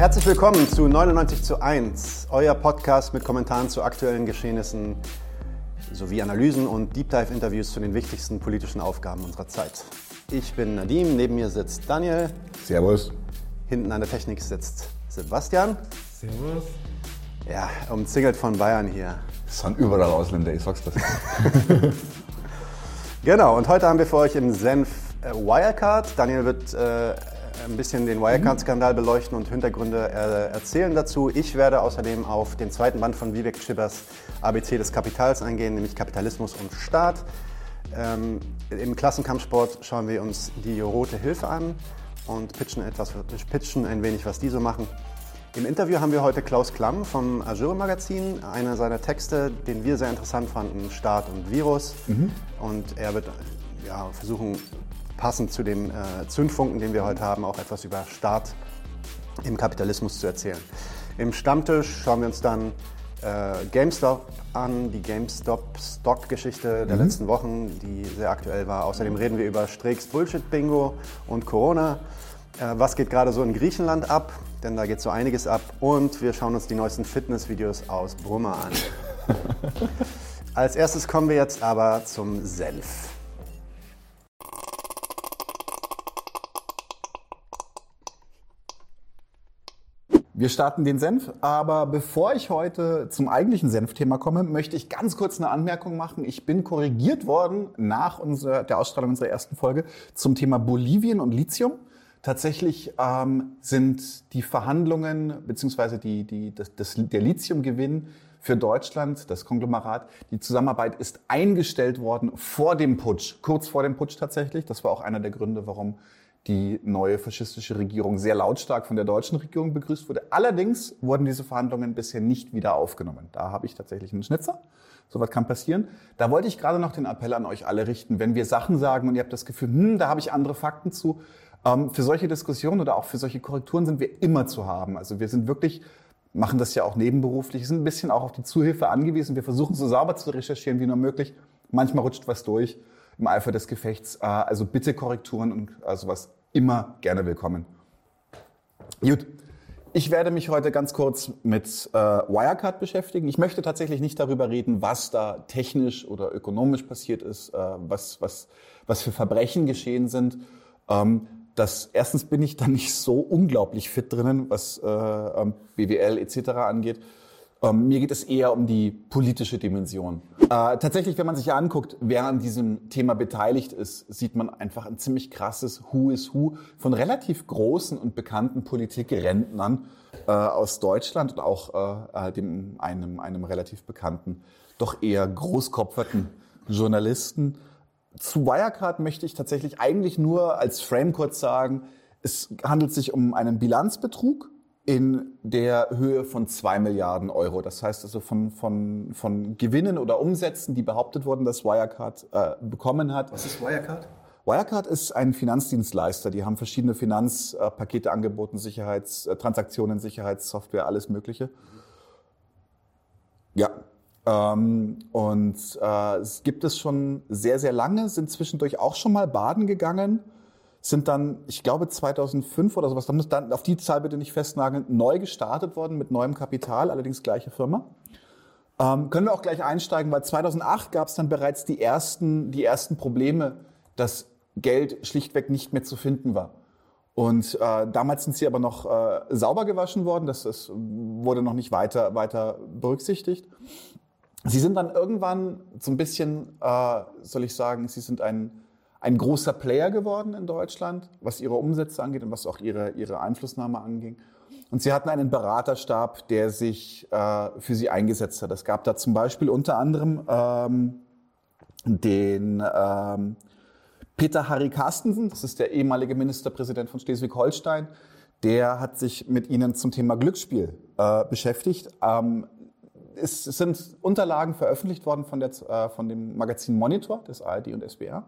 Herzlich willkommen zu 99 zu 1, euer Podcast mit Kommentaren zu aktuellen Geschehnissen sowie Analysen und Deep Dive Interviews zu den wichtigsten politischen Aufgaben unserer Zeit. Ich bin Nadim, neben mir sitzt Daniel. Servus. Hinten an der Technik sitzt Sebastian. Servus. Ja, umzingelt von Bayern hier. Es sind überall Ausländer, ich sag's das. genau, und heute haben wir für euch im Senf äh, Wirecard. Daniel wird äh, ein bisschen den Wirecard-Skandal beleuchten und Hintergründe äh, erzählen dazu. Ich werde außerdem auf den zweiten Band von Vivek Schibbers ABC des Kapitals eingehen, nämlich Kapitalismus und Staat. Ähm, Im Klassenkampfsport schauen wir uns die Rote Hilfe an und pitchen, etwas, pitchen ein wenig, was die so machen. Im Interview haben wir heute Klaus Klamm vom Azure Magazin. Einer seiner Texte, den wir sehr interessant fanden, Staat und Virus. Mhm. Und er wird ja, versuchen, passend zu dem äh, Zündfunken, den wir heute haben, auch etwas über Staat im Kapitalismus zu erzählen. Im Stammtisch schauen wir uns dann äh, GameStop an, die GameStop-Stock-Geschichte der mhm. letzten Wochen, die sehr aktuell war. Außerdem reden wir über Strekes Bullshit-Bingo und Corona. Äh, was geht gerade so in Griechenland ab? Denn da geht so einiges ab. Und wir schauen uns die neuesten Fitnessvideos aus Brummer an. Als erstes kommen wir jetzt aber zum Senf. Wir starten den Senf, aber bevor ich heute zum eigentlichen Senfthema komme, möchte ich ganz kurz eine Anmerkung machen. Ich bin korrigiert worden nach unserer, der Ausstrahlung unserer ersten Folge zum Thema Bolivien und Lithium. Tatsächlich ähm, sind die Verhandlungen beziehungsweise die, die, das, das, der Lithiumgewinn für Deutschland, das Konglomerat, die Zusammenarbeit ist eingestellt worden vor dem Putsch, kurz vor dem Putsch tatsächlich. Das war auch einer der Gründe, warum die neue faschistische Regierung sehr lautstark von der deutschen Regierung begrüßt wurde. Allerdings wurden diese Verhandlungen bisher nicht wieder aufgenommen. Da habe ich tatsächlich einen Schnitzer. So was kann passieren. Da wollte ich gerade noch den Appell an euch alle richten. Wenn wir Sachen sagen und ihr habt das Gefühl, hm, da habe ich andere Fakten zu, ähm, für solche Diskussionen oder auch für solche Korrekturen sind wir immer zu haben. Also wir sind wirklich, machen das ja auch nebenberuflich, sind ein bisschen auch auf die Zuhilfe angewiesen. Wir versuchen so sauber zu recherchieren wie nur möglich. Manchmal rutscht was durch im Eifer des Gefechts. Äh, also bitte Korrekturen und äh, sowas immer gerne willkommen. Gut. Ich werde mich heute ganz kurz mit äh, Wirecard beschäftigen. Ich möchte tatsächlich nicht darüber reden, was da technisch oder ökonomisch passiert ist, äh, was, was, was für Verbrechen geschehen sind. Ähm, das, erstens bin ich da nicht so unglaublich fit drinnen, was äh, ähm, BWL etc. angeht. Ähm, mir geht es eher um die politische Dimension. Äh, tatsächlich, wenn man sich anguckt, wer an diesem Thema beteiligt ist, sieht man einfach ein ziemlich krasses Who is Who von relativ großen und bekannten Politikrentnern äh, aus Deutschland und auch äh, äh dem, einem, einem relativ bekannten, doch eher großkopferten Journalisten. Zu Wirecard möchte ich tatsächlich eigentlich nur als Frame kurz sagen, es handelt sich um einen Bilanzbetrug in der Höhe von zwei Milliarden Euro. Das heißt also von, von, von Gewinnen oder Umsätzen, die behauptet wurden, dass Wirecard äh, bekommen hat. Was ist Wirecard? Wirecard ist ein Finanzdienstleister. Die haben verschiedene Finanzpakete angeboten, Sicherheitstransaktionen, äh, Sicherheitssoftware, alles Mögliche. Ja. Ähm, und äh, es gibt es schon sehr, sehr lange, sind zwischendurch auch schon mal baden gegangen sind dann, ich glaube 2005 oder sowas, dann auf die Zahl bitte nicht festnageln, neu gestartet worden mit neuem Kapital, allerdings gleiche Firma. Ähm, können wir auch gleich einsteigen, weil 2008 gab es dann bereits die ersten, die ersten Probleme, dass Geld schlichtweg nicht mehr zu finden war. Und äh, damals sind sie aber noch äh, sauber gewaschen worden, das, das wurde noch nicht weiter, weiter berücksichtigt. Sie sind dann irgendwann so ein bisschen, äh, soll ich sagen, sie sind ein ein großer Player geworden in Deutschland, was ihre Umsätze angeht und was auch ihre, ihre Einflussnahme anging. Und sie hatten einen Beraterstab, der sich äh, für sie eingesetzt hat. Es gab da zum Beispiel unter anderem ähm, den ähm, Peter Harry Carstensen, das ist der ehemalige Ministerpräsident von Schleswig-Holstein, der hat sich mit ihnen zum Thema Glücksspiel äh, beschäftigt. Ähm, es sind Unterlagen veröffentlicht worden von, der, äh, von dem Magazin Monitor des ARD und SBR.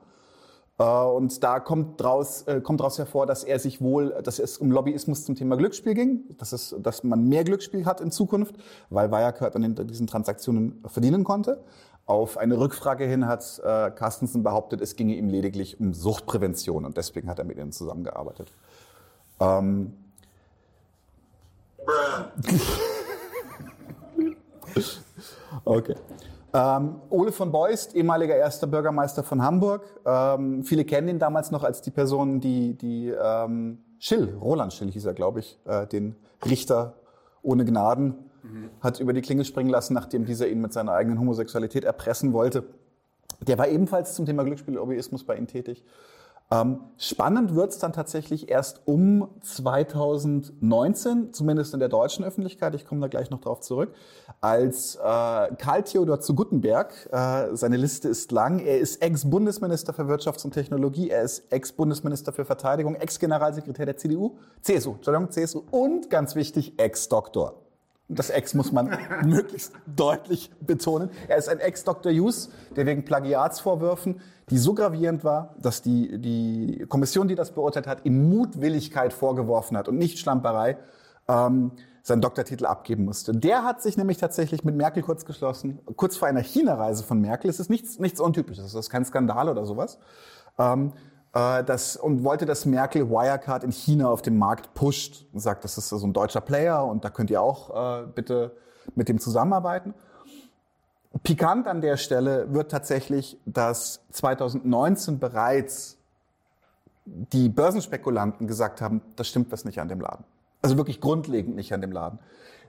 Äh, und da kommt daraus, äh, kommt daraus hervor, dass er sich wohl, dass es um Lobbyismus zum Thema Glücksspiel ging, dass, es, dass man mehr Glücksspiel hat in Zukunft, weil Wirecard an diesen Transaktionen verdienen konnte. Auf eine Rückfrage hin hat äh, Carstensen behauptet, es ginge ihm lediglich um Suchtprävention und deswegen hat er mit ihnen zusammengearbeitet. Ähm, okay. Ähm, Ole von Beust, ehemaliger erster Bürgermeister von Hamburg. Ähm, viele kennen ihn damals noch als die Person, die, die ähm, Schill, Roland Schill hieß er, glaube ich, äh, den Richter ohne Gnaden, mhm. hat über die Klinge springen lassen, nachdem dieser ihn mit seiner eigenen Homosexualität erpressen wollte. Der war ebenfalls zum Thema Glücksspiel-Lobbyismus bei ihm tätig. Ähm, spannend wird es dann tatsächlich erst um 2019, zumindest in der deutschen Öffentlichkeit, ich komme da gleich noch drauf zurück, als äh, Karl Theodor zu Guttenberg, äh, seine Liste ist lang, er ist Ex-Bundesminister für Wirtschafts- und Technologie, er ist Ex-Bundesminister für Verteidigung, Ex-Generalsekretär der CDU, CSU, Entschuldigung, CSU und ganz wichtig, Ex-Doktor das Ex muss man möglichst deutlich betonen. Er ist ein Ex-Dr. Hughes, der wegen Plagiatsvorwürfen, die so gravierend war, dass die, die Kommission, die das beurteilt hat, ihm Mutwilligkeit vorgeworfen hat und nicht Schlamperei, ähm, seinen Doktortitel abgeben musste. Der hat sich nämlich tatsächlich mit Merkel kurz geschlossen, kurz vor einer China-Reise von Merkel. Es ist nichts, nichts Untypisches, es ist kein Skandal oder sowas. Ähm, äh, das, und wollte, dass Merkel Wirecard in China auf dem Markt pusht und sagt, das ist so ein deutscher Player und da könnt ihr auch äh, bitte mit dem zusammenarbeiten. Pikant an der Stelle wird tatsächlich, dass 2019 bereits die Börsenspekulanten gesagt haben, das stimmt was nicht an dem Laden. Also wirklich grundlegend nicht an dem Laden.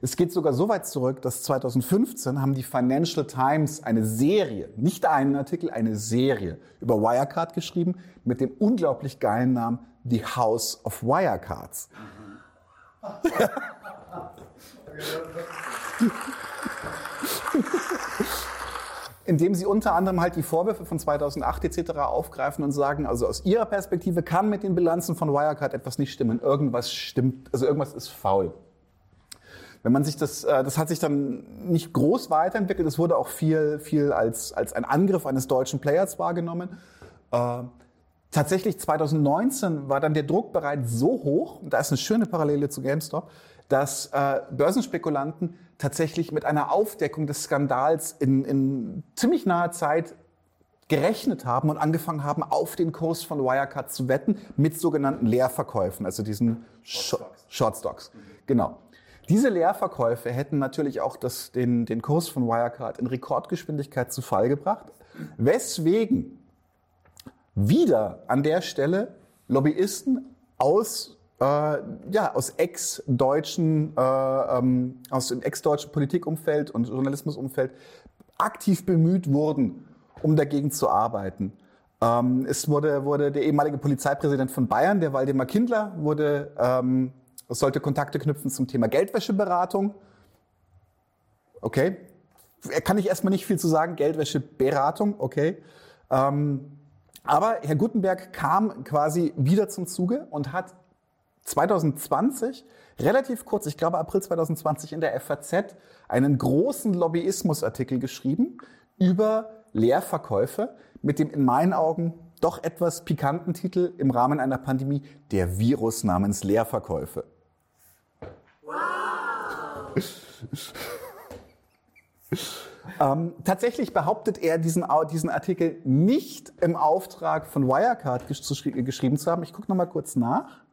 Es geht sogar so weit zurück, dass 2015 haben die Financial Times eine Serie, nicht einen Artikel, eine Serie über Wirecard geschrieben mit dem unglaublich geilen Namen The House of Wirecards. indem sie unter anderem halt die Vorwürfe von 2008 etc. aufgreifen und sagen, also aus ihrer Perspektive kann mit den Bilanzen von Wirecard etwas nicht stimmen, irgendwas stimmt, also irgendwas ist faul. Wenn man sich das, äh, das hat sich dann nicht groß weiterentwickelt, es wurde auch viel, viel als, als ein Angriff eines deutschen Players wahrgenommen. Äh, tatsächlich 2019 war dann der Druck bereits so hoch, und da ist eine schöne Parallele zu GameStop, dass äh, Börsenspekulanten tatsächlich mit einer Aufdeckung des Skandals in, in ziemlich naher Zeit gerechnet haben und angefangen haben, auf den Kurs von Wirecard zu wetten mit sogenannten Leerverkäufen, also diesen Shortstocks. Shortstocks. Genau. Diese Leerverkäufe hätten natürlich auch das, den, den Kurs von Wirecard in Rekordgeschwindigkeit zu Fall gebracht, weswegen wieder an der Stelle Lobbyisten aus äh, ja, aus ex-deutschen, äh, ähm, aus dem ex-deutschen Politikumfeld und Journalismusumfeld aktiv bemüht wurden, um dagegen zu arbeiten. Ähm, es wurde, wurde der ehemalige Polizeipräsident von Bayern, der Waldemar Kindler, wurde, ähm, sollte Kontakte knüpfen zum Thema Geldwäscheberatung. Okay. Kann ich erstmal nicht viel zu sagen. Geldwäscheberatung, okay. Ähm, aber Herr Gutenberg kam quasi wieder zum Zuge und hat 2020, relativ kurz, ich glaube April 2020 in der FAZ, einen großen Lobbyismusartikel geschrieben über Leerverkäufe mit dem in meinen Augen doch etwas pikanten Titel im Rahmen einer Pandemie, der Virus namens Leerverkäufe. Wow. ähm, tatsächlich behauptet er, diesen, diesen Artikel nicht im Auftrag von Wirecard gesch geschrieben zu haben. Ich gucke nochmal kurz nach.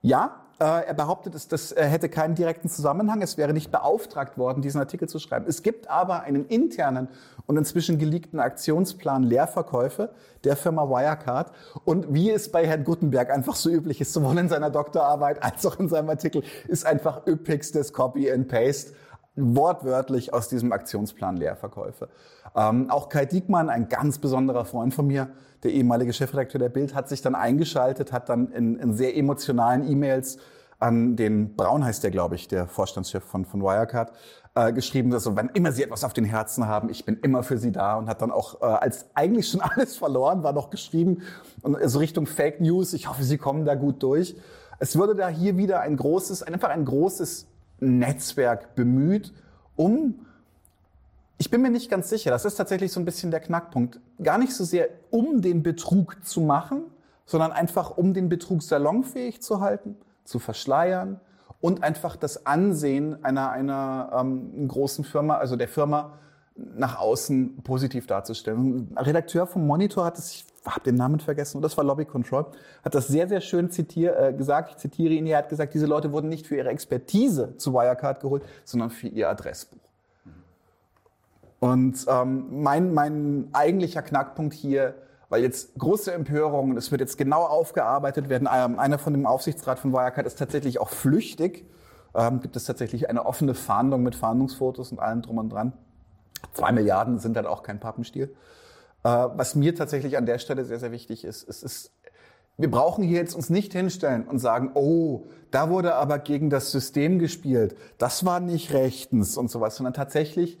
Ja, er behauptet, das äh, hätte keinen direkten Zusammenhang. Es wäre nicht beauftragt worden, diesen Artikel zu schreiben. Es gibt aber einen internen und inzwischen geleakten Aktionsplan Leerverkäufe der Firma Wirecard. Und wie es bei Herrn Gutenberg einfach so üblich ist, sowohl in seiner Doktorarbeit als auch in seinem Artikel, ist einfach üppigstes Copy and Paste wortwörtlich aus diesem Aktionsplan Leerverkäufe. Ähm, auch Kai Diekmann, ein ganz besonderer Freund von mir, der ehemalige Chefredakteur der Bild, hat sich dann eingeschaltet, hat dann in, in sehr emotionalen E-Mails an den Braun heißt der, glaube ich, der Vorstandschef von, von Wirecard, äh, geschrieben, dass so, wenn immer Sie etwas auf den Herzen haben, ich bin immer für Sie da und hat dann auch, äh, als eigentlich schon alles verloren war, noch geschrieben und so Richtung Fake News, ich hoffe, Sie kommen da gut durch. Es würde da hier wieder ein großes, einfach ein großes Netzwerk bemüht, um ich bin mir nicht ganz sicher, das ist tatsächlich so ein bisschen der Knackpunkt. Gar nicht so sehr, um den Betrug zu machen, sondern einfach, um den Betrug salonfähig zu halten, zu verschleiern und einfach das Ansehen einer, einer ähm, großen Firma, also der Firma, nach außen positiv darzustellen. Ein Redakteur vom Monitor hat es, ich habe den Namen vergessen, und das war Lobby Control, hat das sehr, sehr schön zitier, äh, gesagt. Ich zitiere ihn, er hat gesagt, diese Leute wurden nicht für ihre Expertise zu Wirecard geholt, sondern für ihr Adressbuch. Und ähm, mein, mein eigentlicher Knackpunkt hier, weil jetzt große Empörungen, es wird jetzt genau aufgearbeitet werden, ähm, einer von dem Aufsichtsrat von Wirecard ist tatsächlich auch flüchtig, ähm, gibt es tatsächlich eine offene Fahndung mit Fahndungsfotos und allem drum und dran. Zwei Milliarden sind dann auch kein Pappenstiel. Äh, was mir tatsächlich an der Stelle sehr, sehr wichtig ist, es ist, wir brauchen hier jetzt uns nicht hinstellen und sagen, oh, da wurde aber gegen das System gespielt, das war nicht rechtens und sowas, sondern tatsächlich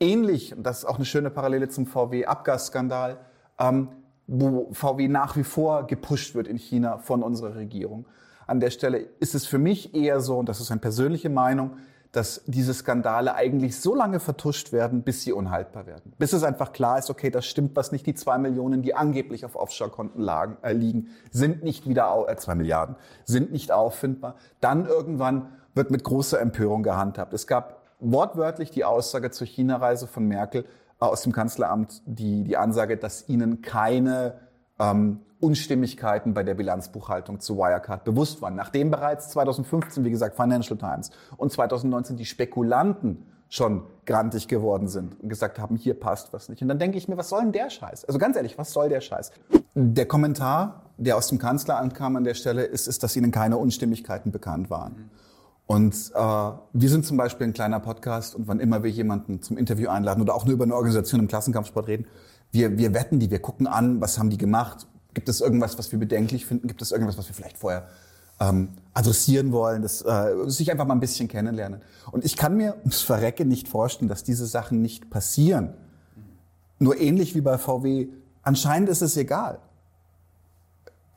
ähnlich, und das ist auch eine schöne Parallele zum VW-Abgasskandal, ähm, wo VW nach wie vor gepusht wird in China von unserer Regierung. An der Stelle ist es für mich eher so, und das ist eine persönliche Meinung, dass diese Skandale eigentlich so lange vertuscht werden, bis sie unhaltbar werden. Bis es einfach klar ist, okay, das stimmt was nicht. Die zwei Millionen, die angeblich auf Offshore-Konten lagen, äh, liegen, sind nicht wieder, äh, zwei Milliarden, sind nicht auffindbar. Dann irgendwann wird mit großer Empörung gehandhabt. Es gab wortwörtlich die Aussage zur China-Reise von Merkel äh, aus dem Kanzleramt, die, die Ansage, dass ihnen keine ähm, Unstimmigkeiten bei der Bilanzbuchhaltung zu Wirecard bewusst waren. Nachdem bereits 2015, wie gesagt, Financial Times und 2019 die Spekulanten schon grantig geworden sind und gesagt haben, hier passt was nicht. Und dann denke ich mir, was soll denn der Scheiß? Also ganz ehrlich, was soll der Scheiß? Der Kommentar, der aus dem Kanzleramt kam an der Stelle, ist, ist dass ihnen keine Unstimmigkeiten bekannt waren. Und äh, wir sind zum Beispiel ein kleiner Podcast und wann immer wir jemanden zum Interview einladen oder auch nur über eine Organisation im Klassenkampfsport reden, wir, wir wetten die, wir gucken an, was haben die gemacht, Gibt es irgendwas, was wir bedenklich finden? Gibt es irgendwas, was wir vielleicht vorher ähm, adressieren wollen? Das, äh, sich einfach mal ein bisschen kennenlernen. Und ich kann mir ums Verrecke nicht vorstellen, dass diese Sachen nicht passieren. Nur ähnlich wie bei VW, anscheinend ist es egal.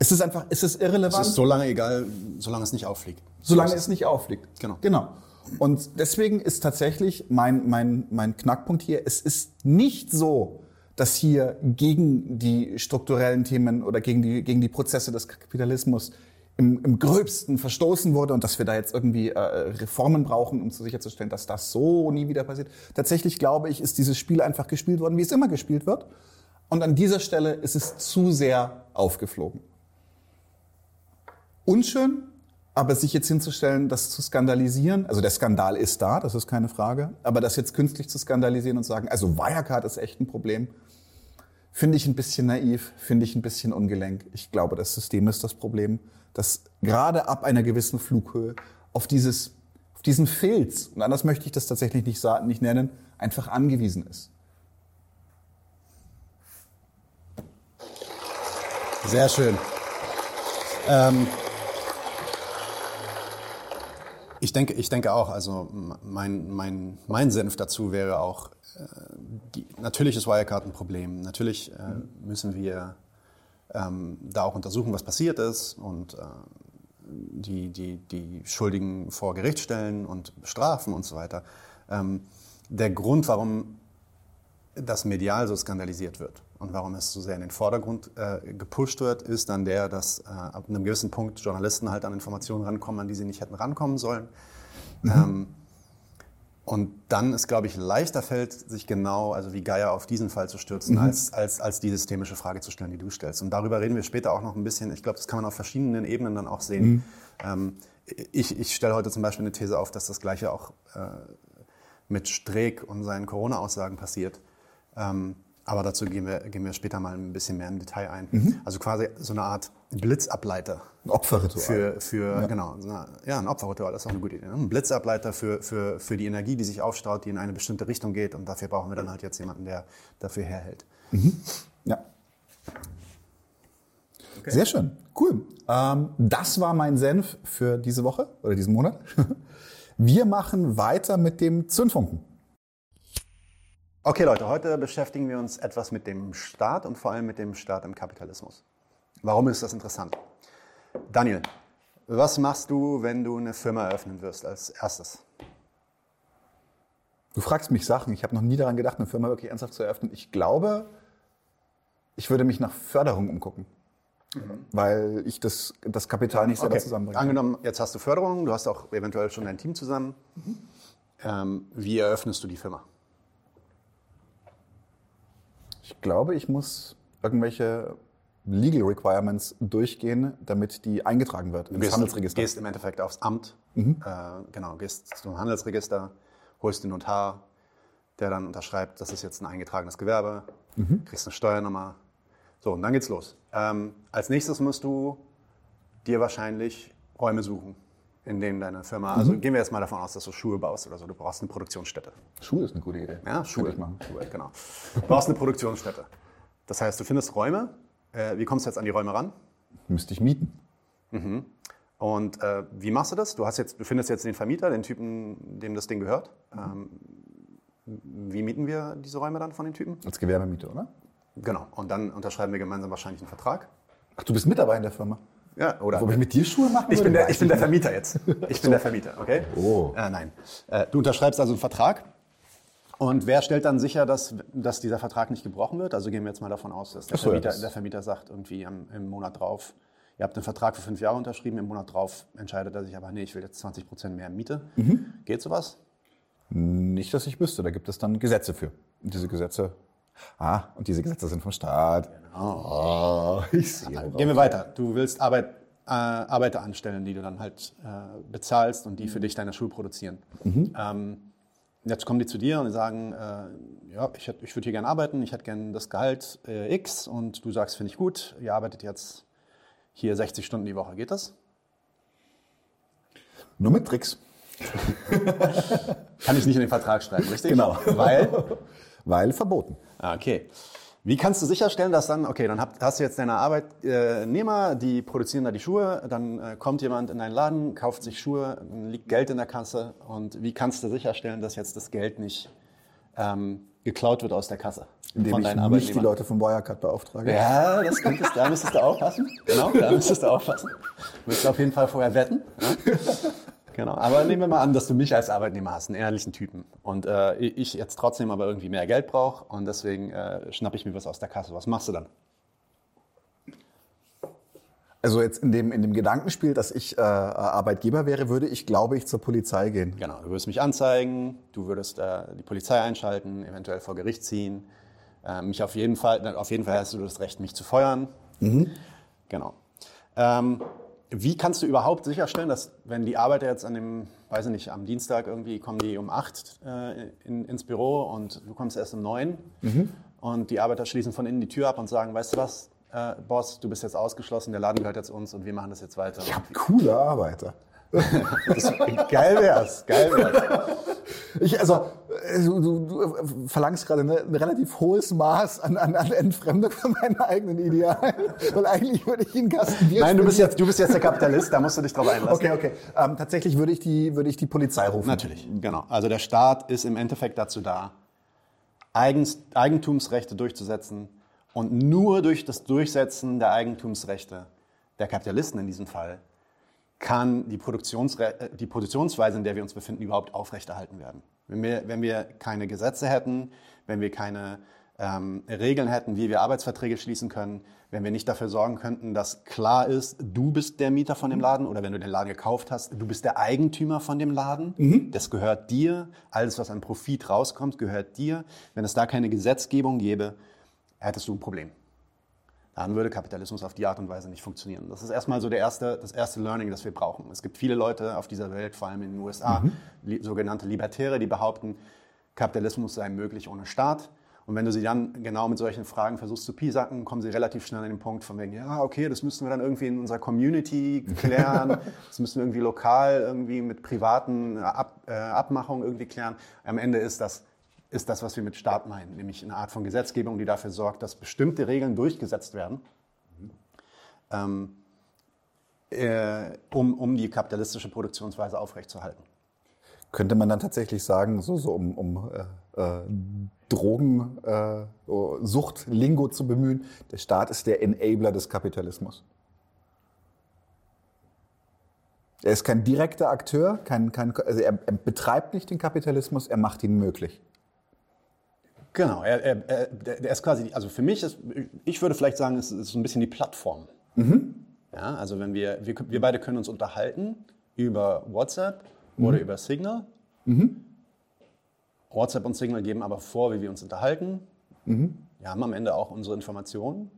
Es ist einfach, es ist irrelevant. Es ist so lange egal, solange es nicht auffliegt. Solange es nicht auffliegt. Genau. Genau. Und deswegen ist tatsächlich mein, mein, mein Knackpunkt hier, es ist nicht so, dass hier gegen die strukturellen Themen oder gegen die, gegen die Prozesse des Kapitalismus im, im gröbsten verstoßen wurde und dass wir da jetzt irgendwie äh, Reformen brauchen, um sicherzustellen, dass das so nie wieder passiert. Tatsächlich glaube ich, ist dieses Spiel einfach gespielt worden, wie es immer gespielt wird. Und an dieser Stelle ist es zu sehr aufgeflogen. Unschön, aber sich jetzt hinzustellen, das zu skandalisieren, also der Skandal ist da, das ist keine Frage, aber das jetzt künstlich zu skandalisieren und sagen, also Wirecard ist echt ein Problem, Finde ich ein bisschen naiv, finde ich ein bisschen ungelenk. Ich glaube, das System ist das Problem, dass gerade ab einer gewissen Flughöhe auf dieses, diesen Filz, und anders möchte ich das tatsächlich nicht, nicht nennen, einfach angewiesen ist. Sehr schön. Ähm, ich denke, ich denke auch, also mein, mein, mein Senf dazu wäre auch, äh, die, natürlich ist Wirecard ein Problem. Natürlich äh, müssen wir ähm, da auch untersuchen, was passiert ist und äh, die, die, die Schuldigen vor Gericht stellen und bestrafen und so weiter. Ähm, der Grund, warum das medial so skandalisiert wird und warum es so sehr in den Vordergrund äh, gepusht wird, ist dann der, dass äh, ab einem gewissen Punkt Journalisten halt an Informationen rankommen, an die sie nicht hätten rankommen sollen. Mhm. Ähm, und dann ist, glaube ich, leichter fällt, sich genau, also wie Geier auf diesen Fall zu stürzen, mhm. als, als, als die systemische Frage zu stellen, die du stellst. Und darüber reden wir später auch noch ein bisschen. Ich glaube, das kann man auf verschiedenen Ebenen dann auch sehen. Mhm. Ähm, ich, ich stelle heute zum Beispiel eine These auf, dass das Gleiche auch äh, mit Streeck und seinen Corona-Aussagen passiert. Ähm, aber dazu gehen wir, gehen wir später mal ein bisschen mehr im Detail ein. Mhm. Also quasi so eine Art Blitzableiter. Ein Opferritual. Für, für ja. genau, ja, ein Opferritual, das ist auch eine gute Idee. Ne? Ein Blitzableiter für, für, für die Energie, die sich aufstaut, die in eine bestimmte Richtung geht. Und dafür brauchen wir dann halt jetzt jemanden, der dafür herhält. Mhm. Ja. Okay. Sehr schön, cool. Ähm, das war mein Senf für diese Woche oder diesen Monat. Wir machen weiter mit dem Zündfunken. Okay Leute, heute beschäftigen wir uns etwas mit dem Staat und vor allem mit dem Staat im Kapitalismus. Warum ist das interessant? Daniel, was machst du, wenn du eine Firma eröffnen wirst als erstes? Du fragst mich Sachen. Ich habe noch nie daran gedacht, eine Firma wirklich ernsthaft zu eröffnen. Ich glaube, ich würde mich nach Förderung umgucken. Mhm. Weil ich das, das Kapital nicht selber okay. zusammenbringe. Angenommen, jetzt hast du Förderung, du hast auch eventuell schon dein Team zusammen. Mhm. Ähm, wie eröffnest du die Firma? Ich glaube, ich muss irgendwelche Legal Requirements durchgehen, damit die eingetragen wird ins gehst, Handelsregister. gehst im Endeffekt aufs Amt, Mhm. äh, genau, gehst zum Handelsregister, holst den Notar, der dann unterschreibt, das ist jetzt ein eingetragenes Gewerbe, Mhm. kriegst eine Steuernummer. So, und dann geht's los. Ähm, als nächstes musst du dir wahrscheinlich Räume suchen, in denen deine Firma, also Mhm. gehen wir jetzt mal davon aus, dass du Schuhe baust oder so, du brauchst eine Produktionsstätte. Schuhe ist eine gute Idee. Ja, Schuhe. Ich machen. Schuhe, genau. Du brauchst eine Produktionsstätte. Das heißt, du findest Räume. Äh, wie kommst du jetzt an die Räume ran? Müsste ich mieten. Und äh, wie machst du das? Du, hast jetzt, du findest jetzt den Vermieter, den Typen, dem das Ding gehört. Ähm, wie mieten wir diese Räume dann von den Typen? Als Gewerbemiete, oder? Genau. Und dann unterschreiben wir gemeinsam wahrscheinlich einen Vertrag. Ach, du bist mit dabei in der Firma. Ja, oder? Ob ich mit dir Schuhe machen Ich bin, der, ich bin der. Vermieter jetzt. Ich bin der Vermieter, okay? Oh. Äh, nein. Äh, du unterschreibst also einen Vertrag. Und wer stellt dann sicher, dass, dass dieser Vertrag nicht gebrochen wird? Also gehen wir jetzt mal davon aus, dass der, so, Vermieter, das- der Vermieter sagt irgendwie am, im Monat drauf, ihr habt einen Vertrag für fünf Jahre unterschrieben, im Monat drauf entscheidet er sich aber, nee, ich will jetzt 20 Prozent mehr Miete. Mhm. Geht sowas? Nicht, dass ich wüsste. Da gibt es dann Gesetze für. Und diese Gesetze. Ah, und diese Gesetze sind vom Staat. Oh, ich sehe. Gehen wir weiter. Du willst Arbeit, äh, Arbeiter anstellen, die du dann halt äh, bezahlst und die für dich deine Schuhe produzieren. Ähm, jetzt kommen die zu dir und die sagen, äh, ja, ich, hätt- ich würde hier gerne arbeiten, ich hätte gerne das Gehalt äh, X und du sagst, finde ich gut, ihr arbeitet jetzt hier 60 Stunden die Woche. Geht das? Nur mit Tricks. Kann ich nicht in den Vertrag schreiben, richtig? Genau. Weil? Weil verboten. Ah, Okay. Wie kannst du sicherstellen, dass dann, okay, dann hast du jetzt deine Arbeitnehmer, die produzieren da die Schuhe, dann äh, kommt jemand in deinen Laden, kauft sich Schuhe, dann liegt Geld in der Kasse und wie kannst du sicherstellen, dass jetzt das Geld nicht ähm, geklaut wird aus der Kasse Indem von ich nicht die? Leute von Wirecard beauftrage. Ja, das könntest, da müsstest du aufpassen. Genau, da müsstest du aufpassen. Du müsstest auf jeden Fall vorher wetten. Ja? Genau, aber nehmen wir mal an, dass du mich als Arbeitnehmer hast, einen ehrlichen Typen. Und äh, ich jetzt trotzdem aber irgendwie mehr Geld brauche und deswegen äh, schnappe ich mir was aus der Kasse. Was machst du dann? Also jetzt in dem, in dem Gedankenspiel, dass ich äh, Arbeitgeber wäre, würde ich, glaube ich, zur Polizei gehen. Genau, du würdest mich anzeigen, du würdest äh, die Polizei einschalten, eventuell vor Gericht ziehen. Äh, mich auf jeden Fall, auf jeden Fall hast du das Recht, mich zu feuern. Genau. Ähm, wie kannst du überhaupt sicherstellen, dass wenn die Arbeiter jetzt an dem, weiß ich nicht, am Dienstag irgendwie kommen die um acht äh, in, ins Büro und du kommst erst um neun und die Arbeiter schließen von innen die Tür ab und sagen, weißt du was, äh, Boss, du bist jetzt ausgeschlossen, der Laden gehört jetzt uns und wir machen das jetzt weiter. Coole Arbeiter. Das, geil wär's, geil wär's. Ich, also, du, du, du verlangst gerade ne, ein relativ hohes Maß an, an, an Entfremdung von meinen eigenen Idealen. Weil eigentlich würde ich Kasten Bier Nein, du bist, jetzt, du bist jetzt der Kapitalist, da musst du dich drauf einlassen. Okay, okay. Ähm, tatsächlich würde ich, die, würde ich die Polizei rufen. Natürlich, genau. Also der Staat ist im Endeffekt dazu da, Eigens, Eigentumsrechte durchzusetzen und nur durch das Durchsetzen der Eigentumsrechte der Kapitalisten in diesem Fall kann die, Produktionsre äh, die Produktionsweise, in der wir uns befinden, überhaupt aufrechterhalten werden. Wenn wir, wenn wir keine Gesetze hätten, wenn wir keine ähm, Regeln hätten, wie wir Arbeitsverträge schließen können, wenn wir nicht dafür sorgen könnten, dass klar ist, du bist der Mieter von dem Laden oder wenn du den Laden gekauft hast, du bist der Eigentümer von dem Laden, das gehört dir, alles, was an Profit rauskommt, gehört dir. Wenn es da keine Gesetzgebung gäbe, hättest du ein Problem dann würde Kapitalismus auf die Art und Weise nicht funktionieren. Das ist erstmal so der erste, das erste Learning, das wir brauchen. Es gibt viele Leute auf dieser Welt, vor allem in den USA, li sogenannte Libertäre, die behaupten, Kapitalismus sei möglich ohne Staat. Und wenn du sie dann genau mit solchen Fragen versuchst zu piesacken, kommen sie relativ schnell an den Punkt von wegen, ja, okay, das müssten wir dann irgendwie in unserer Community klären, das müssen wir irgendwie lokal irgendwie mit privaten Ab äh, Abmachungen irgendwie klären. Am Ende ist das ist das, was wir mit Staat meinen, nämlich eine Art von Gesetzgebung, die dafür sorgt, dass bestimmte Regeln durchgesetzt werden, ähm, äh, um, um die kapitalistische Produktionsweise aufrechtzuerhalten. Könnte man dann tatsächlich sagen, so, so um, um äh, äh, Drogen, äh, Lingo zu bemühen, der Staat ist der Enabler des Kapitalismus. Er ist kein direkter Akteur, kein, kein, also er, er betreibt nicht den Kapitalismus, er macht ihn möglich. Genau, er, er, er, ist quasi, also für mich ist, ich würde vielleicht sagen, es ist so ein bisschen die Plattform. Ja, also wenn wir, wir, wir beide können uns unterhalten über WhatsApp oder über Signal. WhatsApp und Signal geben aber vor, wie wir uns unterhalten. Wir haben am Ende auch unsere Informationen.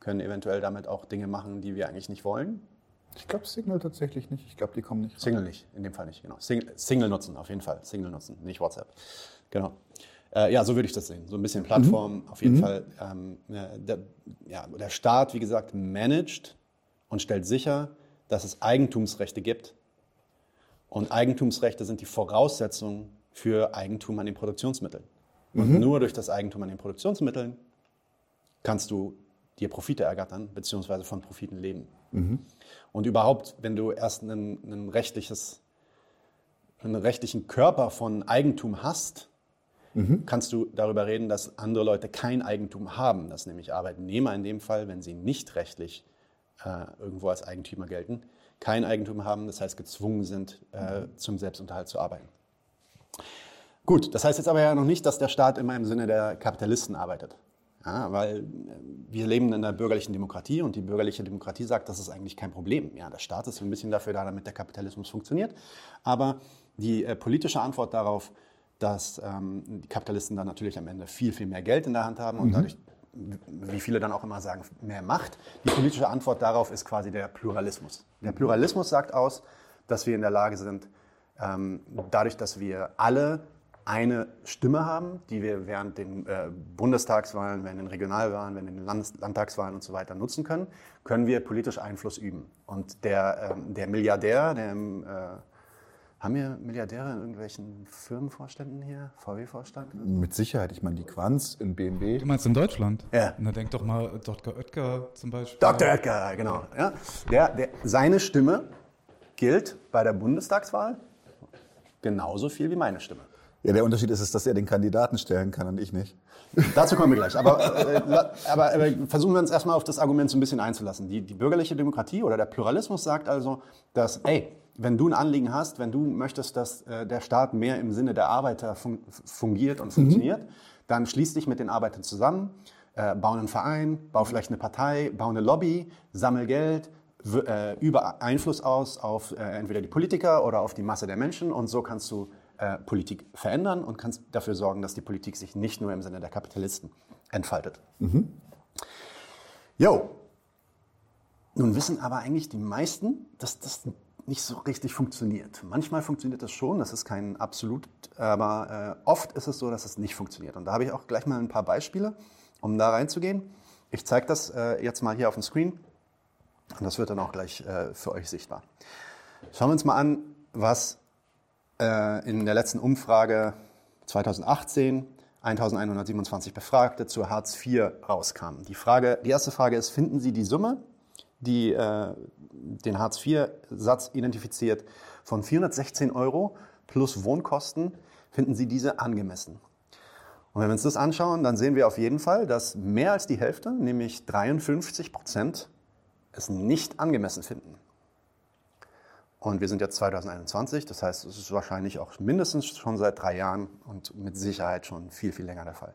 können eventuell damit auch Dinge machen, die wir eigentlich nicht wollen. Ich glaube Signal tatsächlich nicht. Ich glaube, die kommen nicht. Rein. Signal nicht, in dem Fall nicht, genau. Signal, Signal nutzen, auf jeden Fall. Signal nutzen, nicht WhatsApp. Genau. Äh, ja, so würde ich das sehen. So ein bisschen Plattform, auf jeden Fall. Ähm, ja, der, ja, der Staat, wie gesagt, managt und stellt sicher, dass es Eigentumsrechte gibt. Und Eigentumsrechte sind die Voraussetzung für Eigentum an den Produktionsmitteln. Und nur durch das Eigentum an den Produktionsmitteln kannst du dir Profite ergattern, beziehungsweise von Profiten leben. Und überhaupt, wenn du erst ein, ein rechtliches, einen rechtlichen Körper von Eigentum hast, kannst du darüber reden, dass andere Leute kein Eigentum haben, dass nämlich Arbeitnehmer in dem Fall, wenn sie nicht rechtlich äh, irgendwo als Eigentümer gelten, kein Eigentum haben, das heißt gezwungen sind, äh, zum Selbstunterhalt zu arbeiten. Gut, das heißt jetzt aber ja noch nicht, dass der Staat immer im Sinne der Kapitalisten arbeitet. Ja, weil äh, wir leben in einer bürgerlichen Demokratie und die bürgerliche Demokratie sagt, das ist eigentlich kein Problem. Ja, der Staat ist ein bisschen dafür da, damit der Kapitalismus funktioniert. Aber die äh, politische Antwort darauf, dass ähm, die Kapitalisten dann natürlich am Ende viel, viel mehr Geld in der Hand haben und dadurch, wie viele dann auch immer sagen, mehr Macht. Die politische Antwort darauf ist quasi der Pluralismus. Der Pluralismus sagt aus, dass wir in der Lage sind, ähm, dadurch, dass wir alle eine Stimme haben, die wir während den äh, Bundestagswahlen, während den Regionalwahlen, während den Landes Landtagswahlen und so weiter nutzen können, können wir politisch Einfluss üben. Und der, ähm, der Milliardär, der im, äh, haben wir Milliardäre in irgendwelchen Firmenvorständen hier, VW-Vorstand? Mit Sicherheit. Ich meine, die Quanz in BMW. Du meinst in Deutschland? Ja. Na, denk doch mal Dr. Oetker zum Beispiel. Dr. Oetker, genau. Ja. Der, der, seine Stimme gilt bei der Bundestagswahl genauso viel wie meine Stimme. Ja, der Unterschied ist es, dass er den Kandidaten stellen kann und ich nicht. Dazu kommen wir gleich. Aber, äh, aber, aber versuchen wir uns erstmal auf das Argument so ein bisschen einzulassen. Die, die bürgerliche Demokratie oder der Pluralismus sagt also, dass, ey, wenn du ein Anliegen hast, wenn du möchtest, dass äh, der Staat mehr im Sinne der Arbeiter fun fungiert und funktioniert, dann schließ dich mit den Arbeitern zusammen, äh, bau einen Verein, bau vielleicht eine Partei, bau eine Lobby, sammel Geld, äh, übe Einfluss aus auf äh, entweder die Politiker oder auf die Masse der Menschen und so kannst du äh, Politik verändern und kannst dafür sorgen, dass die Politik sich nicht nur im Sinne der Kapitalisten entfaltet. Jo. Nun wissen aber eigentlich die meisten, dass das nicht so richtig funktioniert. Manchmal funktioniert das schon, das ist kein Absolut, aber äh, oft ist es so, dass es nicht funktioniert. Und da habe ich auch gleich mal ein paar Beispiele, um da reinzugehen. Ich zeige das äh, jetzt mal hier auf dem Screen und das wird dann auch gleich äh, für euch sichtbar. Schauen wir uns mal an, was äh, in der letzten Umfrage 2018 1127 Befragte zu Hartz IV rauskamen. Die, Frage, die erste Frage ist, finden Sie die Summe, die äh, den Hartz IV-Satz identifiziert, von 416 Euro plus Wohnkosten, finden Sie diese angemessen? Und wenn wir uns das anschauen, dann sehen wir auf jeden Fall, dass mehr als die Hälfte, nämlich 53 Prozent, es nicht angemessen finden. Und wir sind jetzt 2021, das heißt, es ist wahrscheinlich auch mindestens schon seit drei Jahren und mit Sicherheit schon viel, viel länger der Fall.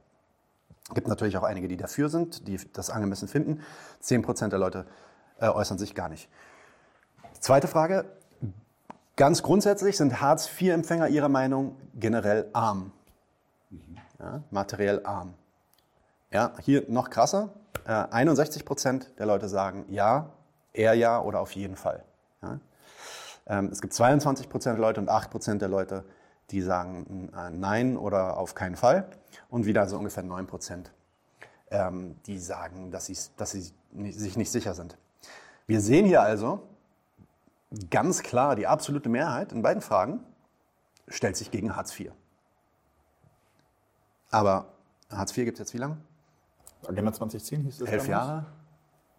Es gibt natürlich auch einige, die dafür sind, die das angemessen finden. 10 Prozent der Leute äh, äußern sich gar nicht. Zweite Frage. Ganz grundsätzlich sind Hartz-IV-Empfänger Ihrer Meinung generell arm. Ja, materiell arm. Ja, hier noch krasser. Äh, 61 Prozent der Leute sagen ja, eher ja oder auf jeden Fall. Ja. Ähm, es gibt 22 Prozent der Leute und 8 Prozent der Leute, die sagen äh, nein oder auf keinen Fall. Und wieder so ungefähr 9 Prozent, ähm, die sagen, dass, dass sie nicht, sich nicht sicher sind. Wir sehen hier also ganz klar, die absolute Mehrheit in beiden Fragen stellt sich gegen Hartz IV. Aber Hartz IV gibt es jetzt wie lange? Agenda 2010 hieß das Elf? Jahre?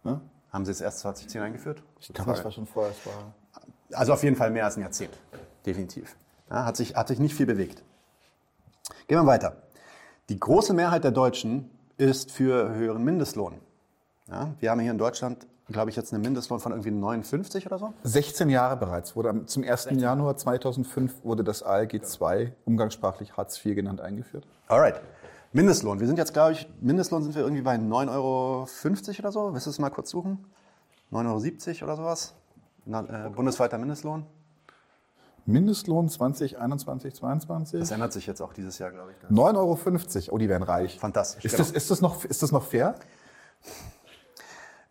Ne? Haben Sie es erst 2010 eingeführt? Ich glaube, das war schon vorher. Es war Also auf jeden Fall mehr als ein Jahrzehnt. Definitiv. Ja, hat, sich, hat sich nicht viel bewegt. Gehen wir weiter. Die große Mehrheit der Deutschen ist für höheren Mindestlohn. Ja, wir haben hier in Deutschland, glaube ich, jetzt einen Mindestlohn von irgendwie 59 oder so. 16 Jahre bereits. Wurde am, zum 1. Januar 2005 wurde das ALG II, umgangssprachlich Hartz IV genannt, eingeführt. Alright. Mindestlohn. Wir sind jetzt, glaube ich, Mindestlohn sind wir irgendwie bei 9,50 Euro oder so. Willst du es mal kurz suchen? 9,70 Euro oder sowas? Na, äh, bundesweiter Mindestlohn. Mindestlohn 2021, 22? Das ändert sich jetzt auch dieses Jahr, glaube ich. 9,50 Euro. Oh, die werden reich. Fantastisch. Ist, genau. das, ist, das noch, ist das noch fair?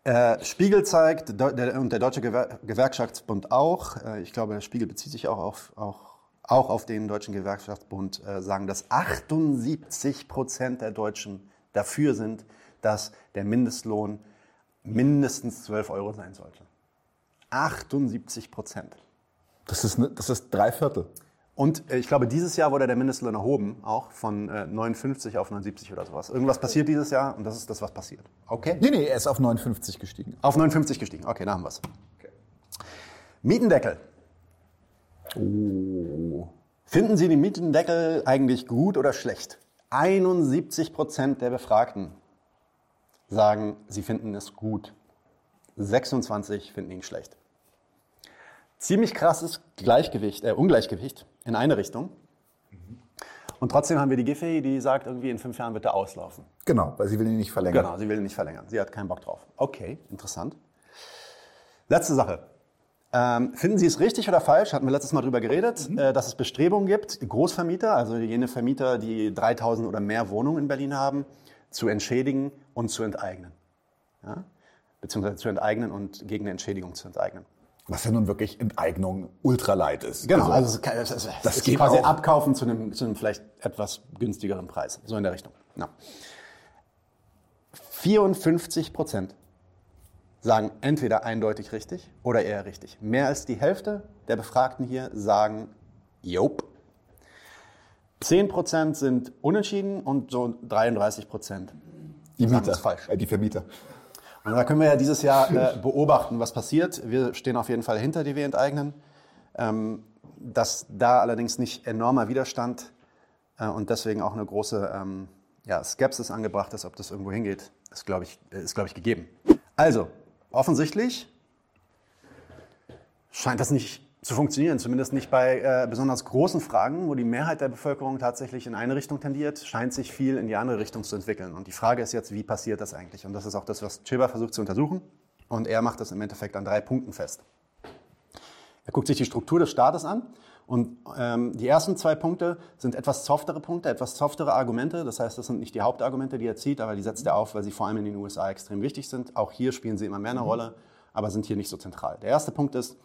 Äh, Spiegel zeigt und der Deutsche Gewer Gewerkschaftsbund auch, äh, ich glaube, der Spiegel bezieht sich auch auf, auch, auch auf den Deutschen Gewerkschaftsbund, äh, sagen, dass 78 Prozent der Deutschen dafür sind, dass der Mindestlohn mindestens 12 Euro sein sollte. 78 Prozent. Das ist, ne, das ist drei Viertel. Und äh, ich glaube, dieses Jahr wurde der Mindestlohn erhoben, auch von äh, 59 auf 79 oder sowas. Irgendwas passiert dieses Jahr und das ist das, was passiert. Okay? Nee, nee, er ist auf 59 gestiegen. Auf 59 gestiegen. Okay, da haben wir es. Mietendeckel. Finden Sie den Mietendeckel eigentlich gut oder schlecht? 71 Prozent der Befragten sagen, sie finden es gut. 26 finden ihn schlecht. Ziemlich krasses Gleichgewicht, äh, Ungleichgewicht in eine Richtung. Und trotzdem haben wir die Giffey, die sagt, irgendwie in fünf Jahren wird er auslaufen. Genau, weil sie will ihn nicht verlängern. Genau, sie will ihn nicht verlängern. Sie hat keinen Bock drauf. Okay, interessant. Letzte Sache. Ähm, finden Sie es richtig oder falsch? Hatten wir letztes Mal drüber geredet, äh, dass es Bestrebungen gibt, Großvermieter, also jene Vermieter, die 3000 oder mehr Wohnungen in Berlin haben, zu entschädigen und zu enteignen. Ja? Beziehungsweise zu enteignen und gegen eine Entschädigung zu enteignen. Was ja nun wirklich Enteignung ultralight ist. Genau, also, es, es, das es geht quasi auch. abkaufen zu einem, zu einem vielleicht etwas günstigeren Preis. So in der Richtung. Ja. 54 Prozent sagen entweder eindeutig richtig oder eher richtig. Mehr als die Hälfte der Befragten hier sagen Jop. 10 Prozent sind unentschieden und so 33 Prozent die Mieter, falsch. Äh, die Vermieter. Und da können wir ja dieses Jahr äh, beobachten, was passiert. Wir stehen auf jeden Fall hinter die wir enteignen. Ähm, dass da allerdings nicht enormer Widerstand äh, und deswegen auch eine große ähm, ja, Skepsis angebracht ist, ob das irgendwo hingeht, ist, glaube ich, äh, ist, glaube ich, gegeben. Also, offensichtlich scheint das nicht zu funktionieren, zumindest nicht bei äh, besonders großen Fragen, wo die Mehrheit der Bevölkerung tatsächlich in eine Richtung tendiert, scheint sich viel in die andere Richtung zu entwickeln. Und die Frage ist jetzt, wie passiert das eigentlich? Und das ist auch das, was Chiba versucht zu untersuchen. Und er macht das im Endeffekt an drei Punkten fest. Er guckt sich die Struktur des Staates an und ähm, die ersten zwei Punkte sind etwas softere Punkte, etwas softere Argumente. Das heißt, das sind nicht die Hauptargumente, die er zieht, aber die setzt er auf, weil sie vor allem in den USA extrem wichtig sind. Auch hier spielen sie immer mehr eine Rolle, aber sind hier nicht so zentral. Der erste Punkt ist,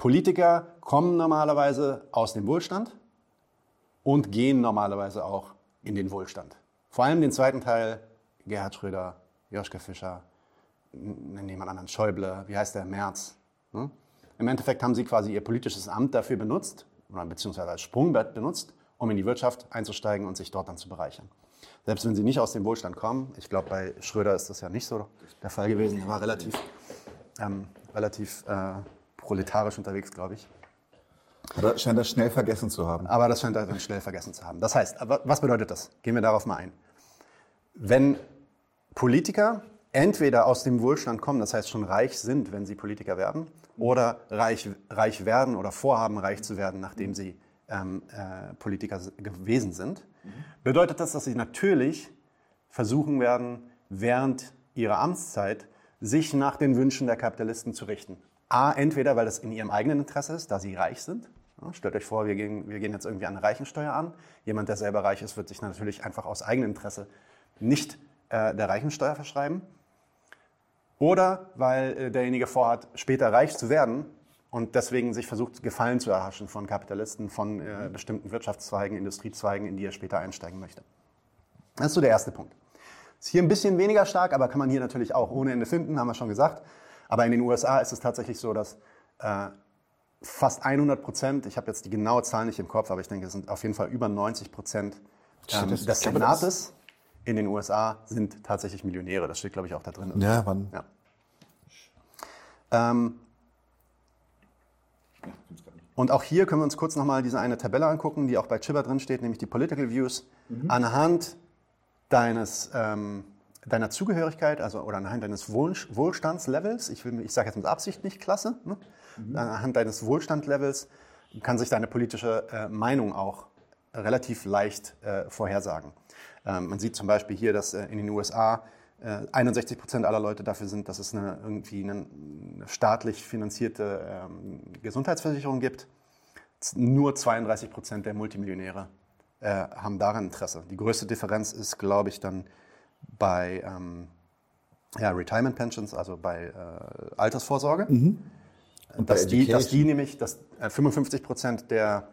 Politiker kommen normalerweise aus dem Wohlstand und gehen normalerweise auch in den Wohlstand. Vor allem den zweiten Teil, Gerhard Schröder, Joschka Fischer, nennen jemand anderen, Schäuble, wie heißt der, Merz. Ne? Im Endeffekt haben sie quasi ihr politisches Amt dafür benutzt, oder beziehungsweise als Sprungbrett benutzt, um in die Wirtschaft einzusteigen und sich dort dann zu bereichern. Selbst wenn sie nicht aus dem Wohlstand kommen, ich glaube, bei Schröder ist das ja nicht so der Fall gewesen, er war relativ, ähm, relativ äh, proletarisch unterwegs, glaube ich. Oder scheint er schnell vergessen zu haben. Aber das scheint er dann schnell vergessen zu haben. Das heißt, was bedeutet das? Gehen wir darauf mal ein. Wenn Politiker entweder aus dem Wohlstand kommen, das heißt schon reich sind, wenn sie Politiker werden, oder reich, reich werden oder vorhaben, reich zu werden, nachdem sie ähm, äh, Politiker gewesen sind, bedeutet das, dass sie natürlich versuchen werden, während ihrer Amtszeit sich nach den Wünschen der Kapitalisten zu richten. A, entweder weil das in ihrem eigenen Interesse ist, da sie reich sind. Ja, stellt euch vor, wir gehen, wir gehen jetzt irgendwie eine Reichensteuer an. Jemand, der selber reich ist, wird sich natürlich einfach aus eigenem Interesse nicht äh, der Reichensteuer verschreiben. Oder weil äh, derjenige vorhat, später reich zu werden und deswegen sich versucht, Gefallen zu erhaschen von Kapitalisten, von äh, bestimmten Wirtschaftszweigen, Industriezweigen, in die er später einsteigen möchte. Das ist so der erste Punkt. Ist hier ein bisschen weniger stark, aber kann man hier natürlich auch ohne Ende finden, haben wir schon gesagt. Aber in den USA ist es tatsächlich so, dass äh, fast 100 Prozent, ich habe jetzt die genaue Zahl nicht im Kopf, aber ich denke, es sind auf jeden Fall über 90 Prozent ähm, des Senates in den USA sind tatsächlich Millionäre. Das steht, glaube ich, auch da drin. Ja, wann? Ja. Ähm, und auch hier können wir uns kurz nochmal diese eine Tabelle angucken, die auch bei Chibber drin steht, nämlich die Political Views. Anhand deines, ähm, deiner Zugehörigkeit, also oder anhand deines Wohl, Wohlstandslevels, ich, will- ich sage jetzt mit Absicht nicht Klasse, ne? anhand deines Wohlstandlevels kann sich deine politische äh, Meinung auch relativ leicht äh, vorhersagen. Ähm, man sieht zum Beispiel hier, dass äh, in den USA äh, 61 Prozent aller Leute dafür sind, dass es eine, irgendwie eine, eine staatlich finanzierte ähm, Gesundheitsversicherung gibt. Nur 32 Prozent der Multimillionäre äh, haben daran Interesse. Die größte Differenz ist, glaube ich, dann bei, ähm, ja, Retirement Pensions, also bei äh, Altersvorsorge. Bei Dass die, dass die nämlich, dass äh, 55 Prozent der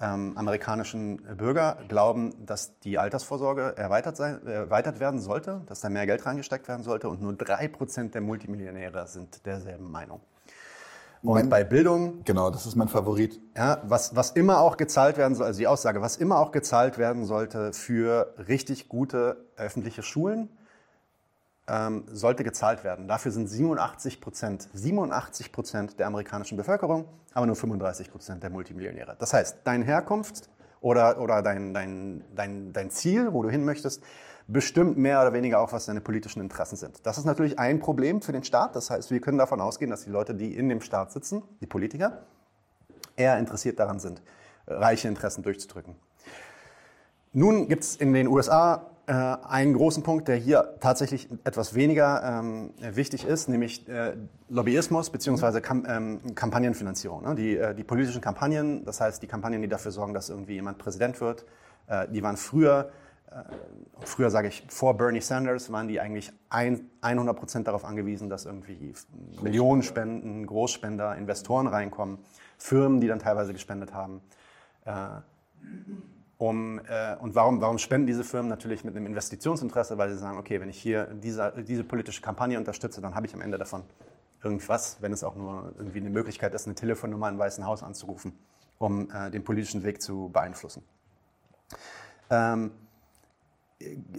ähm, amerikanischen Bürger glauben, dass die Altersvorsorge erweitert, sein, erweitert werden sollte, dass da mehr Geld reingesteckt werden sollte und nur drei Prozent der Multimillionäre sind derselben Meinung. Und bei Bildung Genau, das ist mein Favorit. ja, was, was immer auch gezahlt werden soll, also die Aussage, was immer auch gezahlt werden sollte für richtig gute öffentliche Schulen, ähm, sollte gezahlt werden. Dafür sind 87 Prozent, 87 Prozent der amerikanischen Bevölkerung, aber nur 35 Prozent der Multimillionäre. Das heißt, deine Herkunft oder, oder dein, dein, dein, dein Ziel, wo du hin möchtest, bestimmt mehr oder weniger auch, was deine politischen Interessen sind. Das ist natürlich ein Problem für den Staat. Das heißt, wir können davon ausgehen, dass die Leute, die in dem Staat sitzen, die Politiker, eher interessiert daran sind, reiche Interessen durchzudrücken. Nun gibt es in den USA äh, einen großen Punkt, der hier tatsächlich etwas weniger ähm, wichtig ist, nämlich äh, Lobbyismus bzw. Kam ähm, Kampagnenfinanzierung. Ne? Die, äh, die politischen Kampagnen, das heißt die Kampagnen, die dafür sorgen, dass irgendwie jemand Präsident wird, äh, die waren früher, früher sage ich vor Bernie Sanders, waren die eigentlich ein, 100 Prozent darauf angewiesen, dass irgendwie Millionen Spenden, Großspender, Investoren reinkommen, Firmen, die dann teilweise gespendet haben. Äh, um, äh, und warum, warum spenden diese Firmen natürlich mit einem Investitionsinteresse? Weil sie sagen, okay, wenn ich hier diese, diese politische Kampagne unterstütze, dann habe ich am Ende davon irgendwas, wenn es auch nur irgendwie eine Möglichkeit ist, eine Telefonnummer im Weißen Haus anzurufen, um äh, den politischen Weg zu beeinflussen. Ähm,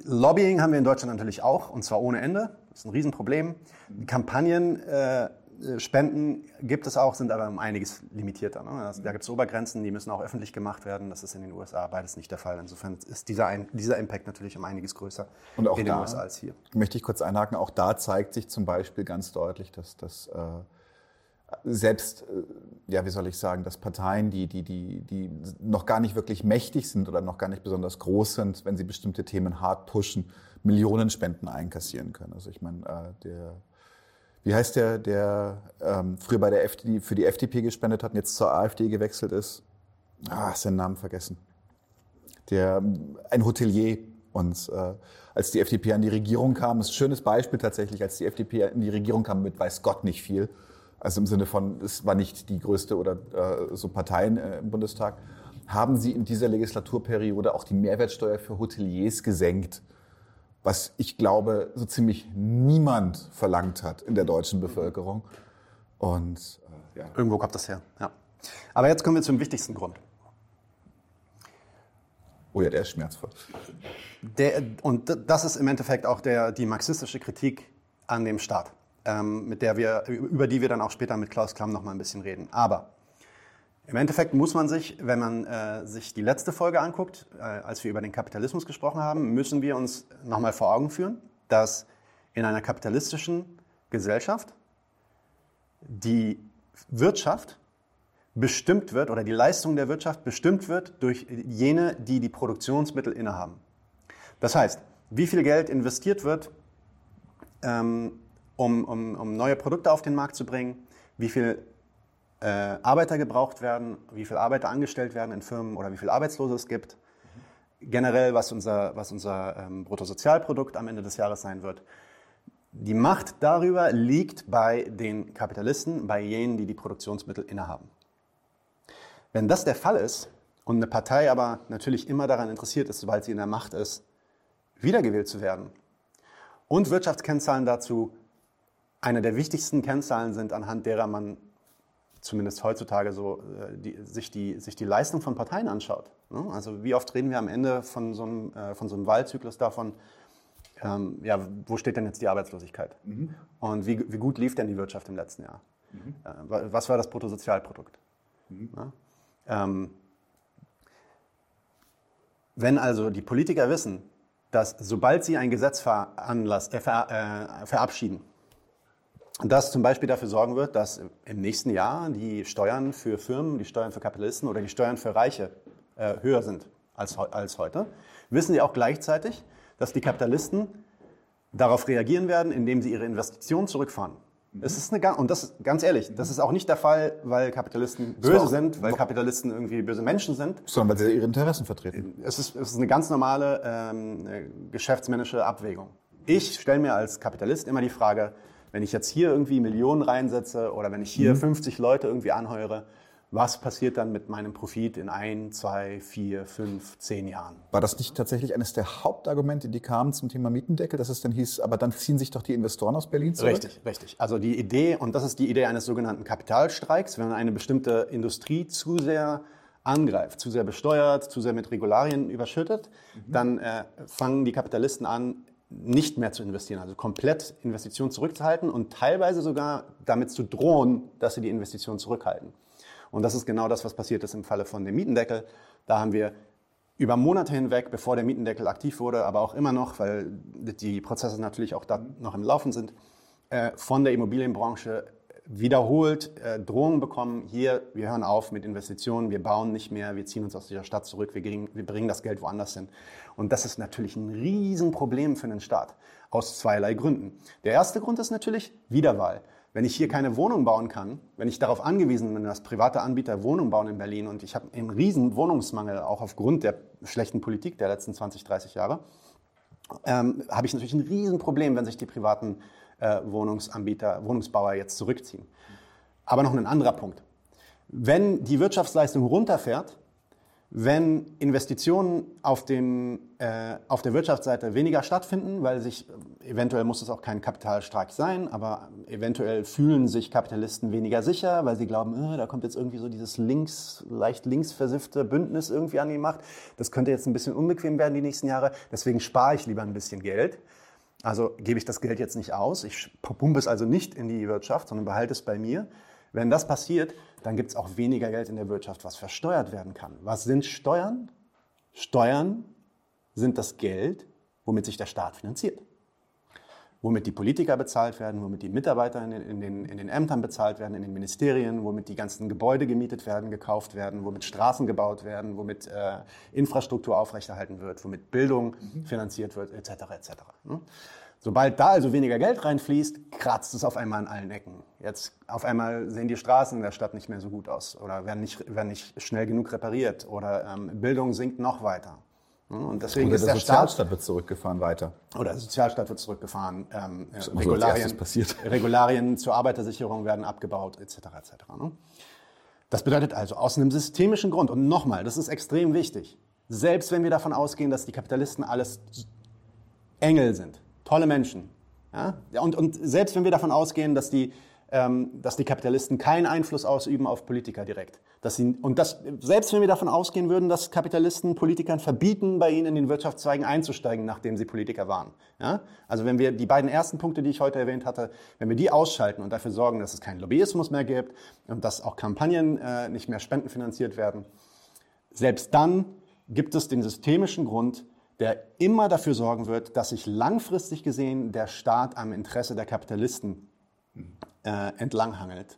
Lobbying haben wir in Deutschland natürlich auch, und zwar ohne Ende. Das ist ein Riesenproblem. Die Kampagnen, äh, äh, Spenden gibt es auch, sind aber um einiges limitierter. Ne? Also, da gibt es Obergrenzen, die müssen auch öffentlich gemacht werden. Das ist in den USA beides nicht der Fall. Insofern ist dieser, ein, dieser Impact natürlich um einiges größer in den USA als hier. möchte ich kurz einhaken, auch da zeigt sich zum Beispiel ganz deutlich, dass das äh, selbst, äh, ja, wie soll ich sagen, dass Parteien, die, die, die, die noch gar nicht wirklich mächtig sind oder noch gar nicht besonders groß sind, wenn sie bestimmte Themen hart pushen, Millionen Spenden einkassieren können. Also ich meine, äh, der, wie heißt der, der ähm, früher bei der FDP, für die FDP gespendet hat und jetzt zur AfD gewechselt ist? Ah, ist seinen Namen vergessen der ein Hotelier und äh, als die FDP an die Regierung kam, ist ein schönes Beispiel tatsächlich, als die FDP in die Regierung kam mit weiß Gott nicht viel, also im Sinne von, es war nicht die größte oder äh, so Parteien äh, im Bundestag, haben sie in dieser Legislaturperiode auch die Mehrwertsteuer für Hoteliers gesenkt, was ich glaube so ziemlich niemand verlangt hat in der deutschen Bevölkerung. Und äh, ja. Irgendwo kommt das her. Ja. Aber jetzt kommen wir zum wichtigsten Grund. Oh ja, der ist schmerzvoll. Der, und das ist im Endeffekt auch der, die marxistische Kritik an dem Staat, mit der wir, über die wir dann auch später mit Klaus Klamm noch mal ein bisschen reden. Aber im Endeffekt muss man sich, wenn man äh, sich die letzte Folge anguckt, äh, als wir über den Kapitalismus gesprochen haben, müssen wir uns noch mal vor Augen führen, dass in einer kapitalistischen Gesellschaft die Wirtschaft bestimmt wird oder die Leistung der Wirtschaft bestimmt wird durch jene, die die Produktionsmittel innehaben. Das heißt, wie viel Geld investiert wird, ähm, um, um, um neue Produkte auf den Markt zu bringen, wie viel äh, Arbeiter gebraucht werden, wie viele Arbeiter angestellt werden in Firmen oder wie viele Arbeitslose es gibt, generell was unser, was unser ähm, Bruttosozialprodukt am Ende des Jahres sein wird. Die Macht darüber liegt bei den Kapitalisten, bei jenen, die die Produktionsmittel innehaben. Wenn das der Fall ist und eine Partei aber natürlich immer daran interessiert ist, sobald sie in der Macht ist, wiedergewählt zu werden und Wirtschaftskennzahlen dazu eine der wichtigsten Kennzahlen sind, anhand derer man zumindest heutzutage so äh, die, sich, die, sich die Leistung von Parteien anschaut. Ne? Also wie oft reden wir am Ende von so einem, äh, von so einem Wahlzyklus davon, ähm, ja, wo steht denn jetzt die Arbeitslosigkeit? Und wie, wie gut lief denn die Wirtschaft im letzten Jahr? Äh, wa- was war das Bruttosozialprodukt? Ja? Ähm, wenn also die Politiker wissen, dass sobald sie ein Gesetz veranlass, äh, ver, äh, verabschieden, das zum Beispiel dafür sorgen wird, dass im nächsten Jahr die Steuern für Firmen, die Steuern für Kapitalisten oder die Steuern für Reiche äh, höher sind als, als heute, wissen sie auch gleichzeitig, dass die Kapitalisten darauf reagieren werden, indem sie ihre Investitionen zurückfahren. Das ist eine, und das ist ganz ehrlich, das ist auch nicht der Fall, weil Kapitalisten böse auch- sind, weil Kapitalisten irgendwie böse Menschen sind, Sondern weil sie ihre Interessen vertreten. es ist, es ist eine ganz normale ähm, äh, geschäftsmännische Abwägung. Ich stelle mir als Kapitalist immer die Frage, wenn ich jetzt hier irgendwie Millionen reinsetze oder wenn ich hier Mhm. 50 Leute irgendwie anheure, was passiert dann mit meinem Profit in ein, zwei, vier, fünf, zehn Jahren? War das nicht tatsächlich eines der Hauptargumente, die kamen zum Thema Mietendeckel, dass es dann hieß, aber dann ziehen sich doch die Investoren aus Berlin zurück? Richtig, richtig. Also die Idee, und das ist die Idee eines sogenannten Kapitalstreiks, wenn man eine bestimmte Industrie zu sehr angreift, zu sehr besteuert, zu sehr mit Regularien überschüttet, dann äh, fangen die Kapitalisten an, nicht mehr zu investieren, also komplett Investitionen zurückzuhalten und teilweise sogar damit zu drohen, dass sie die Investitionen zurückhalten. Und das ist genau das, was passiert ist im Falle von dem Mietendeckel. Da haben wir über Monate hinweg, bevor der Mietendeckel aktiv wurde, aber auch immer noch, weil die Prozesse natürlich auch da noch im Laufen sind, äh, von der Immobilienbranche wiederholt äh, Drohungen bekommen, hier, wir hören auf mit Investitionen, wir bauen nicht mehr, wir ziehen uns aus dieser Stadt zurück, wir, bringen das Geld woanders hin. Und das ist natürlich ein Riesenproblem für einen Staat, aus zweierlei Gründen. Der erste Grund ist natürlich Wiederwahl. Wenn ich hier keine Wohnung bauen kann, wenn ich darauf angewiesen bin, dass private Anbieter Wohnungen bauen in Berlin und ich habe einen riesen Wohnungsmangel, auch aufgrund der schlechten Politik der letzten 20, 30 Jahre, ähm, habe ich natürlich ein Riesenproblem, wenn sich die privaten äh, Wohnungsanbieter, Wohnungsbauer jetzt zurückziehen. Aber noch ein anderer Punkt. Wenn die Wirtschaftsleistung runterfährt, wenn Investitionen auf, dem, äh, auf der Wirtschaftsseite weniger stattfinden, weil sich, eventuell muss es auch kein Kapitalstreik sein, aber eventuell fühlen sich Kapitalisten weniger sicher, weil sie glauben, äh, da kommt jetzt irgendwie so dieses links, leicht links versiffte Bündnis irgendwie an die Macht. Das könnte jetzt ein bisschen unbequem werden die nächsten Jahre, deswegen spare ich lieber ein bisschen Geld. Also gebe ich das Geld jetzt nicht aus, ich pumpe es also nicht in die Wirtschaft, sondern behalte es bei mir. Wenn das passiert, dann gibt es auch weniger Geld in der Wirtschaft, was versteuert werden kann. Was sind Steuern? Steuern sind das Geld, womit sich der Staat finanziert. Womit die Politiker bezahlt werden, womit die Mitarbeiter in den, in, den, in den Ämtern bezahlt werden, in den Ministerien, womit die ganzen Gebäude gemietet werden, gekauft werden, womit Straßen gebaut werden, womit äh, Infrastruktur aufrechterhalten wird, womit Bildung finanziert wird, etc. etc. Sobald da also weniger Geld reinfließt, kratzt es auf einmal an allen Ecken. Jetzt auf einmal sehen die Straßen in der Stadt nicht mehr so gut aus oder werden nicht, werden nicht schnell genug repariert oder ähm, Bildung sinkt noch weiter. Und deswegen Oder ist der der Staat Sozialstaat wird zurückgefahren weiter. oder der Sozialstaat wird zurückgefahren, ähm, äh, als Regularien, erstes passiert. Regularien zur Arbeitersicherung werden abgebaut, etc. etc. Ne? Das bedeutet also aus einem systemischen Grund, und nochmal, das ist extrem wichtig, selbst wenn wir davon ausgehen, dass die Kapitalisten alles Engel sind, tolle Menschen, ja? Und, und selbst wenn wir davon ausgehen, dass die, ähm, dass die Kapitalisten keinen Einfluss ausüben auf Politiker direkt, dass sie, und das, selbst wenn wir davon ausgehen würden, dass Kapitalisten Politikern verbieten, bei ihnen in den Wirtschaftszweigen einzusteigen, nachdem sie Politiker waren. Ja? Also wenn wir die beiden ersten Punkte, die ich heute erwähnt hatte, wenn wir die ausschalten und dafür sorgen, dass es keinen Lobbyismus mehr gibt und dass auch Kampagnen äh, nicht mehr spendenfinanziert werden, selbst dann gibt es den systemischen Grund, der immer dafür sorgen wird, dass sich langfristig gesehen der Staat am Interesse der Kapitalisten äh, entlanghangelt.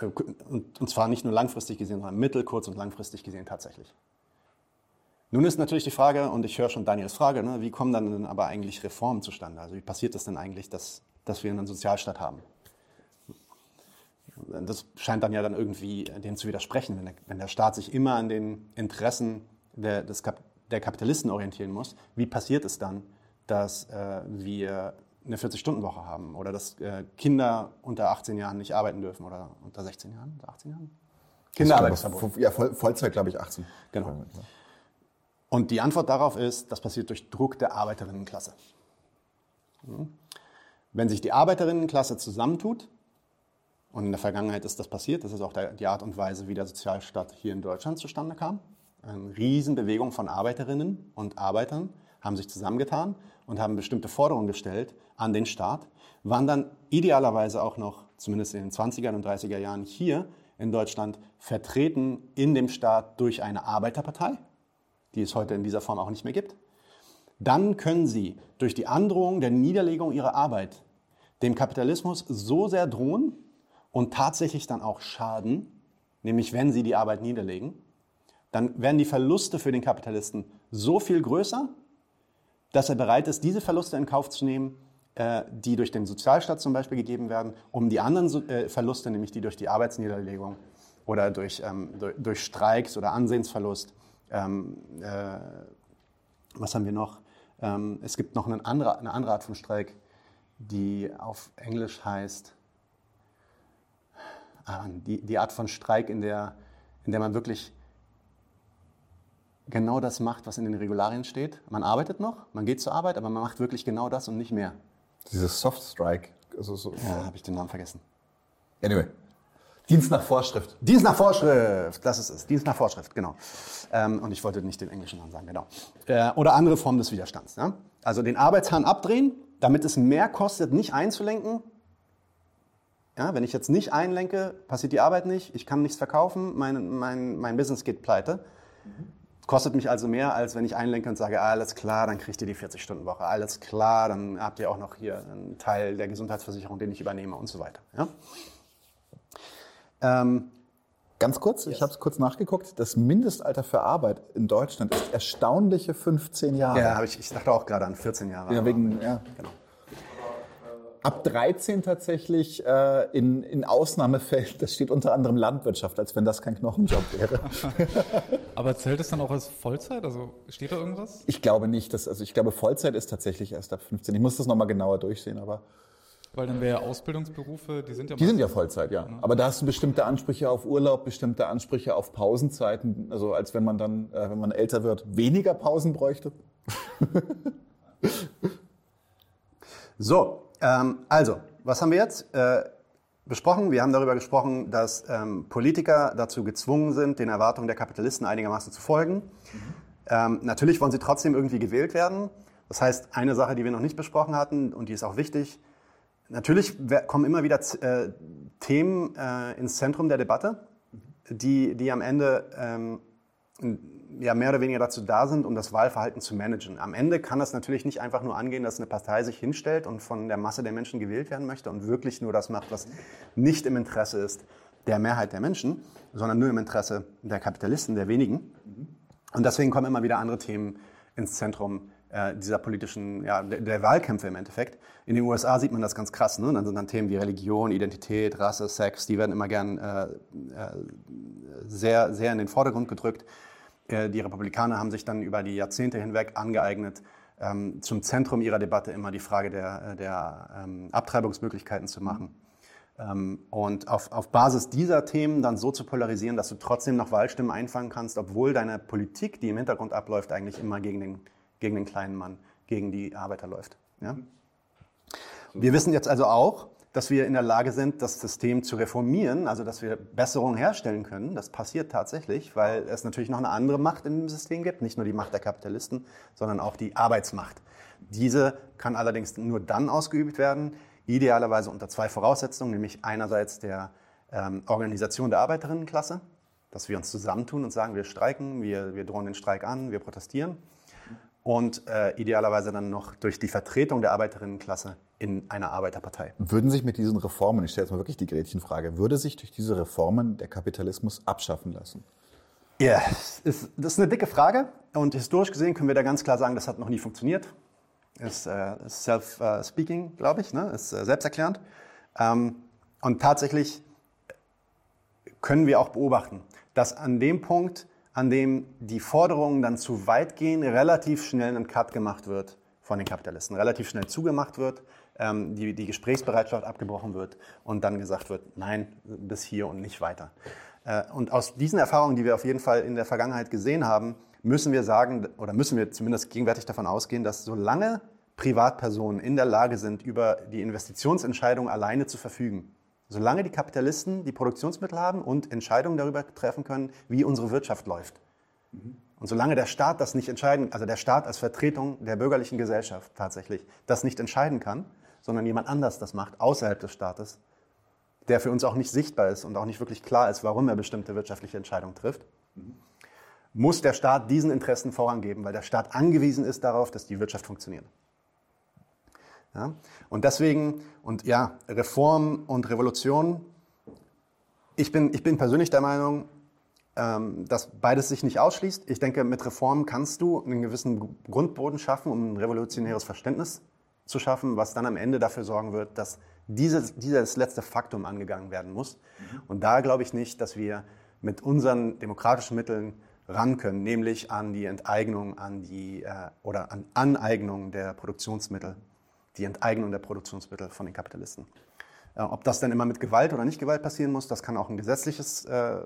Äh, Und, und zwar nicht nur langfristig gesehen, sondern mittel-, kurz- und langfristig gesehen tatsächlich. Nun ist natürlich die Frage, und ich höre schon Daniels Frage, ne, wie kommen dann denn aber eigentlich Reformen zustande? Also wie passiert es denn eigentlich, dass, dass wir einen Sozialstaat haben? Das scheint dann ja dann irgendwie dem zu widersprechen, wenn der, wenn der Staat sich immer an den Interessen der, des Kap der Kapitalisten orientieren muss. Wie passiert es dann, dass äh, wir eine 40-Stunden-Woche haben oder dass äh, Kinder unter 18 Jahren nicht arbeiten dürfen oder unter 16 Jahren, unter 18 Jahren? Kinderarbeitsverbot. Ja, Voll, Vollzeit, glaube ich, 18. Genau. Und die Antwort darauf ist, das passiert durch Druck der Arbeiterinnenklasse. Mhm. Wenn sich die Arbeiterinnenklasse zusammentut, und in der Vergangenheit ist das passiert, das ist auch die Art und Weise, wie der Sozialstaat hier in Deutschland zustande kam. Eine Riesenbewegung von Arbeiterinnen und Arbeitern haben sich zusammengetan und haben bestimmte Forderungen gestellt an den Staat, waren dann idealerweise auch noch, zumindest in den 20er und 30er Jahren hier in Deutschland, vertreten in dem Staat durch eine Arbeiterpartei, die es heute in dieser Form auch nicht mehr gibt. Dann können sie durch die Androhung der Niederlegung ihrer Arbeit dem Kapitalismus so sehr drohen und tatsächlich dann auch schaden, nämlich wenn sie die Arbeit niederlegen, dann werden die Verluste für den Kapitalisten so viel größer, dass er bereit ist, diese Verluste in Kauf zu nehmen, äh, die durch den Sozialstaat zum Beispiel gegeben werden, um die anderen äh, Verluste, nämlich die durch die Arbeitsniederlegung oder durch, ähm, durch, durch Streiks oder Ansehensverlust, ähm, äh, was haben wir noch, Ähm, es gibt noch eine andere, eine andere Art von Streik, die auf Englisch heißt, ah, die, die Art von Streik, in der, in der man wirklich genau das macht, was in den Regularien steht. Man arbeitet noch, man geht zur Arbeit, aber man macht wirklich genau das und nicht mehr. Dieses Soft Strike. Also so, Ja, habe ich den Namen vergessen. Anyway. Dienst nach Vorschrift. Dienst nach Vorschrift, das ist es. Dienst nach Vorschrift, genau. Ähm, und ich wollte nicht den englischen Namen sagen, genau. Äh, oder andere Formen des Widerstands. Ja? Also den Arbeitshahn abdrehen, damit es mehr kostet, nicht einzulenken. Ja, wenn ich jetzt nicht einlenke, passiert die Arbeit nicht, ich kann nichts verkaufen, mein, mein, mein Business geht pleite. Kostet mich also mehr, als wenn ich einlenke und sage, alles klar, dann kriegt ihr die 40-Stunden-Woche, alles klar, dann habt ihr auch noch hier einen Teil der Gesundheitsversicherung, den ich übernehme und so weiter. Ja? Ähm, Ganz kurz, ich habe es kurz nachgeguckt. Das Mindestalter für Arbeit in Deutschland ist erstaunliche 15 Jahre. ja, ich, ich dachte auch gerade an 14 Jahre. Ja, wegen, ja. Genau. Ab 13 tatsächlich äh, in, in Ausnahmefällen, das steht unter anderem Landwirtschaft, als wenn das kein Knochenjob wäre. Aber zählt es dann auch als Vollzeit? Also steht da irgendwas? Ich glaube nicht, dass, also ich glaube Vollzeit ist tatsächlich erst ab 15. Ich muss das nochmal genauer durchsehen, aber Weil dann wäre ja Ausbildungsberufe, die sind ja die sind ja Vollzeit, ja. Aber da hast du bestimmte Ansprüche auf Urlaub, bestimmte Ansprüche auf Pausenzeiten, also als wenn man dann, äh, wenn man älter wird, weniger Pausen bräuchte. So, ähm, also, was haben wir jetzt äh, besprochen? Wir haben darüber gesprochen, dass ähm, Politiker dazu gezwungen sind, den Erwartungen der Kapitalisten einigermaßen zu folgen. Ähm, natürlich wollen sie trotzdem irgendwie gewählt werden. Das heißt, eine Sache, die wir noch nicht besprochen hatten und die ist auch wichtig, natürlich kommen immer wieder äh, Themen äh, ins Zentrum der Debatte, die, die am Ende ähm, ja mehr oder weniger dazu da sind, um das Wahlverhalten zu managen. Am Ende kann das natürlich nicht einfach nur angehen, dass eine Partei sich hinstellt und von der Masse der Menschen gewählt werden möchte und wirklich nur das macht, was nicht im Interesse ist der Mehrheit der Menschen, sondern nur im Interesse der Kapitalisten, der wenigen. Und deswegen kommen immer wieder andere Themen ins Zentrum äh, dieser politischen, ja, der, Wahlkämpfe im Endeffekt. In den USA sieht man das ganz krass. Ne? Dann sind dann Themen wie Religion, Identität, Rasse, Sex, die werden immer gern äh, äh, sehr, sehr in den Vordergrund gedrückt. Äh, Die Republikaner haben sich dann über die Jahrzehnte hinweg angeeignet, ähm, zum Zentrum ihrer Debatte immer die Frage der, der ähm, Abtreibungsmöglichkeiten zu machen. Ähm, Und auf, auf Basis dieser Themen dann so zu polarisieren, dass du trotzdem noch Wahlstimmen einfangen kannst, obwohl deine Politik, die im Hintergrund abläuft, eigentlich immer gegen den, gegen den kleinen Mann, gegen die Arbeiter läuft. Ja? Wir wissen jetzt also auch, dass wir in der Lage sind, das System zu reformieren, also dass wir Besserungen herstellen können. Das passiert tatsächlich, weil es natürlich noch eine andere Macht in dem System gibt, nicht nur die Macht der Kapitalisten, sondern auch die Arbeitsmacht. Diese kann allerdings nur dann ausgeübt werden, idealerweise unter zwei Voraussetzungen, nämlich einerseits der ähm, Organisation der Arbeiterinnenklasse, dass wir uns zusammentun und sagen, wir streiken, wir, wir drohen den Streik an, wir protestieren und äh, idealerweise dann noch durch die Vertretung der Arbeiterinnenklasse in einer Arbeiterpartei. Würden sich mit diesen Reformen, ich stelle jetzt mal wirklich die Gretchenfrage, würde sich durch diese Reformen der Kapitalismus abschaffen lassen? Ja, ist, das ist eine dicke Frage und historisch gesehen können wir da ganz klar sagen, das hat noch nie funktioniert. Ist, äh, ist self-speaking, glaube ich, ne? ist äh, selbsterklärend. Ähm, und tatsächlich können wir auch beobachten, dass an dem Punkt, an dem die Forderungen dann zu weit gehen, relativ schnell ein Cut gemacht wird von den Kapitalisten, relativ schnell zugemacht wird, ähm, die, die Gesprächsbereitschaft abgebrochen wird und dann gesagt wird, nein, bis hier und nicht weiter. Äh, und aus diesen Erfahrungen, die wir auf jeden Fall in der Vergangenheit gesehen haben, müssen wir sagen, oder müssen wir zumindest gegenwärtig davon ausgehen, dass solange Privatpersonen in der Lage sind, über die Investitionsentscheidung alleine zu verfügen, solange die Kapitalisten die Produktionsmittel haben und Entscheidungen darüber treffen können, wie unsere Wirtschaft läuft. Und solange der Staat das nicht entscheiden, also der Staat als Vertretung der bürgerlichen Gesellschaft tatsächlich das nicht entscheiden kann, sondern jemand anders das macht, außerhalb des Staates, der für uns auch nicht sichtbar ist und auch nicht wirklich klar ist, warum er bestimmte wirtschaftliche Entscheidungen trifft, muss der Staat diesen Interessen Vorrang geben, weil der Staat angewiesen ist darauf, dass die Wirtschaft funktioniert. Ja? Und deswegen, und ja, Reform und Revolution, ich bin, ich bin persönlich der Meinung, ähm, dass beides sich nicht ausschließt. Ich denke, mit Reformen kannst du einen gewissen Grundboden schaffen, um ein revolutionäres Verständnis zu schaffen, was dann am Ende dafür sorgen wird, dass dieses, dieses letzte Faktum angegangen werden muss. Und da glaube ich nicht, dass wir mit unseren demokratischen Mitteln ran können, nämlich an die Enteignung an die, äh, oder an Aneignung der Produktionsmittel, die Enteignung der Produktionsmittel von den Kapitalisten. Äh, ob das dann immer mit Gewalt oder nicht Gewalt passieren muss, das kann auch ein gesetzliches, äh,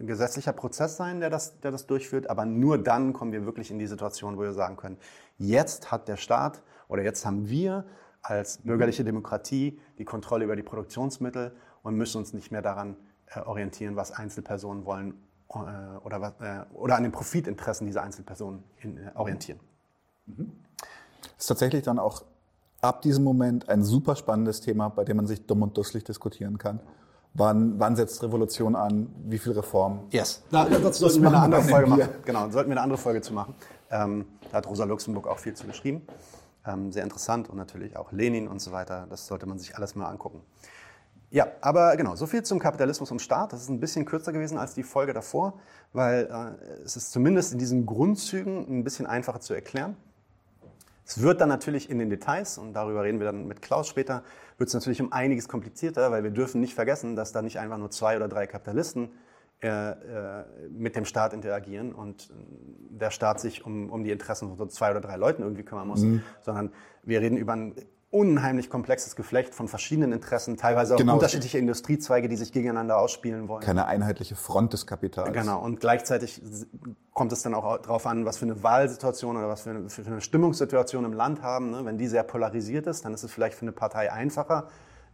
gesetzlicher Prozess sein, der das, der das durchführt. Aber nur dann kommen wir wirklich in die Situation, wo wir sagen können, jetzt hat der Staat oder jetzt haben wir als bürgerliche Demokratie die Kontrolle über die Produktionsmittel und müssen uns nicht mehr daran äh, orientieren, was Einzelpersonen wollen äh, oder, was, äh, oder an den Profitinteressen dieser Einzelpersonen in, äh, orientieren. Mhm. Das ist tatsächlich dann auch ab diesem Moment ein super spannendes Thema, bei dem man sich dumm und dusselig diskutieren kann. Wann, wann setzt Revolution an? Wie viel Reform? Yes. Da, dazu sollten wir eine andere Folge machen. Genau, sollten wir eine andere Folge zu machen. Ähm, da hat Rosa Luxemburg auch viel zu geschrieben. Ähm, sehr interessant und natürlich auch Lenin und so weiter. Das sollte man sich alles mal angucken. Ja, aber genau, so viel zum Kapitalismus und Staat. Das ist ein bisschen kürzer gewesen als die Folge davor, weil äh, es ist zumindest in diesen Grundzügen ein bisschen einfacher zu erklären. Es wird dann natürlich in den Details, und darüber reden wir dann mit Klaus später, wird es natürlich um einiges komplizierter, weil wir dürfen nicht vergessen, dass da nicht einfach nur zwei oder drei Kapitalisten äh, äh, mit dem Staat interagieren und der Staat sich um, um die Interessen von so zwei oder drei Leuten irgendwie kümmern muss, mhm. sondern wir reden über ein unheimlich komplexes Geflecht von verschiedenen Interessen, teilweise auch genau. unterschiedliche Industriezweige, die sich gegeneinander ausspielen wollen. Keine einheitliche Front des Kapitals. Genau, und gleichzeitig kommt es dann auch darauf an, was für eine Wahlsituation oder was für eine, für eine Stimmungssituation im Land haben. Ne? Wenn die sehr polarisiert ist, dann ist es vielleicht für eine Partei einfacher,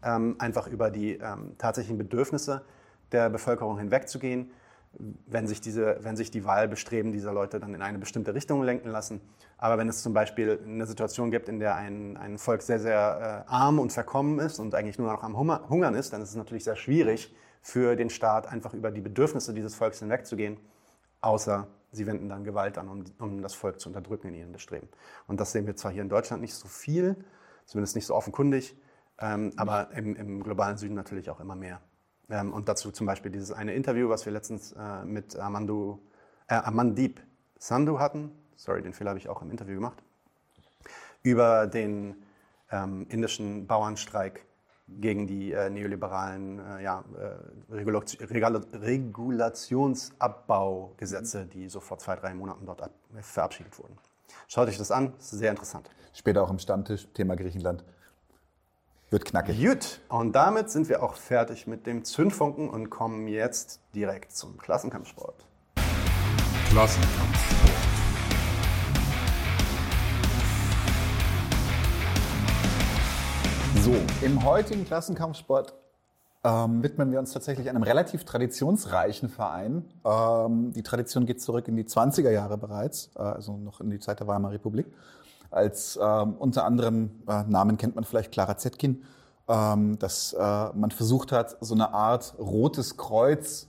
ähm, einfach über die ähm, tatsächlichen Bedürfnisse der Bevölkerung hinwegzugehen wenn sich, diese, wenn sich die Wahlbestreben dieser Leute dann in eine bestimmte Richtung lenken lassen. Aber wenn es zum Beispiel eine Situation gibt, in der ein, ein Volk sehr, sehr äh, arm und verkommen ist und eigentlich nur noch am Hungern ist, dann ist es natürlich sehr schwierig für den Staat, einfach über die Bedürfnisse dieses Volkes hinwegzugehen, außer sie wenden dann Gewalt an, um, um das Volk zu unterdrücken in ihren Bestreben. Und das sehen wir zwar hier in Deutschland nicht so viel, zumindest nicht so offenkundig, ähm, aber im, im globalen Süden natürlich auch immer mehr. Ähm, und dazu zum Beispiel dieses eine Interview, was wir letztens äh, mit Amandu, äh, Amandip Sandhu hatten. Sorry, den Fehler habe ich auch im Interview gemacht. Über den ähm, indischen Bauernstreik gegen die äh, neoliberalen äh, ja, äh, Regulationsabbaugesetze, die so vor zwei, drei Monaten dort verabschiedet wurden. Schaut euch das an, sehr interessant. Später auch im Stammtisch, Thema Griechenland. Wird knackig. Gut, und damit sind wir auch fertig mit dem Zündfunken und kommen jetzt direkt zum Klassenkampfsport. Klassenkampfsport. So, im heutigen Klassenkampfsport ähm, widmen wir uns tatsächlich einem relativ traditionsreichen Verein. Ähm, die Tradition geht zurück in die 20er Jahre bereits, äh, also noch in die Zeit der Weimarer Republik als ähm, unter anderem äh, Namen kennt man vielleicht Clara Zetkin, ähm, dass äh, man versucht hat, so eine Art rotes Kreuz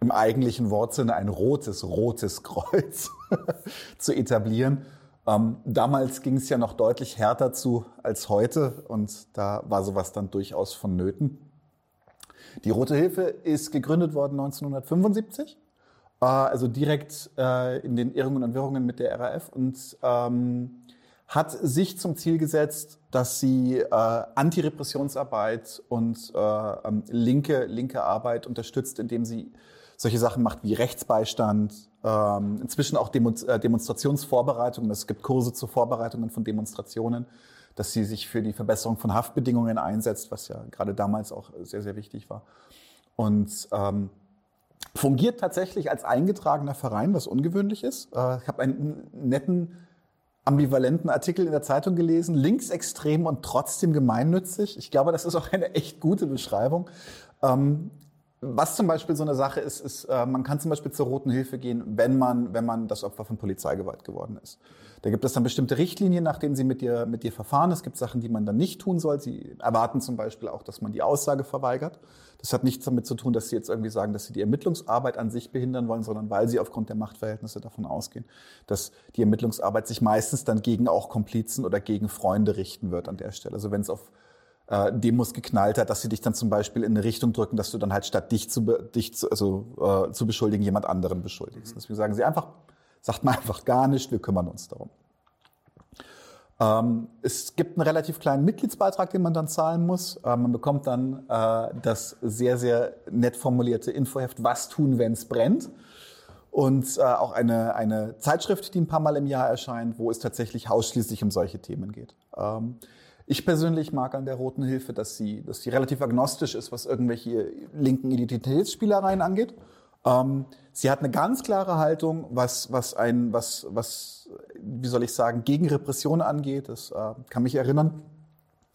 im eigentlichen Wortsinne ein rotes, rotes Kreuz zu etablieren. Ähm, damals ging es ja noch deutlich härter zu als heute und da war sowas dann durchaus vonnöten. Die Rote Hilfe ist gegründet worden 1975, äh, also direkt äh, in den Irrungen und Wirrungen mit der RAF und ähm, hat sich zum Ziel gesetzt, dass sie äh, Antirepressionsarbeit und äh, ähm, linke, linke Arbeit unterstützt, indem sie solche Sachen macht wie Rechtsbeistand, ähm, inzwischen auch äh, Demonstrationsvorbereitungen. Es gibt Kurse zur Vorbereitungen von Demonstrationen, dass sie sich für die Verbesserung von Haftbedingungen einsetzt, was ja gerade damals auch sehr, sehr wichtig war. Und ähm, fungiert tatsächlich als eingetragener Verein, was ungewöhnlich ist. Äh, ich habe einen netten ambivalenten Artikel in der Zeitung gelesen, linksextrem und trotzdem gemeinnützig. Ich glaube, das ist auch eine echt gute Beschreibung. Ähm, was zum Beispiel so eine Sache ist, ist, äh, man kann zum Beispiel zur Roten Hilfe gehen, wenn man, wenn man das Opfer von Polizeigewalt geworden ist. Da gibt es dann bestimmte Richtlinien, nach denen sie mit dir, mit dir verfahren. Es gibt Sachen, die man dann nicht tun soll. Sie erwarten zum Beispiel auch, dass man die Aussage verweigert. Das hat nichts damit zu tun, dass sie jetzt irgendwie sagen, dass sie die Ermittlungsarbeit an sich behindern wollen, sondern weil sie aufgrund der Machtverhältnisse davon ausgehen, dass die Ermittlungsarbeit sich meistens dann gegen auch Komplizen oder gegen Freunde richten wird an der Stelle. Also wenn es auf äh, Demos geknallt hat, dass sie dich dann zum Beispiel in eine Richtung drücken, dass du dann halt statt dich zu, dich zu, also, äh, zu beschuldigen, jemand anderen beschuldigst. Deswegen sagen sie einfach, sagt man einfach gar nicht, wir kümmern uns darum. Ähm, es gibt einen relativ kleinen Mitgliedsbeitrag, den man dann zahlen muss. Äh, man bekommt dann äh, das sehr, sehr nett formulierte Infoheft Was tun, wenn es brennt. und äh, auch eine, eine Zeitschrift, die ein paar Mal im Jahr erscheint, wo es tatsächlich ausschließlich um solche Themen geht. Ähm, ich persönlich mag an der Roten Hilfe, dass sie, dass sie relativ agnostisch ist, was irgendwelche linken Identitätsspielereien angeht. Ähm, sie hat eine ganz klare Haltung, was, was ein, was, was, wie soll ich sagen, gegen Repression angeht. Das äh, kann mich erinnern.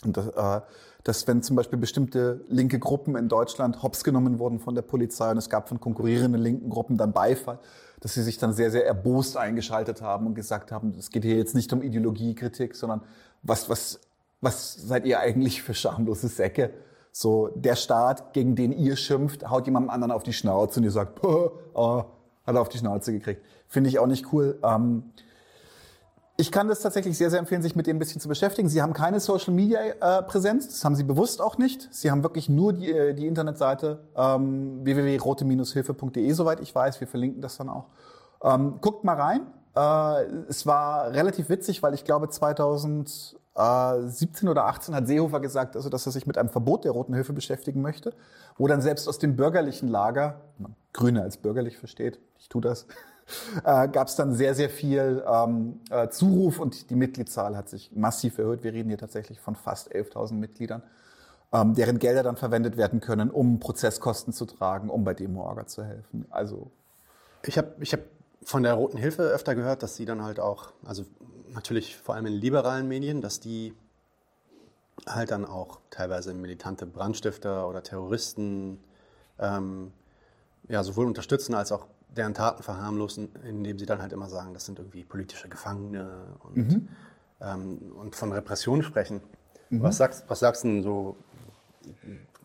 Und das, äh, dass wenn zum Beispiel bestimmte linke Gruppen in Deutschland hops genommen wurden von der Polizei und es gab von konkurrierenden linken Gruppen dann Beifall, dass sie sich dann sehr, sehr erbost eingeschaltet haben und gesagt haben, es geht hier jetzt nicht um Ideologiekritik, sondern was, was was seid ihr eigentlich für schamlose Säcke? So, der Staat, gegen den ihr schimpft, haut jemandem anderen auf die Schnauze und ihr sagt, oh, hat er auf die Schnauze gekriegt. Finde ich auch nicht cool. Ähm, ich kann das tatsächlich sehr, sehr empfehlen, sich mit dem ein bisschen zu beschäftigen. Sie haben keine Social Media äh, Präsenz, das haben Sie bewusst auch nicht. Sie haben wirklich nur die, äh, die Internetseite ähm, www.rote-hilfe.de, soweit ich weiß. Wir verlinken das dann auch. Ähm, guckt mal rein. Äh, es war relativ witzig, weil ich glaube 2000 äh, 17 oder 18 hat Seehofer gesagt, also, dass er sich mit einem Verbot der Roten Hilfe beschäftigen möchte, wo dann selbst aus dem bürgerlichen Lager, man Grüne als bürgerlich versteht, ich tu das, äh, gab es dann sehr, sehr viel ähm, äh, Zuruf und die Mitgliedszahl hat sich massiv erhöht. Wir reden hier tatsächlich von fast 11.000 Mitgliedern, ähm, deren Gelder dann verwendet werden können, um Prozesskosten zu tragen, um bei Demo-Orga zu helfen. Also ich habe ich hab von der Roten Hilfe öfter gehört, dass sie dann halt auch, also natürlich vor allem in liberalen Medien, dass die halt dann auch teilweise militante Brandstifter oder Terroristen ähm, ja, sowohl unterstützen als auch deren Taten verharmlosen, indem sie dann halt immer sagen, das sind irgendwie politische Gefangene und, mhm. ähm, und von Repression sprechen. Mhm. Was, sagst, was sagst du denn so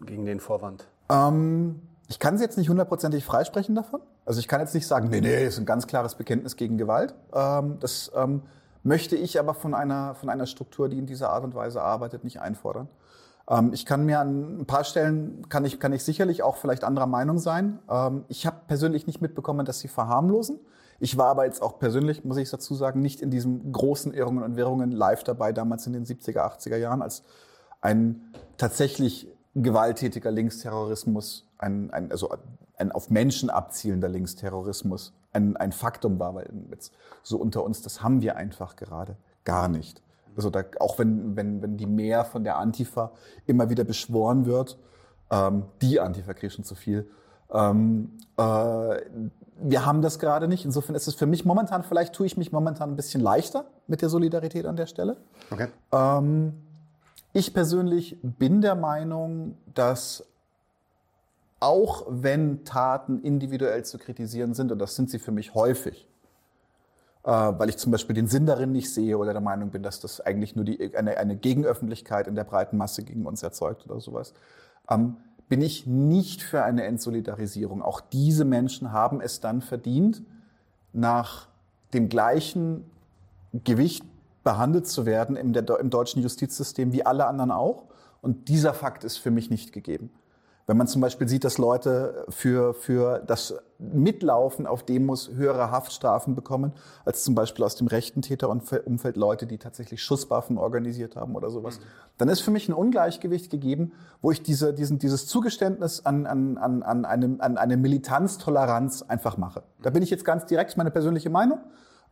gegen den Vorwand? Ähm, ich kann sie jetzt nicht hundertprozentig freisprechen davon. Also ich kann jetzt nicht sagen, nee, nee, ist ein ganz klares Bekenntnis gegen Gewalt. Ähm, das ähm, möchte ich aber von einer, von einer Struktur, die in dieser Art und Weise arbeitet, nicht einfordern. Ähm, ich kann mir an ein paar Stellen, kann ich, kann ich sicherlich auch vielleicht anderer Meinung sein. Ähm, ich habe persönlich nicht mitbekommen, dass sie verharmlosen. Ich war aber jetzt auch persönlich, muss ich dazu sagen, nicht in diesen großen Irrungen und Wirrungen live dabei, damals in den 70er, 80er Jahren, als ein tatsächlich gewalttätiger Linksterrorismus, ein, ein, also ein auf Menschen abzielender Linksterrorismus ein, ein Faktum war, weil jetzt so unter uns, das haben wir einfach gerade gar nicht. Also da, auch wenn, wenn, wenn die mehr von der Antifa immer wieder beschworen wird, ähm, die Antifa kriegt schon zu viel, ähm, äh, wir haben das gerade nicht. Insofern ist es für mich momentan, vielleicht tue ich mich momentan ein bisschen leichter mit der Solidarität an der Stelle. Okay. Ähm, ich persönlich bin der Meinung, dass auch wenn Taten individuell zu kritisieren sind, und das sind sie für mich häufig, äh, weil ich zum Beispiel den Sinn darin nicht sehe oder der Meinung bin, dass das eigentlich nur die, eine, eine Gegenöffentlichkeit in der breiten Masse gegen uns erzeugt oder sowas, ähm, bin ich nicht für eine Entsolidarisierung. Auch diese Menschen haben es dann verdient, nach dem gleichen Gewicht behandelt zu werden im, der, im deutschen Justizsystem wie alle anderen auch. Und dieser Fakt ist für mich nicht gegeben. Wenn man zum Beispiel sieht, dass Leute für, für das Mitlaufen auf Demos höhere Haftstrafen bekommen, als zum Beispiel aus dem rechten Täterumfeld Leute, die tatsächlich Schusswaffen organisiert haben oder sowas, mhm. dann ist für mich ein Ungleichgewicht gegeben, wo ich diese, diesen, dieses Zugeständnis an, an, an, an, eine, an eine Militanztoleranz einfach mache. Da bin ich jetzt ganz direkt, meine persönliche Meinung.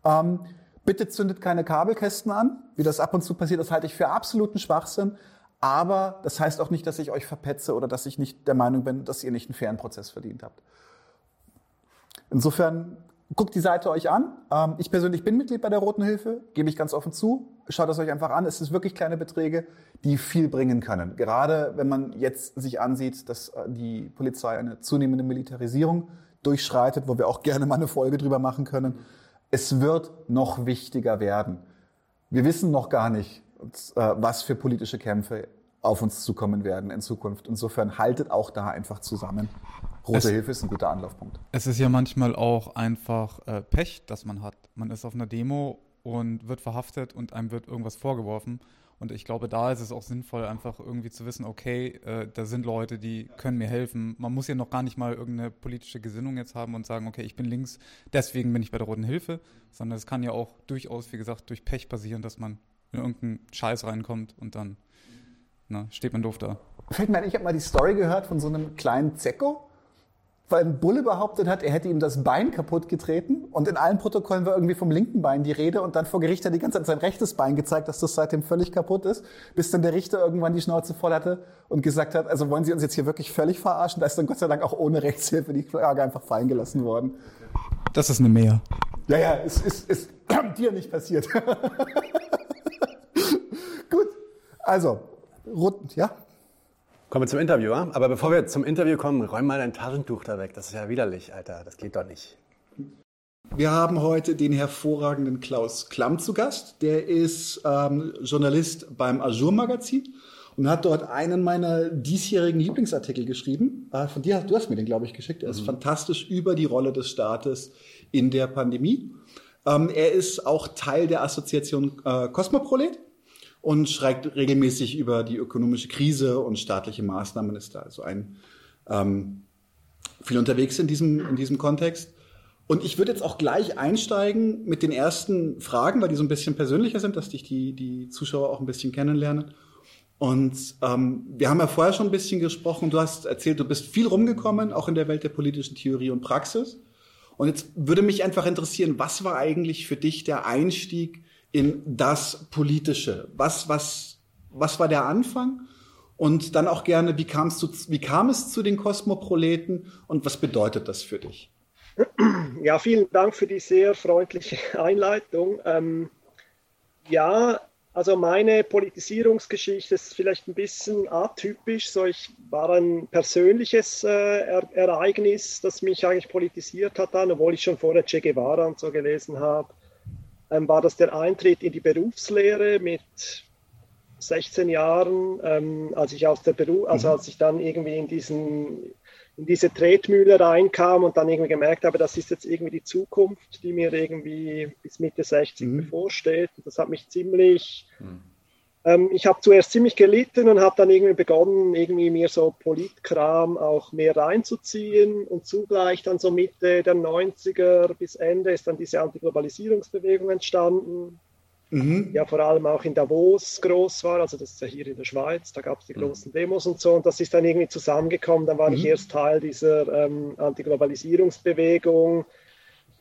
Ähm, bitte zündet keine Kabelkästen an, wie das ab und zu passiert, das halte ich für absoluten Schwachsinn. Aber das heißt auch nicht, dass ich euch verpetze oder dass ich nicht der Meinung bin, dass ihr nicht einen fairen Prozess verdient habt. Insofern guckt die Seite euch an. Ähm, ich persönlich bin Mitglied bei der Roten Hilfe, gebe ich ganz offen zu. Schaut es euch einfach an. Es sind wirklich kleine Beträge, die viel bringen können. Gerade wenn man jetzt sich ansieht, dass äh, die Polizei eine zunehmende Militarisierung durchschreitet, wo wir auch gerne mal eine Folge drüber machen können. Es wird noch wichtiger werden. Wir wissen noch gar nicht, äh, was für politische Kämpfe auf uns zukommen werden in Zukunft. Insofern haltet auch da einfach zusammen. Rote es, Hilfe ist ein guter Anlaufpunkt. Es ist ja manchmal auch einfach äh, Pech, das man hat. Man ist auf einer Demo und wird verhaftet und einem wird irgendwas vorgeworfen. Und ich glaube, da ist es auch sinnvoll, einfach irgendwie zu wissen, okay, äh, da sind Leute, die können mir helfen. Man muss ja noch gar nicht mal irgendeine politische Gesinnung jetzt haben und sagen, okay, ich bin links, deswegen bin ich bei der Roten Hilfe, sondern es kann ja auch durchaus, wie gesagt, durch Pech passieren, dass man in irgendeinen Scheiß reinkommt und dann na, steht man doof da. Fällt mir ein, ich habe mal die Story gehört von so einem kleinen Zecko, weil ein Bulle behauptet hat, er hätte ihm das Bein kaputt getreten und in allen Protokollen war irgendwie vom linken Bein die Rede und dann vor Gericht hat die ganze Zeit sein rechtes Bein gezeigt, dass das seitdem völlig kaputt ist, bis dann der Richter irgendwann die Schnauze voll hatte und gesagt hat, also wollen Sie uns jetzt hier wirklich völlig verarschen? Da ist dann Gott sei Dank auch ohne Rechtshilfe die Frage einfach fallen gelassen worden. Das ist eine Mehr. Ja, ja, es ist, ist dir nicht passiert. Gut, also, rund, ja, Kommen wir zum Interview, ja? aber bevor wir zum Interview kommen, räum mal dein Taschentuch da weg. Das ist ja widerlich, Alter. Das geht doch nicht. Wir haben heute den hervorragenden Klaus Klamm zu Gast. Der ist ähm, Journalist beim Azure Magazin und hat dort einen meiner diesjährigen Lieblingsartikel geschrieben. Äh, von dir, du hast mir den, glaube ich, geschickt. Er ist mhm. fantastisch über die Rolle des Staates in der Pandemie. Ähm, er ist auch Teil der Assoziation äh, Cosmoprolet und schreibt regelmäßig über die ökonomische Krise und staatliche Maßnahmen, ist da also ein ähm, viel unterwegs in diesem, in diesem Kontext. Und ich würde jetzt auch gleich einsteigen mit den ersten Fragen, weil die so ein bisschen persönlicher sind, dass dich die, die Zuschauer auch ein bisschen kennenlernen. Und ähm, wir haben ja vorher schon ein bisschen gesprochen. Du hast erzählt, du bist viel rumgekommen, auch in der Welt der politischen Theorie und Praxis. Und jetzt würde mich einfach interessieren, was war eigentlich für dich der Einstieg in das Politische. Was, was, was war der Anfang? Und dann auch gerne, wie, kamst du, wie kam es zu den Kosmoproleten und was bedeutet das für dich? Ja, vielen Dank für die sehr freundliche Einleitung. Ähm, ja, also meine Politisierungsgeschichte ist vielleicht ein bisschen atypisch. So, ich war ein persönliches äh, er Ereignis, das mich eigentlich politisiert hat, dann, obwohl ich schon vorher Che Guevara und so gelesen habe ähm, war das der Eintritt in die Berufslehre mit 16 Jahren, ähm, als ich aus der Beruf, also mhm. als ich dann irgendwie in diesen in diese Tretmühle reinkam und dann irgendwie gemerkt habe, das ist jetzt irgendwie die Zukunft, die mir irgendwie bis Mitte 60 mhm. bevorsteht. Und das hat mich ziemlich mhm. Ähm, ich habe zuerst ziemlich gelitten und habe dann irgendwie begonnen, irgendwie mir so Politkram auch mehr reinzuziehen und zugleich dann so Mitte der 90er bis Ende ist dann diese Antiglobalisierungsbewegung entstanden. Mhm. Ja, vor allem auch in Davos groß war, also das ist ja hier in der Schweiz, da gab es die mhm. großen Demos und so, und das ist dann irgendwie zusammengekommen. Dann war mhm. ich erst Teil dieser ähm, Antiglobalisierungsbewegung,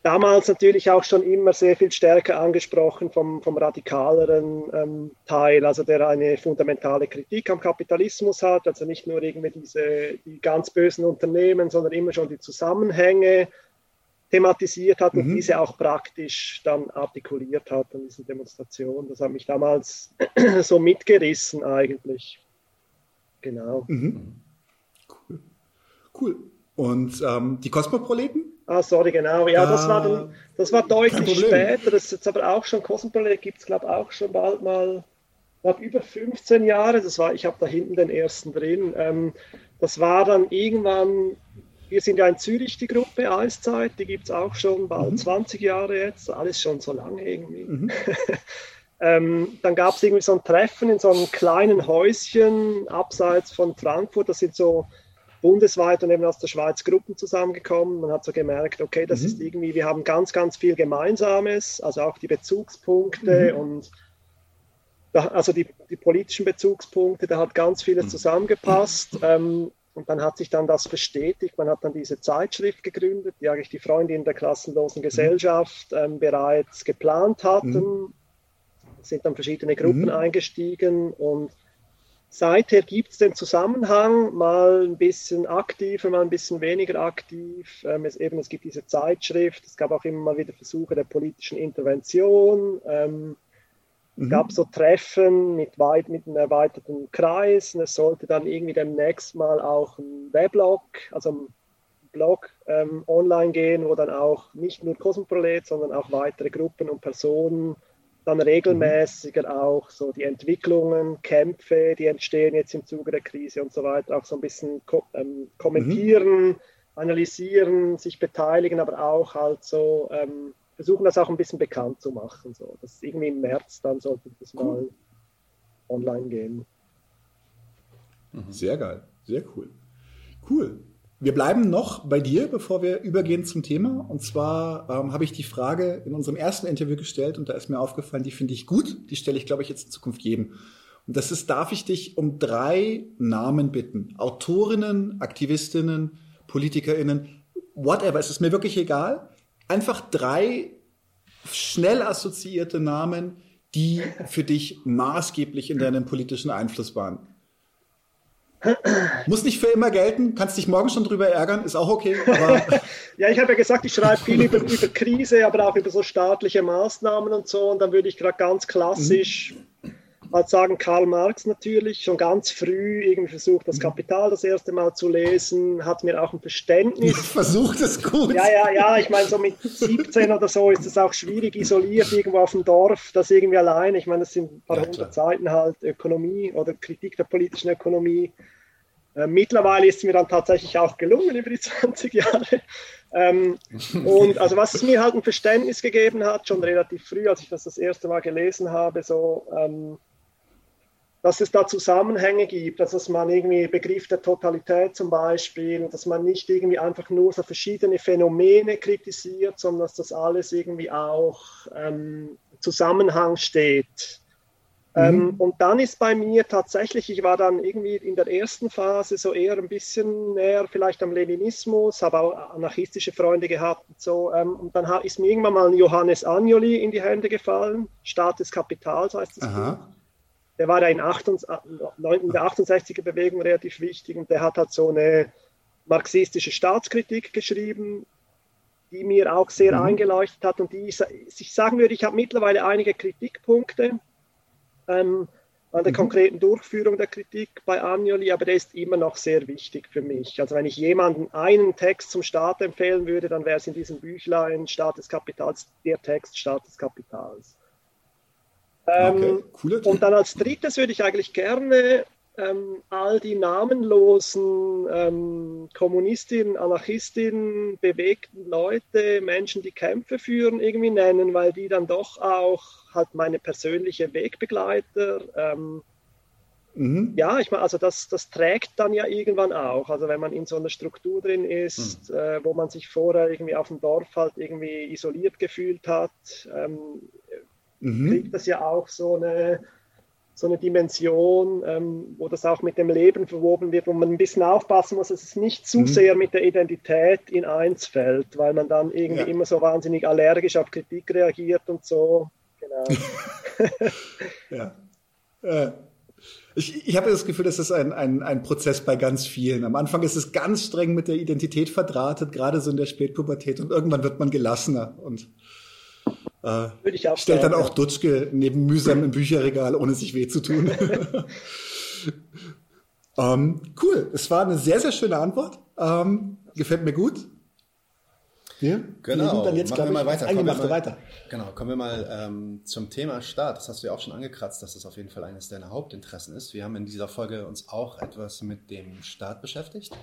damals natürlich auch schon immer sehr viel stärker angesprochen vom, vom radikaleren ähm, Teil, also der eine fundamentale Kritik am Kapitalismus hat, also nicht nur irgendwie diese die ganz bösen Unternehmen, sondern immer schon die Zusammenhänge thematisiert hat und mhm. diese auch praktisch dann artikuliert hat an diesen Demonstrationen. Das hat mich damals so mitgerissen eigentlich. Genau. Mhm. Cool. Cool. Und ähm, die Kosmoproleten? Ah, sorry, genau. Ja, das war, dann, das war deutlich später. Das ist jetzt aber auch schon, Cosmoplanet gibt es, glaube ich, auch schon bald mal, glaube über 15 Jahre. Das war, ich habe da hinten den ersten drin. Ähm, das war dann irgendwann, wir sind ja in Zürich die Gruppe Eiszeit, die gibt es auch schon bald mhm. 20 Jahre jetzt, alles schon so lange irgendwie. Mhm. ähm, dann gab es irgendwie so ein Treffen in so einem kleinen Häuschen abseits von Frankfurt. Das sind so bundesweit und eben aus der Schweiz Gruppen zusammengekommen. Man hat so gemerkt, okay, das mhm. ist irgendwie, wir haben ganz, ganz viel Gemeinsames, also auch die Bezugspunkte mhm. und da, also die, die, politischen Bezugspunkte, da hat ganz vieles mhm. zusammengepasst. Ähm, und dann hat sich dann das bestätigt. Man hat dann diese Zeitschrift gegründet, die eigentlich die Freundinnen der klassenlosen mhm. Gesellschaft ähm, bereits geplant hatten. Mhm. Sind dann verschiedene Gruppen mhm. eingestiegen und Seither gibt es den Zusammenhang, mal ein bisschen aktiver, mal ein bisschen weniger aktiv. Ähm, es, eben, es gibt diese Zeitschrift, es gab auch immer mal wieder Versuche der politischen Intervention. Ähm, mhm. Es gab so Treffen mit, weit, mit einem erweiterten Kreis. Und es sollte dann irgendwie demnächst mal auch ein Weblog, also ein Blog ähm, online gehen, wo dann auch nicht nur Cosmoprolet, sondern auch weitere Gruppen und Personen dann regelmäßiger mhm. auch so die Entwicklungen, Kämpfe, die entstehen jetzt im Zuge der Krise und so weiter, auch so ein bisschen ko ähm, kommentieren, mhm. analysieren, sich beteiligen, aber auch halt so ähm, versuchen, das auch ein bisschen bekannt zu machen. So. Das irgendwie im März, dann sollte das cool. mal online gehen. Mhm. Sehr geil, sehr cool. Cool. Wir bleiben noch bei dir, bevor wir übergehen zum Thema. Und zwar ähm, habe ich die Frage in unserem ersten Interview gestellt und da ist mir aufgefallen, die finde ich gut. Die stelle ich, glaube ich, jetzt in Zukunft jedem. Und das ist, darf ich dich um drei Namen bitten? Autorinnen, Aktivistinnen, PolitikerInnen, whatever, es ist mir wirklich egal. Einfach drei schnell assoziierte Namen, die für dich maßgeblich in deinem politischen Einfluss waren. Muss nicht für immer gelten, kannst dich morgen schon drüber ärgern, ist auch okay. ja, ich habe ja gesagt, ich schreibe viel über, über, Krise, aber auch über so staatliche Maßnahmen und so. Und dann würde ich gerade ganz klassisch mhm halt sagen, Karl Marx natürlich, schon ganz früh irgendwie versucht, das Kapital das erste Mal zu lesen, hat mir auch ein Verständnis. Versucht es gut. Ja, ja, ja, ich meine, so mit 17 oder so ist es auch schwierig, isoliert irgendwo auf dem Dorf, das irgendwie allein, ich meine, das sind ein paar ja, hundert Seiten halt Ökonomie oder Kritik der politischen Ökonomie. Äh, mittlerweile ist es mir dann tatsächlich auch gelungen über die 20 Jahre. Ähm, und also was es mir halt ein Verständnis gegeben hat, schon relativ früh, als ich das das erste Mal gelesen habe, so ähm, dass es da Zusammenhänge gibt, also dass man irgendwie Begriff der Totalität zum Beispiel, dass man nicht irgendwie einfach nur so verschiedene Phänomene kritisiert, sondern dass das alles irgendwie auch ähm, Zusammenhang steht. Mhm. Ähm, und dann ist bei mir tatsächlich, ich war dann irgendwie in der ersten Phase so eher ein bisschen näher vielleicht am Leninismus, habe auch anarchistische Freunde gehabt und so. Ähm, und dann ist mir irgendwann mal Johannes Agnoli in die Hände gefallen, Staat des Kapitals heißt das. Aha der war da in, 68, in der 68er Bewegung relativ wichtig und der hat halt so eine marxistische Staatskritik geschrieben, die mir auch sehr mhm. eingeleuchtet hat und die ich sagen würde, ich habe mittlerweile einige Kritikpunkte ähm, an der mhm. konkreten Durchführung der Kritik bei Agnoli, aber der ist immer noch sehr wichtig für mich. Also wenn ich jemanden einen Text zum Staat empfehlen würde, dann wäre es in diesem Büchlein Staat des Kapitals der Text Staat des Kapitals. Ähm, okay, und dann als drittes würde ich eigentlich gerne ähm, all die namenlosen ähm, Kommunistinnen, Anarchistinnen, bewegten Leute, Menschen, die Kämpfe führen, irgendwie nennen, weil die dann doch auch halt meine persönliche Wegbegleiter. Ähm, mhm. Ja, ich meine, also das, das trägt dann ja irgendwann auch. Also wenn man in so einer Struktur drin ist, mhm. äh, wo man sich vorher irgendwie auf dem Dorf halt irgendwie isoliert gefühlt hat, ähm, mhm. kriegt das ja auch so eine, so eine Dimension, ähm, wo das auch mit dem Leben verwoben wird, wo man ein bisschen aufpassen muss, dass es nicht zu mhm. sehr mit der Identität in eins fällt, weil man dann irgendwie ja. immer so wahnsinnig allergisch auf Kritik reagiert und so. Genau. ja. Äh. Ich, ich habe das Gefühl, das ist ein, ein, ein Prozess bei ganz vielen. Am Anfang ist es ganz streng mit der Identität verdrahtet, gerade so in der Spätpubertät, und irgendwann wird man gelassener und äh, Würde ich auch stellt sagen, dann auch Dutschke neben mühsam im Bücherregal, ohne sich weh zu tun. ähm, cool, es war eine sehr, sehr schöne Antwort. Ähm, gefällt mir gut. Ja? Genau. Wir sind dann jetzt, Machen wir mal weiter. Kommen wir mal, weiter. Genau, kommen wir mal ähm, zum Thema Staat. Das hast du ja auch schon angekratzt, dass das auf jeden Fall eines deiner Hauptinteressen ist. Wir haben in dieser Folge uns auch etwas mit dem Staat beschäftigt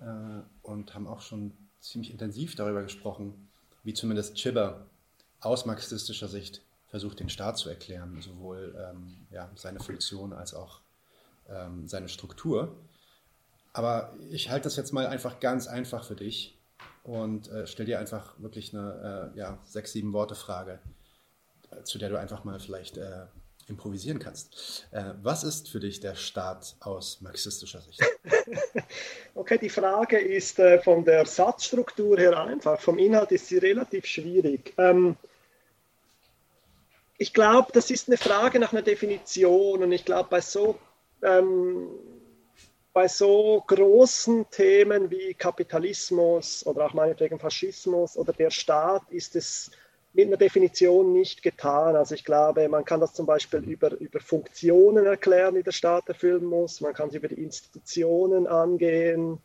äh, und haben auch schon ziemlich intensiv darüber gesprochen, wie zumindest Chibber aus marxistischer Sicht versucht, den Staat zu erklären, sowohl ähm, ja, seine Funktion als auch ähm, seine Struktur. Aber ich halte das jetzt mal einfach ganz einfach für dich und äh, stell dir einfach wirklich eine äh, ja, sechs, sieben Worte Frage, äh, zu der du einfach mal vielleicht äh, improvisieren kannst. Äh, was ist für dich der Staat aus marxistischer Sicht? Okay, die Frage ist äh, von der Satzstruktur her einfach. Vom Inhalt ist sie relativ schwierig. Ähm, ich glaube, das ist eine Frage nach einer Definition und ich glaube, bei so, ähm, bei so großen Themen wie Kapitalismus oder auch meinetwegen Faschismus oder der Staat ist es mit einer Definition nicht getan. Also ich glaube, man kann das zum Beispiel über, über Funktionen erklären, die der Staat erfüllen muss. Man kann es über die Institutionen angehen.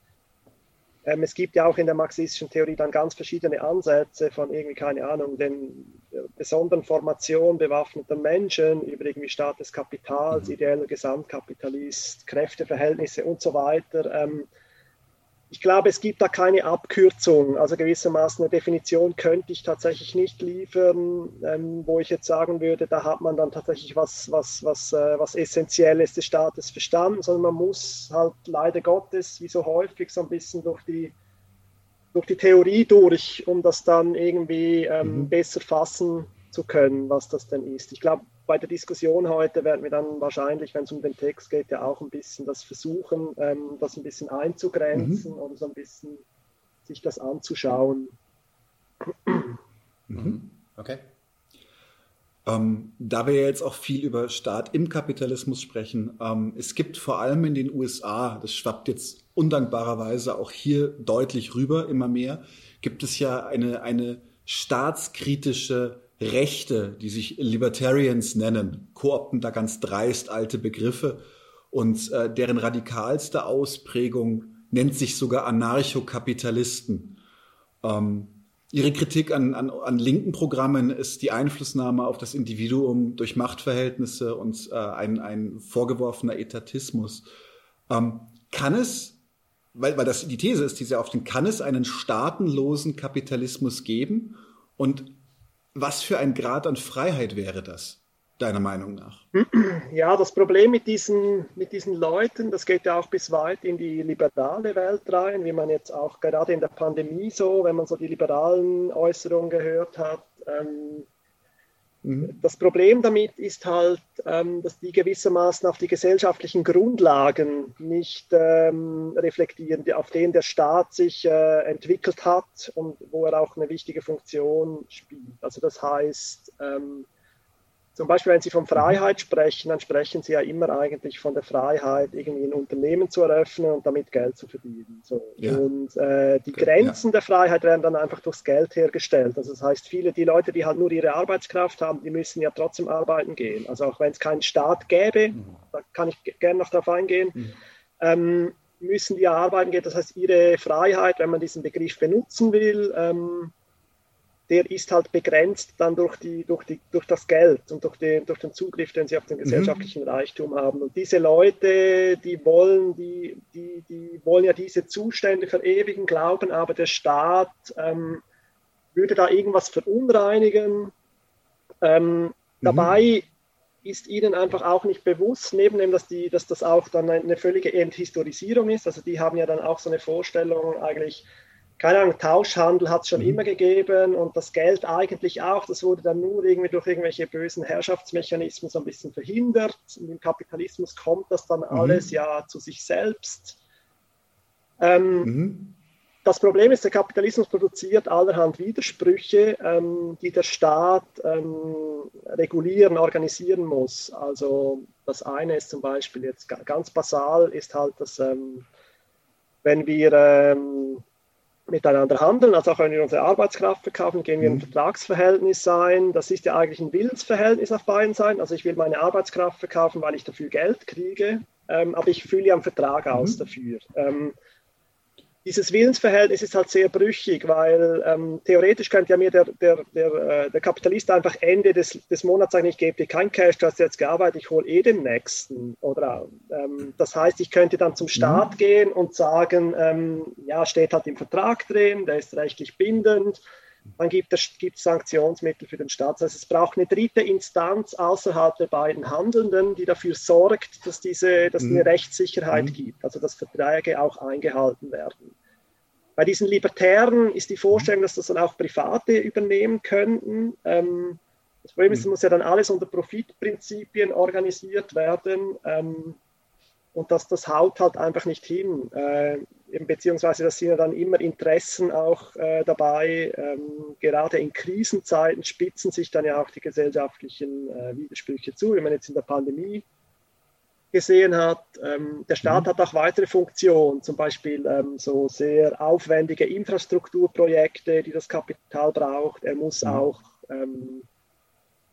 Ähm, es gibt ja auch in der marxistischen Theorie dann ganz verschiedene Ansätze von irgendwie, keine Ahnung, den besonderen Formationen bewaffneter Menschen über irgendwie Staat des Kapitals, mhm. ideeller Gesamtkapitalist, Kräfteverhältnisse und so weiter. Ähm, ich glaube, es gibt da keine Abkürzung. Also gewissermaßen eine Definition könnte ich tatsächlich nicht liefern, ähm, wo ich jetzt sagen würde, da hat man dann tatsächlich was, was, was, äh, was Essentielles des Staates verstanden, sondern man muss halt leider Gottes, wie so häufig, so ein bisschen durch die, durch die Theorie durch, um das dann irgendwie ähm, mhm. besser fassen zu können, was das denn ist. Ich glaube, bei der Diskussion heute werden wir dann wahrscheinlich, wenn es um den Text geht, ja auch ein bisschen das versuchen, ähm, das ein bisschen einzugrenzen mhm. oder so ein bisschen sich das anzuschauen. Mhm. Okay. Ähm, da wir jetzt auch viel über Staat im Kapitalismus sprechen, ähm, es gibt vor allem in den USA, das schwappt jetzt undankbarerweise auch hier deutlich rüber, immer mehr, gibt es ja eine, eine staatskritische Rechte, die sich Libertarians nennen, koopten da ganz dreist alte Begriffe und äh, deren radikalste Ausprägung nennt sich sogar Anarchokapitalisten. Ähm, ihre Kritik an, an, an linken Programmen ist die Einflussnahme auf das Individuum durch Machtverhältnisse und äh, ein, ein vorgeworfener Etatismus. Ähm, kann es, weil, weil das die These ist, die sehr oft, kann es einen staatenlosen Kapitalismus geben? Und was für ein Grad an Freiheit wäre das, deiner Meinung nach? Ja, das Problem mit diesen, mit diesen Leuten, das geht ja auch bis weit in die liberale Welt rein, wie man jetzt auch gerade in der Pandemie so, wenn man so die liberalen Äußerungen gehört hat, ähm, Mhm. Das Problem damit ist halt, ähm, dass die gewissermaßen auf die gesellschaftlichen Grundlagen nicht ähm, reflektieren, auf denen der Staat sich äh, entwickelt hat und wo er auch eine wichtige Funktion spielt. Also das heißt, ähm, zum Beispiel, wenn Sie von Freiheit sprechen, dann sprechen Sie ja immer eigentlich von der Freiheit, irgendwie ein Unternehmen zu eröffnen und damit Geld zu verdienen. So. Ja. Und äh, die okay, Grenzen ja. der Freiheit werden dann einfach durchs Geld hergestellt. Also das heißt, viele, die Leute, die halt nur ihre Arbeitskraft haben, die müssen ja trotzdem arbeiten gehen. Also auch wenn es keinen Staat gäbe, mhm. da kann ich gerne noch darauf eingehen, mhm. ähm, müssen die ja arbeiten gehen. Das heißt, ihre Freiheit, wenn man diesen Begriff benutzen will, ähm, der ist halt begrenzt dann durch, die, durch, die, durch das Geld und durch den, durch den Zugriff, den sie auf den mhm. gesellschaftlichen. Reichtum haben. Und diese Leute, die wollen, die, die, die wollen ja diese Zustände verewigen, glauben aber, der Staat ähm, würde da irgendwas verunreinigen. Ähm, mhm. Dabei ist ihnen einfach auch nicht bewusst, neben dem, dass, die, dass das auch dann eine völlige Enthistorisierung ist. Also die haben ja dann auch so eine Vorstellung eigentlich, keine Ahnung, Tauschhandel hat es schon mhm. immer gegeben und das Geld eigentlich auch. Das wurde dann nur irgendwie durch irgendwelche bösen Herrschaftsmechanismen so ein bisschen verhindert. Und im Kapitalismus kommt das dann mhm. alles ja zu sich selbst. Ähm, mhm. Das Problem ist, der Kapitalismus produziert allerhand Widersprüche, ähm, die der Staat ähm, regulieren, organisieren muss. Also das eine ist zum Beispiel jetzt ganz basal, ist halt, dass ähm, wenn wir ähm, miteinander handeln, also auch wenn wir unsere Arbeitskraft verkaufen, gehen wir ein mhm. Vertragsverhältnis sein. Das ist ja eigentlich ein Willensverhältnis auf beiden Seiten. Also ich will meine Arbeitskraft verkaufen, weil ich dafür Geld kriege, ähm, aber ich fülle ja einen Vertrag aus mhm. dafür. Ähm, dieses Willensverhältnis ist halt sehr brüchig, weil ähm, theoretisch könnte ja mir der, der, der, äh, der Kapitalist einfach Ende des, des Monats sagen, ich gebe dir kein Cash, du hast jetzt gearbeitet, ich hole eh den nächsten. Oder ähm, das heißt, ich könnte dann zum Staat mhm. gehen und sagen, ähm, ja, steht halt im Vertrag drin, der ist rechtlich bindend dann gibt es Sanktionsmittel für den Staat. Das heißt, es braucht eine dritte Instanz außerhalb der beiden Handelnden, die dafür sorgt, dass, diese, dass es eine mhm. Rechtssicherheit mhm. gibt, also dass Verträge auch eingehalten werden. Bei diesen Libertären ist die Vorstellung, dass das dann auch Private übernehmen könnten. Ähm, das Problem ist, es mhm. muss ja dann alles unter Profitprinzipien organisiert werden. Ähm, und das, das haut halt einfach nicht hin. Äh, beziehungsweise das sind ja dann immer Interessen auch äh, dabei. Ähm, gerade in Krisenzeiten spitzen sich dann ja auch die gesellschaftlichen äh, Widersprüche zu, wie man jetzt in der Pandemie gesehen hat. Ähm, der Staat mhm. hat auch weitere Funktionen, zum Beispiel ähm, so sehr aufwendige Infrastrukturprojekte, die das Kapital braucht. Er muss mhm. auch ähm,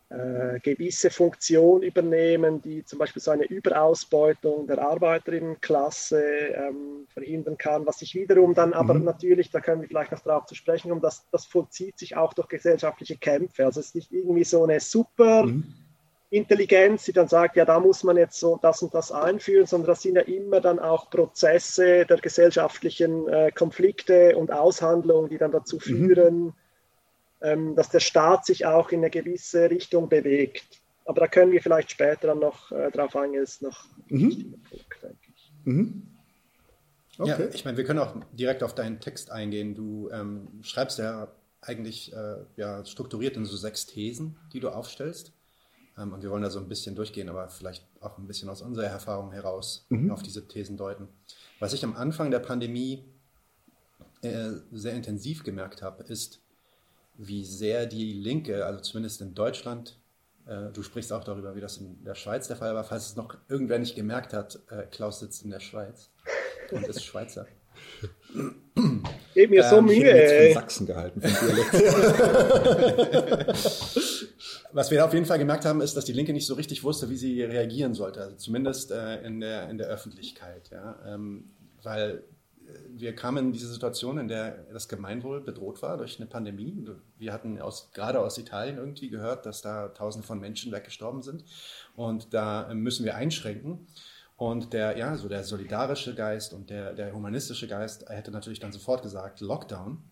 äh, gewisse Funktion übernehmen, die zum Beispiel so eine Überausbeutung der Arbeiterinnenklasse ähm, verhindern kann, was sich wiederum dann aber mhm. natürlich, da können wir vielleicht noch darauf zu sprechen kommen, das, das vollzieht sich auch durch gesellschaftliche Kämpfe. Also es ist nicht irgendwie so eine super mhm. Intelligenz, die dann sagt, ja, da muss man jetzt so das und das einführen, sondern das sind ja immer dann auch Prozesse der gesellschaftlichen äh, Konflikte und Aushandlungen, die dann dazu mhm. führen, mhm ähm, dass der Staat sich auch in eine gewisse Richtung bewegt. Aber da können wir vielleicht später dann noch äh, drauf eingehen, ist noch ein mhm. wichtiger Punkt, denke ich. Mhm. Okay. Ja, ich meine, wir können auch direkt auf deinen Text eingehen. Du ähm, schreibst ja eigentlich äh, ja, strukturiert in so sechs Thesen, die du aufstellst. Ähm, und wir wollen da so ein bisschen durchgehen, aber vielleicht auch ein bisschen aus unserer Erfahrung heraus mhm. auf diese Thesen deuten. Was ich am Anfang der Pandemie äh, sehr intensiv gemerkt habe, ist, wie sehr die Linke, also zumindest in Deutschland, äh, du sprichst auch darüber, wie das in der Schweiz der Fall war, falls es noch irgendwer nicht gemerkt hat, äh, Klaus sitzt in der Schweiz und ist Schweizer. Gib mir so ähm, Mühe, ey. Von Sachsen gehalten, von Was wir auf jeden Fall gemerkt haben, ist, dass die Linke nicht so richtig wusste, wie sie reagieren sollte, also zumindest äh, in, der, in der Öffentlichkeit. Ja? Ähm, weil wir kamen in diese Situation, in der das Gemeinwohl bedroht war durch eine Pandemie. Wir hatten aus, gerade aus Italien irgendwie gehört, dass da Tausende von Menschen weggestorben sind. Und da müssen wir einschränken. Und der, ja, so der solidarische Geist und der, der humanistische Geist hätte natürlich dann sofort gesagt, Lockdown.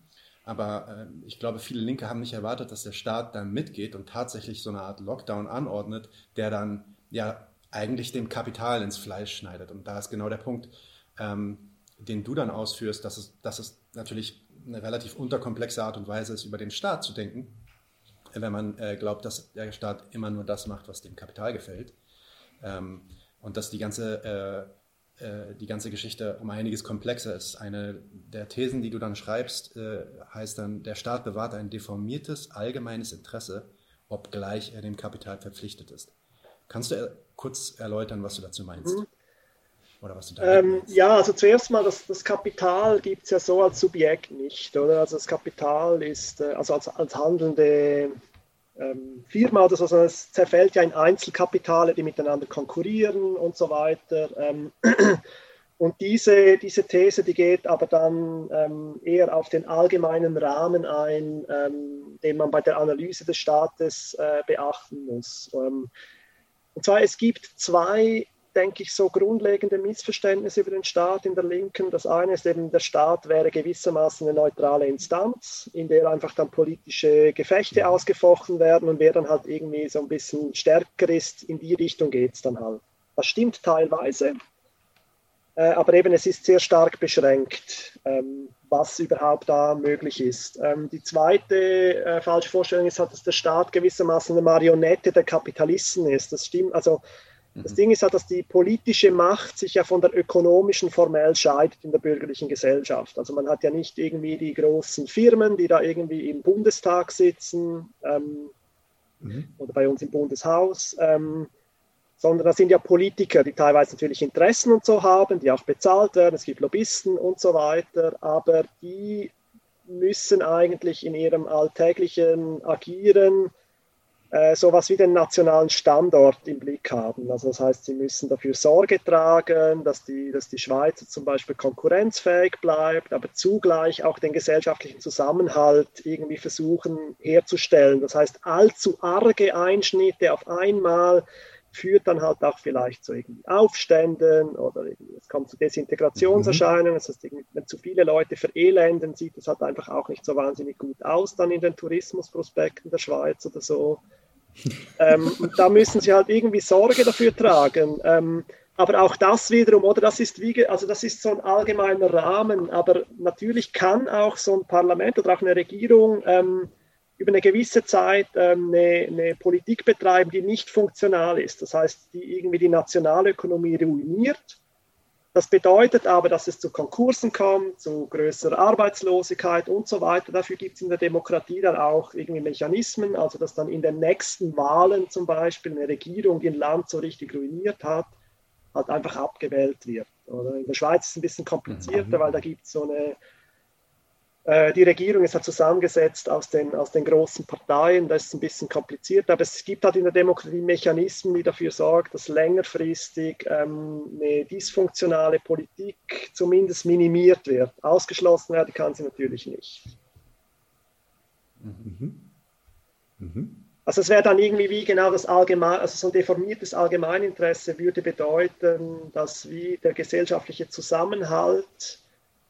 Aber äh, ich glaube, viele Linke haben nicht erwartet, dass der Staat dann mitgeht und tatsächlich so eine Art Lockdown anordnet, der dann ja eigentlich dem Kapital ins Fleisch schneidet. Und da ist genau der Punkt. Ähm, den du dann ausführst, dass es, dass es natürlich eine relativ unterkomplexe Art und Weise ist, über den Staat zu denken, wenn man äh, glaubt, dass der Staat immer nur das macht, was dem Kapital gefällt. Ähm, und dass die ganze, äh, äh, die ganze Geschichte um einiges komplexer ist. Eine der Thesen, die du dann schreibst, äh, heißt dann, der Staat bewahrt ein deformiertes allgemeines Interesse, obgleich er dem Kapital verpflichtet ist. Kannst du äh, kurz erläutern, was du dazu meinst? Mhm. Oder was du ähm, ja, also zuerst mal, das, das Kapital gibt es ja so als Subjekt nicht, oder? Also das Kapital ist, äh, also als, als handelnde Firma oder so, sondern es zerfällt ja in Einzelkapitale, die miteinander konkurrieren und so weiter. Ähm, und diese, diese These, die geht aber dann ähm, eher auf den allgemeinen Rahmen ein, ähm, den man bei der Analyse des Staates äh, beachten muss. Ähm, und zwar, es gibt zwei denke ich, so grundlegende Missverständnisse über den Staat in der Linken. Das eine ist eben, der Staat wäre gewissermaßen eine neutrale Instanz, in der einfach dann politische Gefechte ausgefochten werden und wer dann halt irgendwie so ein bisschen stärker ist, in die Richtung geht es dann halt. Das stimmt teilweise, äh, aber eben es ist sehr stark beschränkt, ähm, was überhaupt da möglich ist. Ähm, die zweite äh, falsche Vorstellung ist halt, dass der Staat gewissermaßen eine Marionette der Kapitalisten ist. Das stimmt, also das mhm. Ding ist halt, dass die politische Macht sich ja von der ökonomischen formell scheidet in der bürgerlichen Gesellschaft. Also man hat ja nicht irgendwie die großen Firmen, die da irgendwie im Bundestag sitzen ähm, mhm. oder bei uns im Bundeshaus, ähm, sondern das sind ja Politiker, die teilweise natürlich Interessen und so haben, die auch bezahlt werden. Es gibt Lobbyisten und so weiter, aber die müssen eigentlich in ihrem alltäglichen Agieren äh, sowas wie den nationalen Standort im Blick haben. Also das heißt, sie müssen dafür Sorge tragen, dass die, dass die Schweiz zum Beispiel konkurrenzfähig bleibt, aber zugleich auch den gesellschaftlichen Zusammenhalt irgendwie versuchen herzustellen. Das heißt, allzu arge Einschnitte auf einmal führt dann halt auch vielleicht zu irgendwie Aufständen oder es kommt zu Desintegrationserscheinungen. Das heißt, wenn zu viele Leute verelenden, sieht das halt einfach auch nicht so wahnsinnig gut aus dann in den Tourismusprospekten der Schweiz oder so. Ähm, da müssen sie halt irgendwie Sorge dafür tragen. Ähm, aber auch das wiederum, oder das ist wie, also das ist so ein allgemeiner Rahmen, aber natürlich kann auch so ein Parlament oder auch eine Regierung ähm, über eine gewisse Zeit ähm, eine, eine, Politik betreiben, die nicht funktional ist. Das heißt, die irgendwie die Nationalökonomie ruiniert. Das bedeutet aber, dass es zu Konkursen kommt, zu größerer Arbeitslosigkeit und so weiter. Dafür gibt es in der Demokratie dann auch irgendwie Mechanismen, also dass dann in den nächsten Wahlen zum Beispiel eine Regierung, die ein Land so richtig ruiniert hat, halt einfach abgewählt wird. Oder in der Schweiz ist es ein bisschen komplizierter, mhm. weil da gibt es so eine die Regierung ist halt zusammengesetzt aus den, aus den großen Parteien, das ist ein bisschen kompliziert, aber es gibt halt in der Demokratie Mechanismen, die dafür sorgen, dass längerfristig ähm, eine dysfunktionale Politik zumindest minimiert wird. Ausgeschlossen werden kann sie natürlich nicht. Mhm. Mhm. Also es wäre dann irgendwie wie genau das allgemein, also so ein deformiertes Allgemeininteresse würde bedeuten, dass wie der gesellschaftliche Zusammenhalt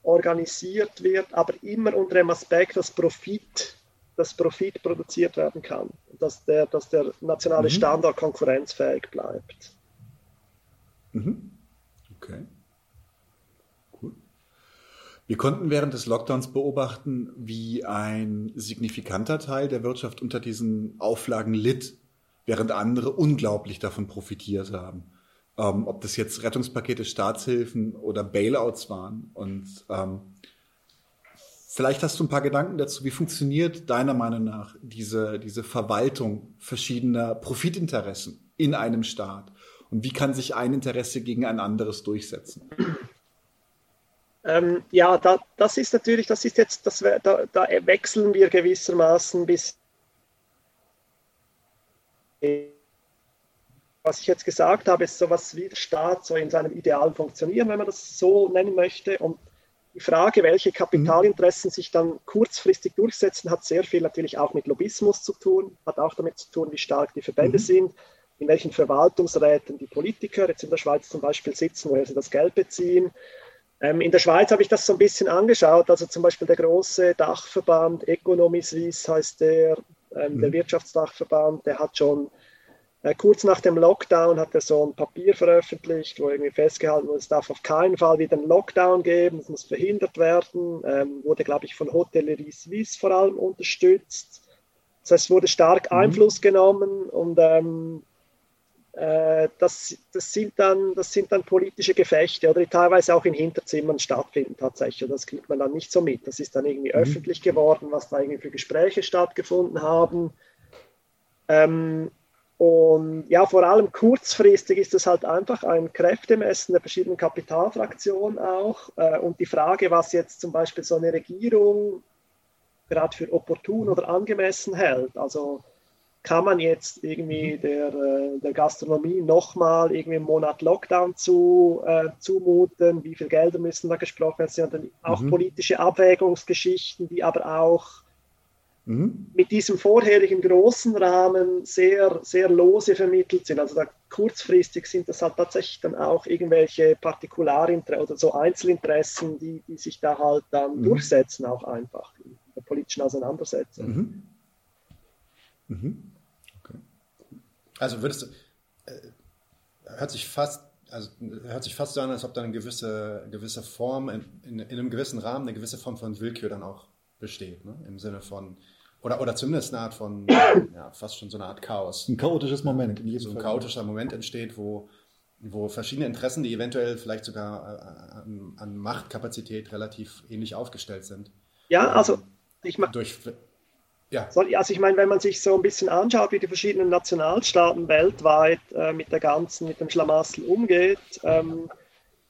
organisiert wird, aber immer unter dem Aspekt, dass Profit, dass Profit produziert werden kann, dass der, dass der nationale mhm. Standort konkurrenzfähig bleibt. Mhm. Okay. Wir konnten während des Lockdowns beobachten, wie ein signifikanter Teil der Wirtschaft unter diesen Auflagen litt, während andere unglaublich davon profitiert haben ähm, ob das jetzt Rettungspakete, Staatshilfen oder Bailouts waren. Und ähm, Vielleicht hast du ein paar Gedanken dazu. Wie funktioniert deiner Meinung nach diese, diese Verwaltung verschiedener Profitinteressen in einem Staat? Und wie kann sich ein Interesse gegen ein anderes durchsetzen? Ähm, ja, da, das ist natürlich, das ist jetzt, das, da, da wechseln wir gewissermaßen bis was ich jetzt gesagt habe, ist sowas wie der Staat so in seinem idealen Funktionieren, wenn man das so nennen möchte. Und die Frage, welche Kapitalinteressen sich dann kurzfristig durchsetzen, hat sehr viel natürlich auch mit Lobbyismus zu tun, hat auch damit zu tun, wie stark die Verbände mhm. sind, in welchen Verwaltungsräten die Politiker jetzt in der Schweiz zum Beispiel sitzen, woher sie das Geld beziehen. Ähm, in der Schweiz habe ich das so ein bisschen angeschaut, also zum Beispiel der große Dachverband Economy Suisse heißt der, ähm, mhm. der Wirtschaftsdachverband, der hat schon kurz nach dem Lockdown hat er so ein Papier veröffentlicht, wo irgendwie festgehalten wurde, es darf auf keinen Fall wieder einen Lockdown geben, es muss verhindert werden. Ähm, wurde, glaube ich, von Hotellerie Suisse vor allem unterstützt. Das heißt, es wurde stark mhm. Einfluss genommen und ähm, äh, das, das, sind dann, das sind dann politische Gefechte, oder die teilweise auch in Hinterzimmern stattfinden tatsächlich. Das kriegt man dann nicht so mit. Das ist dann irgendwie mhm. öffentlich geworden, was da irgendwie für Gespräche stattgefunden haben. Ähm, und ja, vor allem kurzfristig ist es halt einfach ein Kräftemessen der verschiedenen Kapitalfraktionen auch. Äh, und die Frage, was jetzt zum Beispiel so eine Regierung gerade für opportun oder angemessen hält. Also kann man jetzt irgendwie mhm. der, äh, der Gastronomie nochmal irgendwie einen Monat Lockdown zu, äh, zumuten? Wie viel Gelder müssen da gesprochen werden? Das sind dann auch mhm. politische Abwägungsgeschichten, die aber auch mhm. mit diesem vorherigen großen Rahmen sehr, sehr lose vermittelt sind. Also da kurzfristig sind das halt tatsächlich dann auch irgendwelche Partikularinteressen oder so Einzelinteressen, die, die sich da halt dann mhm. durchsetzen, auch einfach in der politischen Auseinandersetzung. Mhm. Mhm. Okay. Also würdest du, äh, hört sich fast also hört sich fast so an, als ob da eine gewisse, gewisse Form, in, in, in, einem gewissen Rahmen, eine gewisse Form von Willkür dann auch besteht. Ne? Im Sinne von, oder, oder zumindest eine Art von, ja, fast schon so eine Art Chaos. Ein chaotisches Moment. In jedem so ein Fall. chaotischer Moment entsteht, wo, wo verschiedene Interessen, die eventuell vielleicht sogar äh, an, an Machtkapazität relativ ähnlich aufgestellt sind. Ja, also ich meine. Durch, ja. Also ich meine, wenn man sich so ein bisschen anschaut, wie die verschiedenen Nationalstaaten weltweit äh, mit der ganzen, mit dem Schlamassel umgeht, ähm,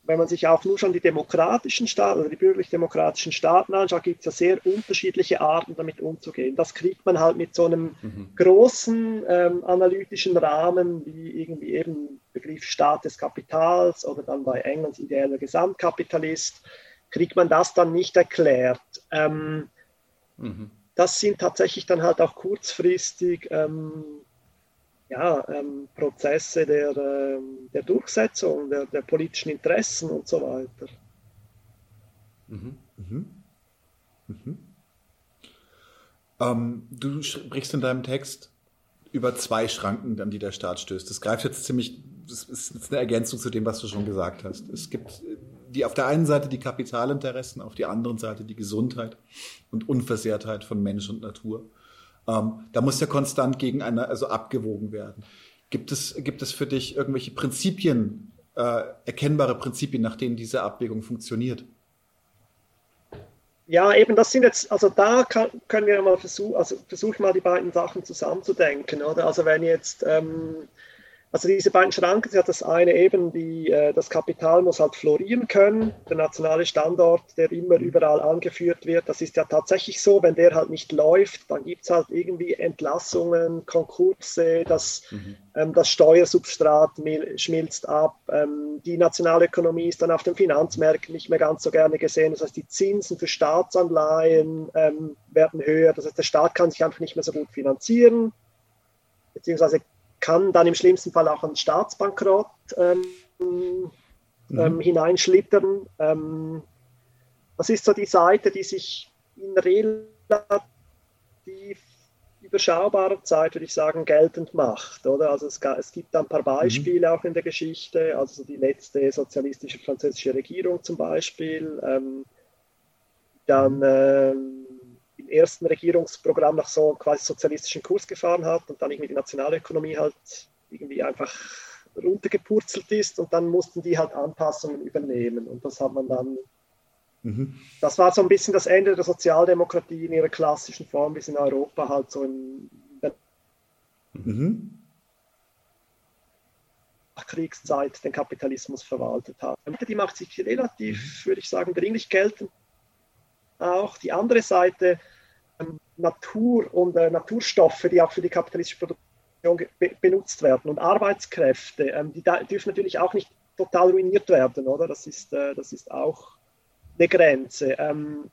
wenn man sich auch nur schon die demokratischen Staaten oder die bürgerlich-demokratischen Staaten anschaut, gibt es ja sehr unterschiedliche Arten, damit umzugehen. Das kriegt man halt mit so einem mhm. großen ähm, analytischen Rahmen, wie irgendwie eben Begriff Staat des Kapitals oder dann bei Englands ideeller Gesamtkapitalist, kriegt man das dann nicht erklärt. Ähm, mhm. Das sind tatsächlich dann halt auch kurzfristig ähm, ja, ähm, Prozesse der, ähm, der Durchsetzung, der, der, politischen Interessen und so weiter. Mhm. Mhm. Mhm. Ähm, du sprichst in deinem Text über zwei Schranken, an die der Staat stößt. Das greift jetzt ziemlich, das ist eine Ergänzung zu dem, was du schon gesagt hast. Es gibt die auf der einen Seite die Kapitalinteressen, auf der anderen Seite die Gesundheit und Unversehrtheit von Mensch und Natur. Ähm, da muss ja konstant gegeneinander also abgewogen werden. Gibt es, gibt es für dich irgendwelche Prinzipien, äh, erkennbare Prinzipien, nach denen diese Abwägung funktioniert? Ja, eben, das sind jetzt, also da kann, können wir mal versuchen, also versuche mal die beiden Sachen zusammenzudenken, oder? Also wenn jetzt ähm, also diese beiden Schranken, sie hat das eine eben, die, äh, das Kapital muss halt florieren können. Der nationale Standort, der immer überall angeführt wird, das ist ja tatsächlich so. Wenn der halt nicht läuft, dann gibt es halt irgendwie Entlassungen, Konkurse, das, mhm. ähm, das Steuersubstrat schmilzt ab. Ähm, die nationale Ökonomie ist dann auf den Finanzmärkten nicht mehr ganz so gerne gesehen. Das heißt, die Zinsen für Staatsanleihen ähm, werden höher. Das heißt, der Staat kann sich einfach nicht mehr so gut finanzieren beziehungsweise kann dann im schlimmsten Fall auch ein Staatsbankrott ähm, mhm. ähm, hineinschlittern. Ähm, das ist so die Seite, die sich in relativ überschaubarer Zeit, würde ich sagen, geltend macht. Oder? Also es, es gibt ein paar mhm. Beispiele mhm. auch in der Geschichte, also die letzte sozialistische französische Regierung zum Beispiel, ähm, dann ähm, im ersten Regierungsprogramm nach so quasi sozialistischen Kurs gefahren hat und dann irgendwie die Nationalökonomie halt irgendwie einfach runtergepurzelt ist und dann mussten die halt Anpassungen übernehmen und das hat man dann Mhm. Das war so ein bisschen das Ende der Sozialdemokratie in ihrer klassischen Form, wie es in Europa halt so in der mhm. Kriegszeit den Kapitalismus verwaltet hat. Die macht sich relativ, mhm. würde ich sagen, dringlich geltend. Auch die andere Seite, Natur und äh, Naturstoffe, die auch für die kapitalistische Produktion be benutzt werden und Arbeitskräfte, ähm, die dürfen natürlich auch nicht total ruiniert werden, oder? Das ist, äh, das ist auch eine Grenze. Ähm,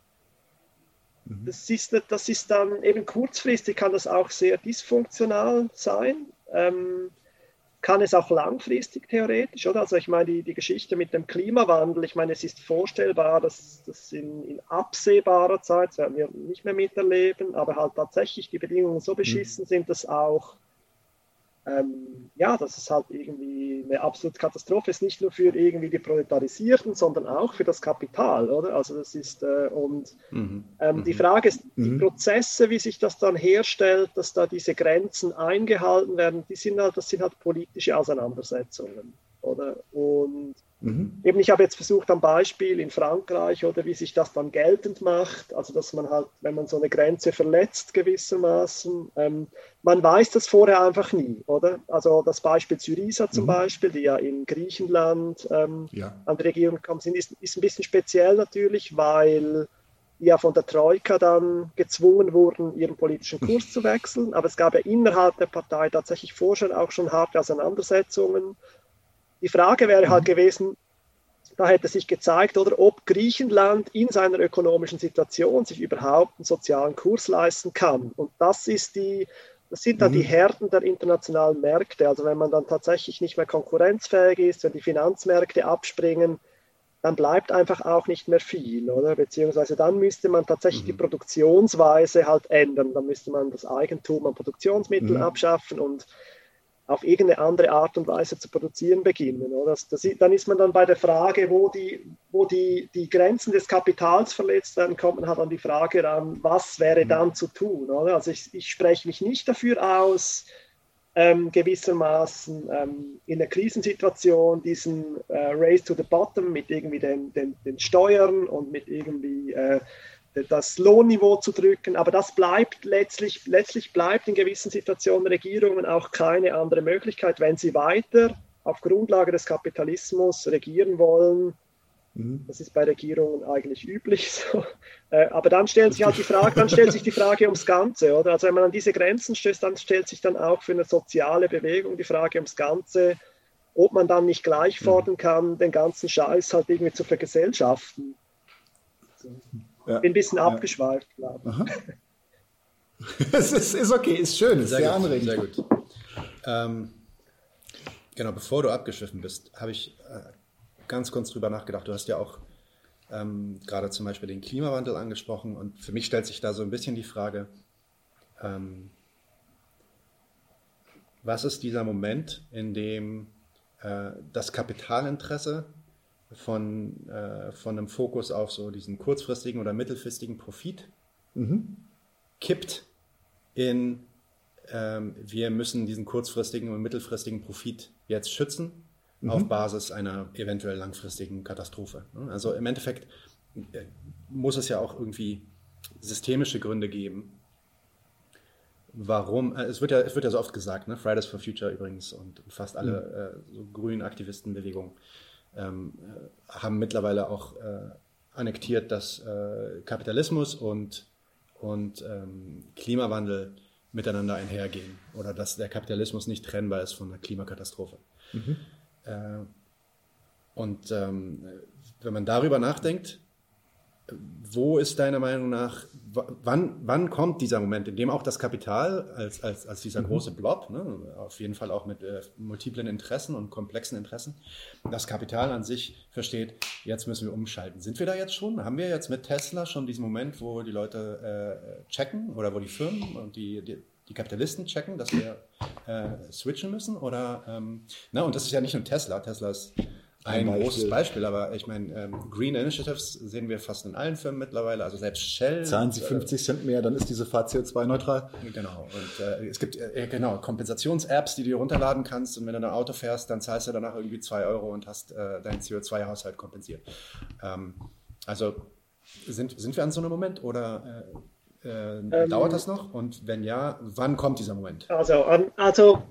mhm. das, ist, das ist dann eben kurzfristig, kann das auch sehr dysfunktional sein. Ähm, kann es auch langfristig theoretisch, oder? Also ich meine, die, die Geschichte mit dem Klimawandel, ich meine, es ist vorstellbar, dass das in, in absehbarer Zeit, das werden wir nicht mehr miterleben, aber halt tatsächlich die Bedingungen so beschissen mhm. sind, dass auch ähm, ja, dass es halt irgendwie eine absolute Katastrophe ist, nicht nur für irgendwie die Proletarisierten, sondern auch für das Kapital, oder? Also das ist, äh, und mhm. ähm, die mhm. Frage ist, die mhm. Prozesse, wie sich das dann herstellt, dass da diese Grenzen eingehalten werden, die sind halt, das sind halt politische Auseinandersetzungen, oder? Und Mhm. Eben, ich habe jetzt versucht am Beispiel in Frankreich oder wie sich das dann geltend macht, also dass man halt, wenn man so eine Grenze verletzt gewissermaßen, ähm, man weiß das vorher einfach nie, oder? Also das Beispiel Syriza zum mhm. Beispiel, die ja in Griechenland ähm, ja. an die Regierung gekommen sind, ist, ist ein bisschen speziell natürlich, weil die ja von der Troika dann gezwungen wurden, ihren politischen Kurs zu wechseln. Aber es gab ja innerhalb der Partei tatsächlich vorher auch schon harte Auseinandersetzungen die Frage wäre halt mhm. gewesen, da hätte sich gezeigt, oder ob Griechenland in seiner ökonomischen Situation sich überhaupt einen sozialen Kurs leisten kann. Und das ist die, das sind dann mhm. die Härten der internationalen Märkte. Also wenn man dann tatsächlich nicht mehr konkurrenzfähig ist, wenn die Finanzmärkte abspringen, dann bleibt einfach auch nicht mehr viel, oder? Beziehungsweise dann müsste man tatsächlich mhm. die Produktionsweise halt ändern. Dann müsste man das Eigentum an Produktionsmitteln mhm. abschaffen und auf irgendeine andere Art und Weise zu produzieren beginnen. Oder? Das, das, dann ist man dann bei der Frage, wo, die, wo die, die Grenzen des Kapitals verletzt werden, kommt man halt an die Frage ran, was wäre dann zu tun. Oder? Also ich, ich spreche mich nicht dafür aus, ähm, gewissermaßen ähm, in einer Krisensituation diesen äh, Race to the Bottom mit irgendwie den, den, den Steuern und mit irgendwie äh, das Lohnniveau zu drücken. Aber das bleibt letztlich, letztlich bleibt in gewissen Situationen Regierungen auch keine andere Möglichkeit, wenn sie weiter auf Grundlage des Kapitalismus regieren wollen. Mhm. Das ist bei Regierungen eigentlich üblich. So. Äh, aber dann stellt sich halt die Frage, dann stellt sich die Frage ums Ganze, oder? Also wenn man an diese Grenzen stößt, dann stellt sich dann auch für eine soziale Bewegung die Frage ums Ganze, ob man dann nicht gleich mhm. fordern kann, den ganzen Scheiß halt irgendwie zu vergesellschaften. So. Ja. Bin ein bisschen ja. abgeschweift, glaube ich. es ist, ist, okay, ist schön, ist sehr, sehr anregend. Sehr gut. Ähm, genau, bevor du abgeschwiffen bist, habe ich äh, ganz kurz drüber nachgedacht. Du hast ja auch ähm, gerade zum Beispiel den Klimawandel angesprochen und für mich stellt sich da so ein bisschen die Frage, ähm, was ist dieser Moment, in dem äh, das Kapitalinteresse von, äh, von einem Fokus auf so diesen kurzfristigen oder mittelfristigen Profit mhm. kippt in ähm, wir müssen diesen kurzfristigen und mittelfristigen Profit jetzt schützen mhm. auf Basis einer eventuell langfristigen Katastrophe. Also im Endeffekt äh, muss es ja auch irgendwie systemische Gründe geben, warum, äh, es, wird ja, es wird ja so oft gesagt, ne? Fridays for Future übrigens und fast alle mhm. äh, so grünen Aktivistenbewegungen ähm, äh, haben mittlerweile auch äh, annektiert, dass äh, Kapitalismus und, und ähm, Klimawandel miteinander einhergehen oder dass der Kapitalismus nicht trennbar ist von der Klimakatastrophe. Mhm. Äh, und ähm, wenn man darüber nachdenkt, wo ist deiner Meinung nach, wann, wann kommt dieser Moment, in dem auch das Kapital als, als, als dieser mhm. große Blob, ne, auf jeden Fall auch mit äh, multiplen Interessen und komplexen Interessen, das Kapital an sich versteht, jetzt müssen wir umschalten. Sind wir da jetzt schon? Haben wir jetzt mit Tesla schon diesen Moment, wo die Leute äh, checken oder wo die Firmen und die, die, die Kapitalisten checken, dass wir äh, switchen müssen? Oder, ähm, na, und das ist ja nicht nur Tesla, Tesla ist ein Beispiel. großes Beispiel, aber ich meine, ähm, Green Initiatives sehen wir fast in allen Firmen mittlerweile, also selbst Shell. Zahlen Sie 50 äh, Cent mehr, dann ist diese Fahrt CO2-neutral. Genau, und äh, es gibt äh, genau Kompensations-Apps, die du runterladen kannst und wenn du ein Auto fährst, dann zahlst du danach irgendwie 2 Euro und hast äh, deinen CO2-Haushalt kompensiert. Ähm, also Sind, sind wir an so einem Moment oder äh, äh, ähm, dauert das noch? Und wenn ja, wann kommt dieser Moment? Also, also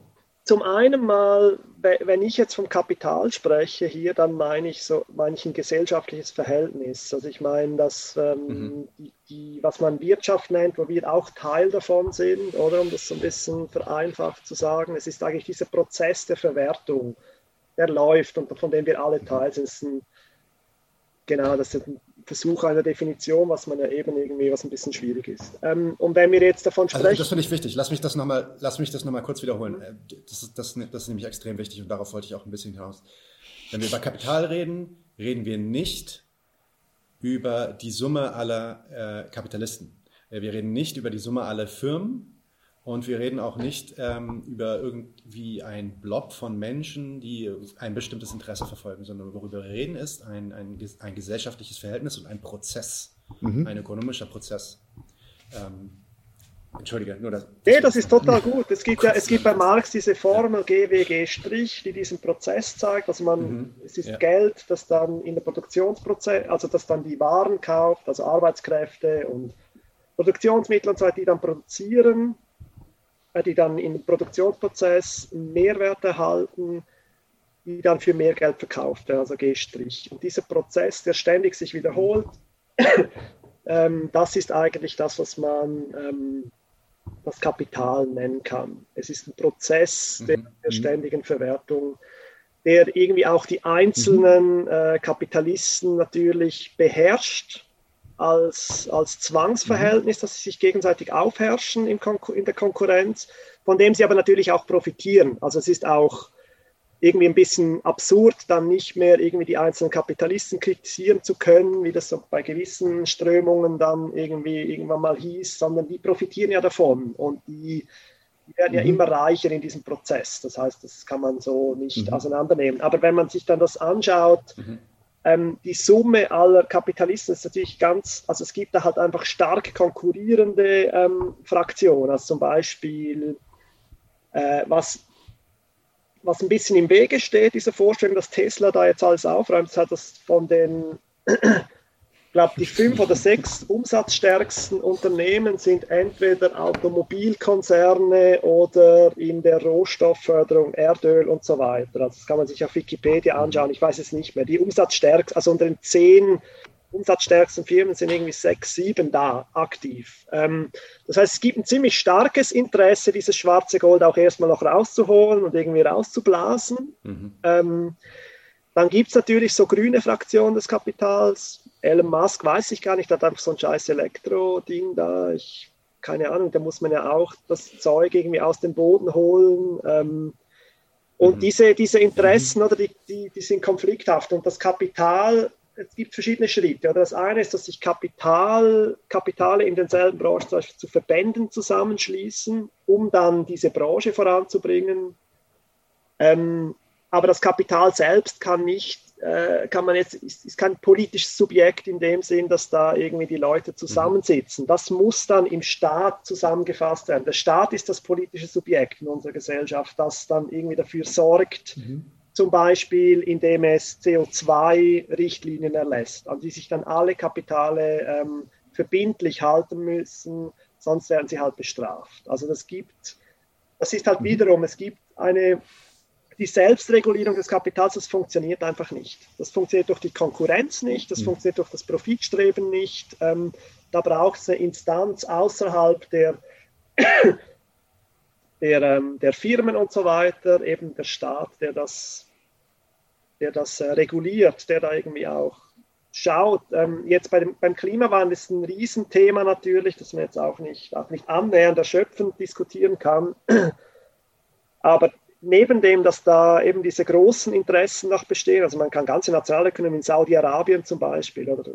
zum einen mal, wenn ich jetzt vom Kapital spreche hier, dann meine ich so meine ich ein gesellschaftliches Verhältnis. Also ich meine, dass ähm, mhm. die, die, was man Wirtschaft nennt, wo wir auch Teil davon sind, oder um das so ein bisschen vereinfacht zu sagen, es ist eigentlich dieser Prozess der Verwertung, der läuft und von dem wir alle mhm. Teil sind. Ist ein, genau, das ist ein Versuch einer Definition, was man ja eben irgendwie, was ein bisschen schwierig ist. Ähm, und wenn wir jetzt davon sprechen. Also das finde ich wichtig. Lass mich das nochmal, lass mich das nochmal kurz wiederholen. Äh, das ist, das, das ist nämlich extrem wichtig und darauf wollte ich auch ein bisschen hinaus. Wenn wir über Kapital reden, reden wir nicht über die Summe aller äh, Kapitalisten. Äh, wir reden nicht über die Summe aller Firmen, und wir reden auch nicht ähm, über irgendwie ein Blob von Menschen, die ein bestimmtes Interesse verfolgen, sondern worüber wir reden ist ein, ein, ein gesellschaftliches Verhältnis und ein Prozess, mhm. ein ökonomischer Prozess. Ähm, Entschuldige, nur das. Nee, das ist total gut. Es gibt ja, es gibt bei Marx diese Formel GWG', die diesen Prozess zeigt. Also man, mhm, es ist ja. Geld, das dann in der Produktionsprozess, also das dann die Waren kauft, also Arbeitskräfte und Produktionsmittel und so weiter, die dann produzieren die dann im Produktionsprozess Mehrwert erhalten, die dann für mehr Geld verkauft werden, also G-Strich. Und dieser Prozess, der ständig sich wiederholt, ähm, das ist eigentlich das, was man ähm, das Kapital nennen kann. Es ist ein Prozess der, mhm. der ständigen Verwertung, der irgendwie auch die einzelnen mhm. äh, Kapitalisten natürlich beherrscht als, als Zwangsverhältnis, dass sie sich gegenseitig aufherrschen in, in der Konkurrenz, von dem sie aber natürlich auch profitieren. Also es ist auch irgendwie ein bisschen absurd, dann nicht mehr irgendwie die einzelnen Kapitalisten kritisieren zu können, wie das so bei gewissen Strömungen dann irgendwie irgendwann mal hieß, sondern die profitieren ja davon und die, die werden mhm. ja immer reicher in diesem Prozess. Das heißt, das kann man so nicht mhm. auseinandernehmen. Aber wenn man sich dann das anschaut, mhm ähm, die Summe aller Kapitalisten ist natürlich ganz, also es gibt da halt einfach stark konkurrierende ähm, Fraktionen, also zum Beispiel, äh, was, was ein bisschen im Wege steht, diese Vorstellung, dass Tesla da jetzt alles aufräumt, das hat das von den glaube, die fünf oder sechs umsatzstärksten Unternehmen sind entweder Automobilkonzerne oder in der Rohstoffförderung Erdöl und so weiter. Also das kann man sich auf Wikipedia anschauen. Ich weiß es nicht mehr. Die umsatzstärksten, also unter den zehn umsatzstärksten Firmen sind irgendwie sechs, sieben da aktiv. Ähm, das heißt, es gibt ein ziemlich starkes Interesse, dieses schwarze Gold auch erstmal noch rauszuholen und irgendwie rauszublasen. Mhm. Ähm, dann gibt es natürlich so grüne Fraktionen des Kapitals, Elon Musk weiß ich gar nicht, hat einfach so ein scheiß Elektro-Ding da. Ich, keine Ahnung, da muss man ja auch das Zeug irgendwie aus dem Boden holen. Ähm, und mhm. diese, diese Interessen, mhm. oder die, die, die sind konflikthaft. Und das Kapital, es gibt verschiedene Schritte. Oder das eine ist, dass sich Kapital, Kapitale in denselben Branchen zum Beispiel zu Verbänden zusammenschließen, um dann diese Branche voranzubringen. Ähm, aber das Kapital selbst kann nicht äh, kann man jetzt, ist, ist, kein politisches Subjekt in dem Sinn, dass da irgendwie die Leute zusammensitzen. Das muss dann im Staat zusammengefasst werden. Der Staat ist das politische Subjekt in unserer Gesellschaft, das dann irgendwie dafür sorgt, mhm. zum Beispiel indem es CO2-Richtlinien erlässt, an die sich dann alle Kapitale ähm, verbindlich halten müssen, sonst werden sie halt bestraft. Also das gibt, das ist halt mhm. wiederum, es gibt eine die Selbstregulierung des Kapitals, das funktioniert einfach nicht. Das funktioniert durch die Konkurrenz nicht, das mhm. funktioniert durch das Profitstreben nicht. Ähm, da braucht es eine Instanz außerhalb der, der, ähm, der Firmen und so weiter, eben der Staat, der das, der das äh, reguliert, der da irgendwie auch schaut. Ähm, jetzt bei dem, beim Klimawandel ist ein Riesenthema natürlich, das man jetzt auch nicht, auch nicht annähernd erschöpfend diskutieren kann. Aber neben dem, dass da eben diese großen Interessen noch bestehen, also man kann ganze Nationalökonomien in Saudi-Arabien zum Beispiel, oder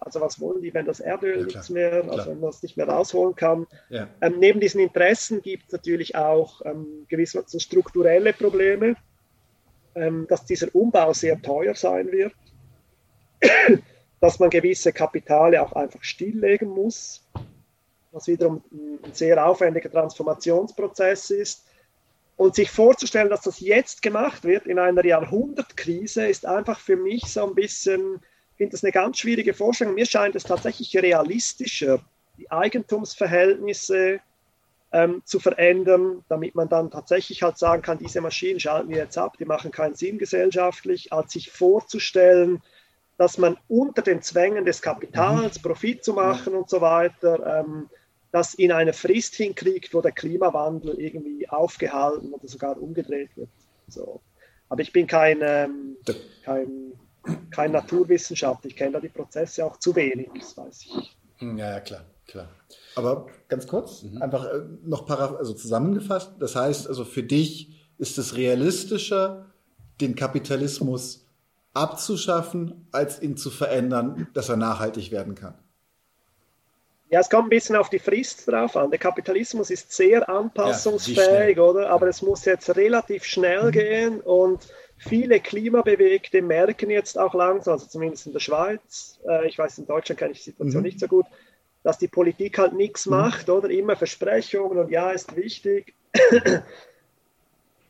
also was wollen die, wenn das Erdöl ja, nichts mehr, also wenn man es nicht mehr rausholen kann. Ja. Ähm, neben diesen Interessen gibt es natürlich auch ähm, gewisse strukturelle Probleme, ähm, dass dieser Umbau sehr teuer sein wird, dass man gewisse Kapitale auch einfach stilllegen muss, was wiederum ein sehr aufwendiger Transformationsprozess ist und sich vorzustellen, dass das jetzt gemacht wird in einer Jahrhundertkrise, ist einfach für mich so ein bisschen finde das eine ganz schwierige Vorstellung. Mir scheint es tatsächlich realistischer, die Eigentumsverhältnisse ähm, zu verändern, damit man dann tatsächlich halt sagen kann, diese Maschinen schalten wir jetzt ab, die machen keinen Sinn gesellschaftlich, als sich vorzustellen, dass man unter den Zwängen des Kapitals mhm. Profit zu machen und so weiter, ähm, das in eine Frist hinkriegt, wo der Klimawandel irgendwie aufgehalten oder sogar umgedreht wird. So. Aber ich bin kein, ähm, kein, kein Naturwissenschaftler, ich kenne da die Prozesse auch zu wenig, das weiß ich. Ja, ja klar, klar. Aber ganz kurz, mhm. einfach äh, noch para also zusammengefasst, das heißt also für dich ist es realistischer, den Kapitalismus abzuschaffen, als ihn zu verändern, dass er nachhaltig werden kann. Ja, es kommt ein bisschen auf die Frist drauf an. Der Kapitalismus ist sehr anpassungsfähig, ja, oder? Aber es muss jetzt relativ schnell mhm. gehen und viele Klimabewegte merken jetzt auch langsam, also zumindest in der Schweiz, äh, ich weiß, in Deutschland kenne ich die Situation mhm. nicht so gut, dass die Politik halt nichts mhm. macht, oder? Immer Versprechungen und ja, ist wichtig.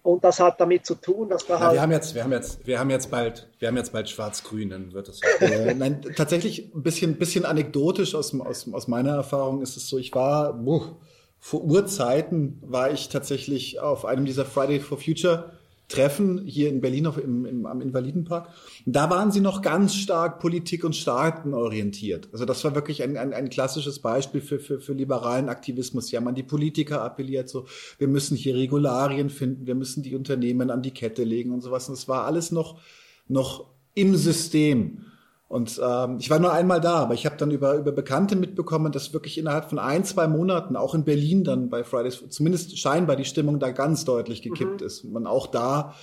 Und das hat damit zu tun, dass da ja, halt. Wir haben jetzt, wir haben jetzt, wir haben jetzt bald, wir haben jetzt bald Schwarz-Grün, dann wird es. äh, nein, tatsächlich ein bisschen, bisschen anekdotisch aus, aus, aus meiner Erfahrung ist es so, ich war, boah, vor Urzeiten war ich tatsächlich auf einem dieser Friday for Future Treffen hier in Berlin auf, im, im, am Invalidenpark. Da waren sie noch ganz stark Politik und Staaten orientiert. Also das war wirklich ein, ein, ein klassisches Beispiel für, für, für liberalen Aktivismus. Sie haben an die Politiker appelliert, so wir müssen hier Regularien finden, wir müssen die Unternehmen an die Kette legen und sowas. Und das war alles noch, noch im System. Und ähm, ich war nur einmal da, aber ich habe dann über, über Bekannte mitbekommen, dass wirklich innerhalb von ein, zwei Monaten, auch in Berlin dann bei Fridays, zumindest scheinbar die Stimmung da ganz deutlich gekippt mhm. ist. Und man auch da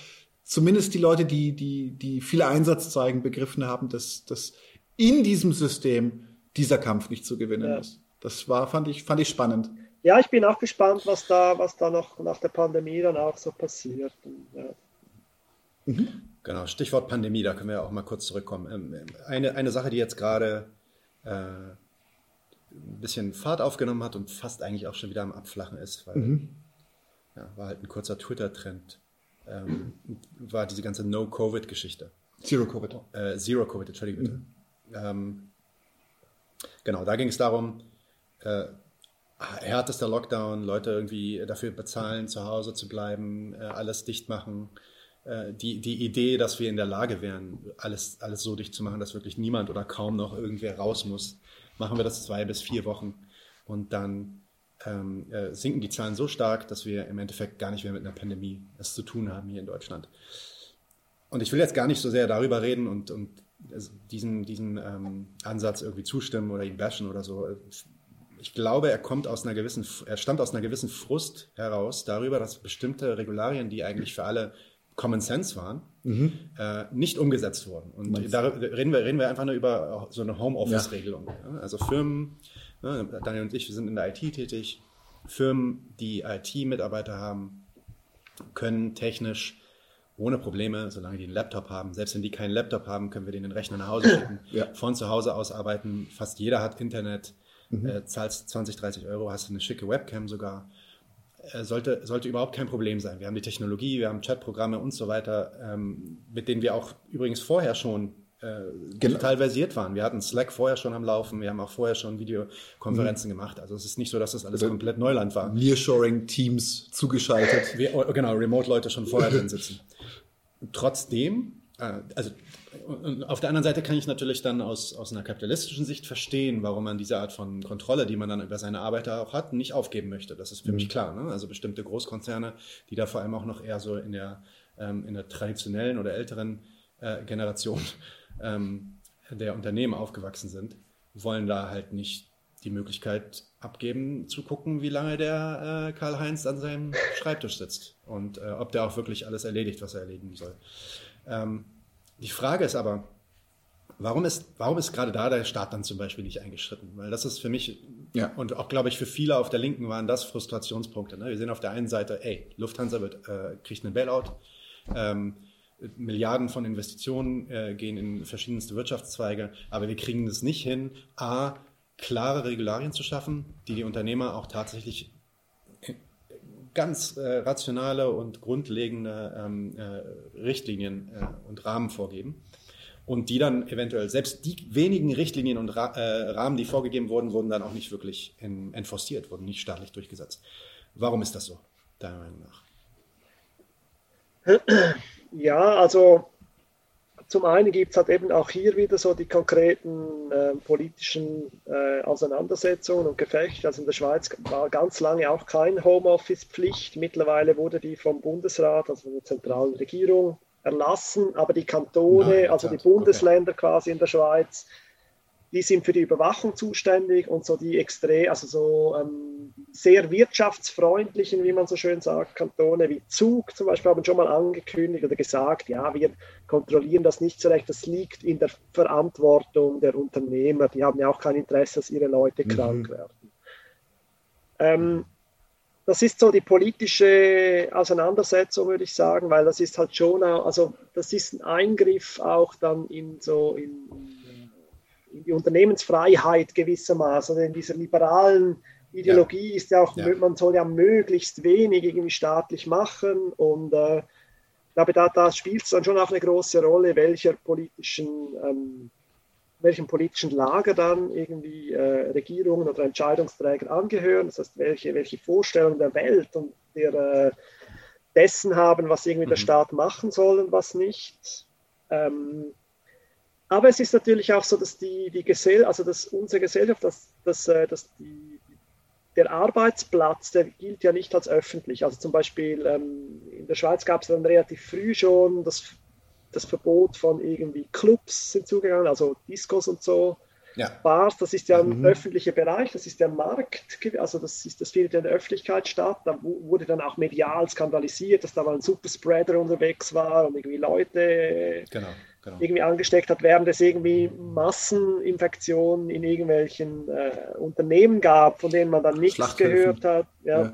zumindest die Leute, die, die, die viel Einsatz zeigen, begriffen haben, dass, dass in diesem System dieser Kampf nicht zu gewinnen ja. ist. Das war, fand ich, fand ich spannend. Ja, ich bin auch gespannt, was da, was da noch nach der Pandemie dann auch so passiert. Ja. Mhm. Genau, Stichwort Pandemie, da können wir auch mal kurz zurückkommen. Ähm, eine, eine Sache, die jetzt gerade äh, ein bisschen Fahrt aufgenommen hat und fast eigentlich auch schon wieder am Abflachen ist, weil mhm. ja, war halt ein kurzer Twitter-Trend, ähm, war diese ganze No-Covid-Geschichte. Zero Covid. Äh, Zero Covid, Entschuldigung bitte. Mhm. Ähm, genau, da ging es darum, äh, härtester Lockdown, Leute irgendwie dafür bezahlen, zu Hause zu bleiben, äh, alles dicht machen. Äh, die, die Idee, dass wir in der Lage wären, alles, alles so dicht zu machen, dass wirklich niemand oder kaum noch irgendwer raus muss, machen wir das zwei bis vier Wochen und dann ähm, äh, sinken die Zahlen so stark, dass wir im Endeffekt gar nicht mehr mit einer Pandemie es zu tun haben hier in Deutschland. Und ich will jetzt gar nicht so sehr darüber reden und, und diesen, diesen ähm, Ansatz irgendwie zustimmen oder ihn bashen oder so. Ich glaube, er kommt aus einer gewissen, er stammt aus einer gewissen Frust heraus darüber, dass bestimmte Regularien, die eigentlich für alle Common Sense waren, mhm. äh, nicht umgesetzt wurden. Und Meinst da reden wir, reden wir einfach nur über so eine Homeoffice-Regelung. Ja. Also Firmen, ne, Daniel und ich, wir sind in der IT tätig. Firmen, die IT-Mitarbeiter haben, können technisch ohne Probleme, solange die einen Laptop haben, selbst wenn die keinen Laptop haben, können wir denen den Rechner nach Hause schicken, ja. von zu Hause aus arbeiten. Fast jeder hat Internet, mhm. äh, zahlst 20, 30 Euro, hast eine schicke Webcam sogar. Äh, sollte, sollte überhaupt kein Problem sein. Wir haben die Technologie, wir haben Chatprogramme und so weiter, ähm, mit denen wir auch übrigens vorher schon äh, digital genau. versiert waren. Wir hatten Slack vorher schon am Laufen, wir haben auch vorher schon Videokonferenzen mhm. gemacht. Also es ist nicht so, dass das alles also komplett Neuland war. Nearshoring Teams zugeschaltet. Wir, oh, genau, Remote-Leute schon vorher drin sitzen. Trotzdem, äh, also und auf der anderen Seite kann ich natürlich dann aus, aus einer kapitalistischen Sicht verstehen, warum man diese Art von Kontrolle, die man dann über seine Arbeiter auch hat, nicht aufgeben möchte. Das ist für mhm. mich klar. Ne? Also bestimmte Großkonzerne, die da vor allem auch noch eher so in der, ähm, in der traditionellen oder älteren äh, Generation ähm, der Unternehmen aufgewachsen sind, wollen da halt nicht die Möglichkeit abgeben, zu gucken, wie lange der äh, Karl-Heinz an seinem Schreibtisch sitzt und äh, ob der auch wirklich alles erledigt, was er erledigen soll. Ähm, die Frage ist aber, warum ist, warum ist gerade da der Staat dann zum Beispiel nicht eingeschritten? Weil das ist für mich ja. und auch, glaube ich, für viele auf der Linken waren das Frustrationspunkte. Ne? Wir sehen auf der einen Seite, ey, Lufthansa wird, äh, kriegt einen Bailout. Ähm, Milliarden von Investitionen äh, gehen in verschiedenste Wirtschaftszweige, aber wir kriegen es nicht hin, a, klare Regularien zu schaffen, die die Unternehmer auch tatsächlich ganz äh, rationale und grundlegende ähm, äh, Richtlinien äh, und Rahmen vorgeben. und die dann eventuell, selbst die wenigen Richtlinien und Ra äh, Rahmen, die vorgegeben wurden, wurden dann auch nicht wirklich in, enforciert, wurden nicht staatlich durchgesetzt. Warum ist das so, deiner Meinung nach? Ja, also zum einen gibt es halt eben auch hier wieder so die konkreten äh, politischen äh, Auseinandersetzungen und Gefechte. Also in der Schweiz war ganz lange auch kein Homeoffice-Pflicht. Mittlerweile wurde die vom Bundesrat, also von der zentralen Regierung, erlassen. Aber die Kantone, Nein, also die Bundesländer okay. quasi in der Schweiz, die sind für die Überwachung zuständig und so die extrem, also so ähm, sehr wirtschaftsfreundlichen, wie man so schön sagt, Kantone wie Zug zum Beispiel haben schon mal angekündigt oder gesagt, ja, wir kontrollieren das nicht so recht, das liegt in der Verantwortung der Unternehmer, die haben ja auch kein Interesse, dass ihre Leute mhm. krank werden. Ähm, das ist so die politische Auseinandersetzung, würde ich sagen, weil das ist halt schon, also das ist ein Eingriff auch dann in so in, die Unternehmensfreiheit gewissermaßen. Also in dieser liberalen Ideologie ja. ist ja auch, ja. man soll ja möglichst wenig irgendwie staatlich machen und äh, ich glaube, da, da spielt es dann schon auch eine große Rolle, welcher politischen, ähm, welchem politischen Lager dann irgendwie äh, Regierungen oder Entscheidungsträger angehören, das heißt, welche, welche Vorstellungen der Welt und der, äh, dessen haben, was irgendwie mhm. der Staat machen soll und was nicht. Ähm, aber es ist natürlich auch so, dass die, die Gesell also dass unsere Gesellschaft, dass, dass, äh, dass die, der Arbeitsplatz, der gilt ja nicht als öffentlich. Also zum Beispiel ähm, in der Schweiz gab es dann relativ früh schon das, das Verbot von irgendwie Clubs hinzugegangen, also Discos und so. Ja. Bars, das ist ja ein mhm. öffentlicher Bereich, das ist der Markt, also das, ist, das findet ja in der Öffentlichkeit statt. Da wurde dann auch medial skandalisiert, dass da mal ein Superspreader unterwegs war und irgendwie Leute genau genau. irgendwie angesteckt hat, während es irgendwie Masseninfektionen in irgendwelchen äh, Unternehmen gab, von denen man dann nichts gehört hat. Ja. ja.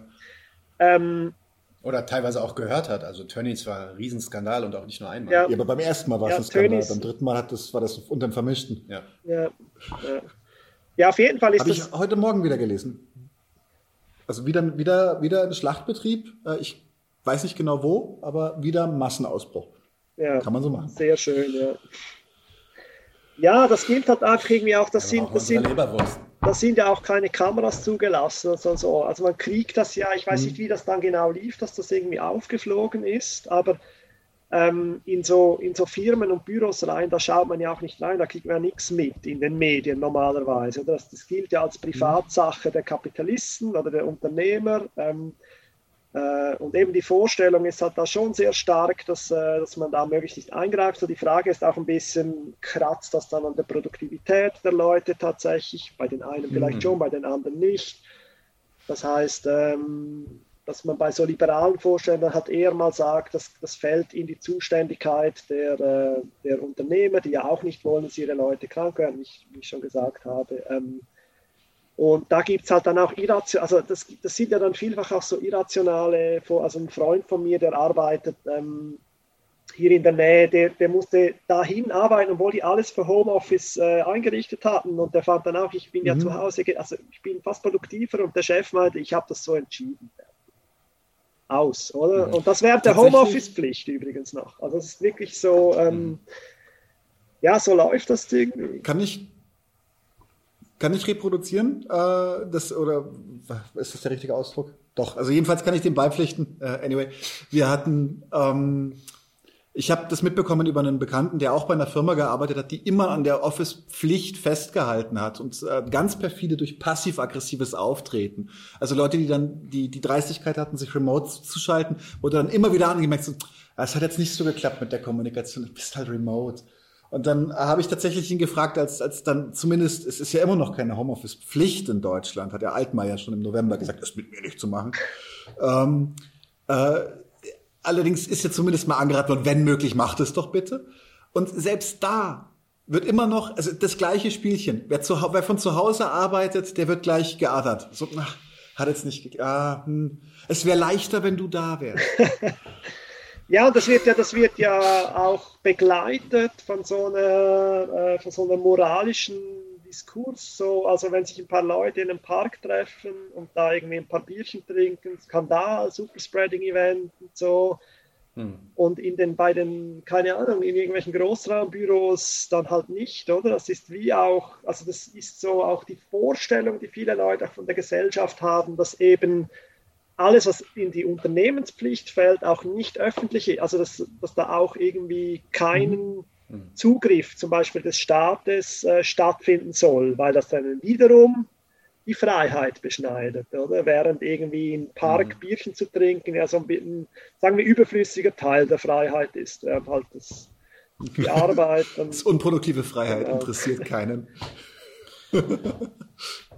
Ähm, oder teilweise auch gehört hat. Also Tönnies war ein Riesenskandal und auch nicht nur einmal. Ja, ja aber beim ersten Mal war es ja, ein Skandal, Tönnies, beim dritten Mal hat das, war das unter dem Vermischten. Ja. Ja, ja. auf jeden Fall ist Hab das... Habe ich heute Morgen wieder gelesen. Also wieder, wieder, wieder ein Schlachtbetrieb. Äh, ich weiß nicht genau wo, aber wieder Massenausbruch. Ja, Kann man so machen. Sehr schön, ja. Ja, das gilt halt einfach irgendwie auch, das, sind, das, sind, das sind ja auch keine Kameras zugelassen. Also, so. also man kriegt das ja, ich weiß mhm. nicht, wie das dann genau lief, dass das irgendwie aufgeflogen ist, aber ähm, in, so, in so Firmen und Büros rein, da schaut man ja auch nicht rein, da kriegt man ja nichts mit in den Medien normalerweise. Das, das gilt ja als Privatsache der Kapitalisten oder der Unternehmer. Ähm, äh, und eben die Vorstellung ist halt da schon sehr stark, dass, äh, dass man da möglichst nicht eingreift. So die Frage ist auch ein bisschen, kratzt das dann an der Produktivität der Leute tatsächlich? Bei den einen vielleicht mhm. schon, bei den anderen nicht. Das heißt, ähm, dass man bei so liberalen Vorstellungen halt eher mal sagt, dass das fällt in die Zuständigkeit der, äh, der Unternehmer, die ja auch nicht wollen, dass ihre Leute krank werden, wie ich, wie ich schon gesagt habe. Und da gibt es halt dann auch irrational, also das, das sind ja dann vielfach auch so irrationale, also ein Freund von mir, der arbeitet ähm, hier in der Nähe, der, der musste dahin arbeiten, obwohl die alles für Homeoffice äh, eingerichtet hatten. Und der fand dann auch, ich bin mhm. ja zu Hause, also ich bin fast produktiver und der Chef meinte, ich habe das so entschieden. Aus, oder? Mhm. Und das wäre der Homeoffice-Pflicht übrigens noch. Also es ist wirklich so, ähm, mhm. ja, so läuft das Ding. Kann ich kann ich reproduzieren? Äh, das, oder ist das der richtige Ausdruck? Doch, also jedenfalls kann ich dem beipflichten. Äh, anyway, wir hatten, ähm, ich habe das mitbekommen über einen Bekannten, der auch bei einer Firma gearbeitet hat, die immer an der Office-Pflicht festgehalten hat und äh, ganz perfide durch passiv-aggressives Auftreten. Also Leute, die dann die, die Dreistigkeit hatten, sich remote zu schalten, wurde dann immer wieder angemerkt, so, ah, es hat jetzt nicht so geklappt mit der Kommunikation, du bist halt remote. Und dann habe ich tatsächlich ihn gefragt, als, als dann zumindest, es ist ja immer noch keine Homeoffice-Pflicht in Deutschland, hat der Altmaier schon im November gesagt, das mit mir nicht zu machen. Ähm, äh, allerdings ist ja zumindest mal angeraten worden, wenn möglich, macht es doch bitte. Und selbst da wird immer noch, also das gleiche Spielchen. Wer, zu, wer von zu Hause arbeitet, der wird gleich geadert. So, ach, hat jetzt nicht, ah, hm. es wäre leichter, wenn du da wärst. Ja, das wird ja, das wird ja auch begleitet von so einer, äh, von so einem moralischen Diskurs. So, also wenn sich ein paar Leute in einem Park treffen und da irgendwie ein paar Bierchen trinken, Skandal, Superspreading-Event und so, Hm. Und in den, bei den, keine Ahnung, in irgendwelchen Großraumbüros dann halt nicht, oder? Das ist wie auch, also das ist so auch die Vorstellung, die viele Leute auch von der Gesellschaft haben, dass eben alles, was in die Unternehmenspflicht fällt, auch nicht öffentlich ist. Also dass, dass da auch irgendwie keinen mhm. Zugriff zum Beispiel des Staates äh, stattfinden soll, weil das dann wiederum die Freiheit beschneidet, oder? Während irgendwie im Park mhm. Bierchen zu trinken ja so ein bisschen, sagen wir, überflüssiger Teil der Freiheit ist, während halt das, die Arbeit. Dann, das unproduktive Freiheit genau. interessiert keinen.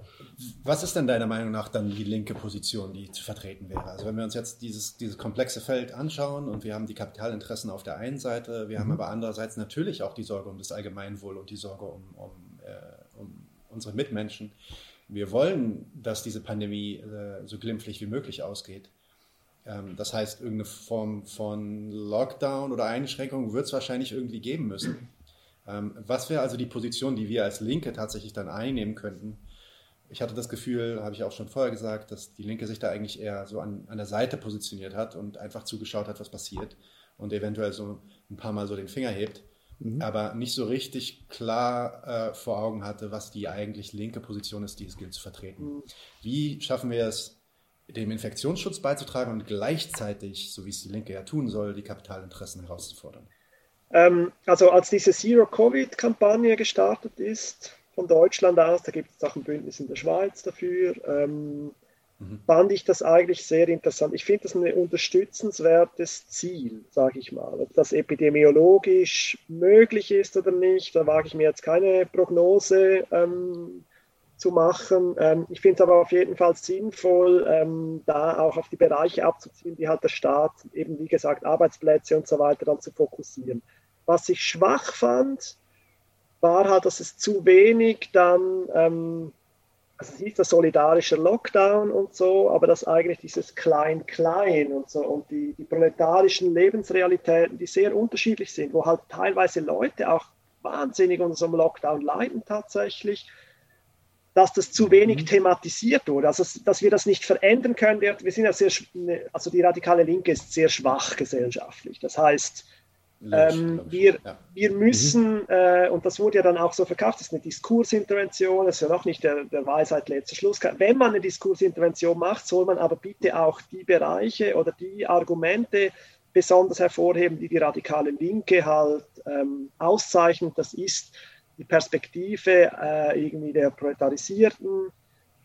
Was ist denn deiner Meinung nach dann die linke Position, die zu vertreten wäre? Also wenn wir uns jetzt dieses, dieses komplexe Feld anschauen und wir haben die Kapitalinteressen auf der einen Seite, wir mhm. haben aber andererseits natürlich auch die Sorge um das Allgemeinwohl und die Sorge um, um, äh, um unsere Mitmenschen. Wir wollen, dass diese Pandemie äh, so glimpflich wie möglich ausgeht. Ähm, das heißt, irgendeine Form von Lockdown oder Einschränkung wird es wahrscheinlich irgendwie geben müssen. Ähm, was wäre also die Position, die wir als Linke tatsächlich dann einnehmen könnten? Ich hatte das Gefühl, habe ich auch schon vorher gesagt, dass die Linke sich da eigentlich eher so an, an der Seite positioniert hat und einfach zugeschaut hat, was passiert und eventuell so ein paar Mal so den Finger hebt mhm. aber nicht so richtig klar äh, vor Augen hatte, was die eigentlich linke Position ist, die es gilt zu vertreten. Mhm. Wie schaffen wir es, dem Infektionsschutz beizutragen und gleichzeitig, so wie es die Linke ja tun soll, die Kapitalinteressen herauszufordern? Ähm, also als diese Zero-Covid-Kampagne gestartet ist von Deutschland aus, da gibt es auch ein Bündnis in der Schweiz dafür, ähm, mhm. fand ich das eigentlich sehr interessant. Ich finde das ein unterstützenswertes Ziel, sage ich mal. Ob das epidemiologisch möglich ist oder nicht, da wage ich mir jetzt keine Prognose ähm, zu machen. Ähm, ich finde es aber auf jeden Fall sinnvoll, ähm, da auch auf die Bereiche abzuziehen, die halt der Staat eben, wie gesagt, Arbeitsplätze und so weiter dann zu fokussieren. Was ich schwach fand, war halt, dass es zu wenig dann ähm, also es hieß der solidarische Lockdown und so, aber dass eigentlich dieses Klein-Klein und so und die, die proletarischen Lebensrealitäten, die sehr unterschiedlich sind, wo halt teilweise Leute auch wahnsinnig unter so einem Lockdown leiden tatsächlich, dass das zu wenig mhm. thematisiert wurde, also dass wir das nicht verändern können. Wir, wir sind ja sehr, also die radikale Linke ist sehr schwach gesellschaftlich. Das heißt, ähm, wir, ja. wir müssen, mhm. äh, und das wurde ja dann auch so verkauft, das ist eine Diskursintervention, das ist ja noch nicht der, der Weisheit letzter Schluss. Wenn man eine Diskursintervention macht, soll man aber bitte auch die Bereiche oder die Argumente besonders hervorheben, die die radikale Linke halt ähm, auszeichnet. Das ist die Perspektive äh, irgendwie der Proletarisierten,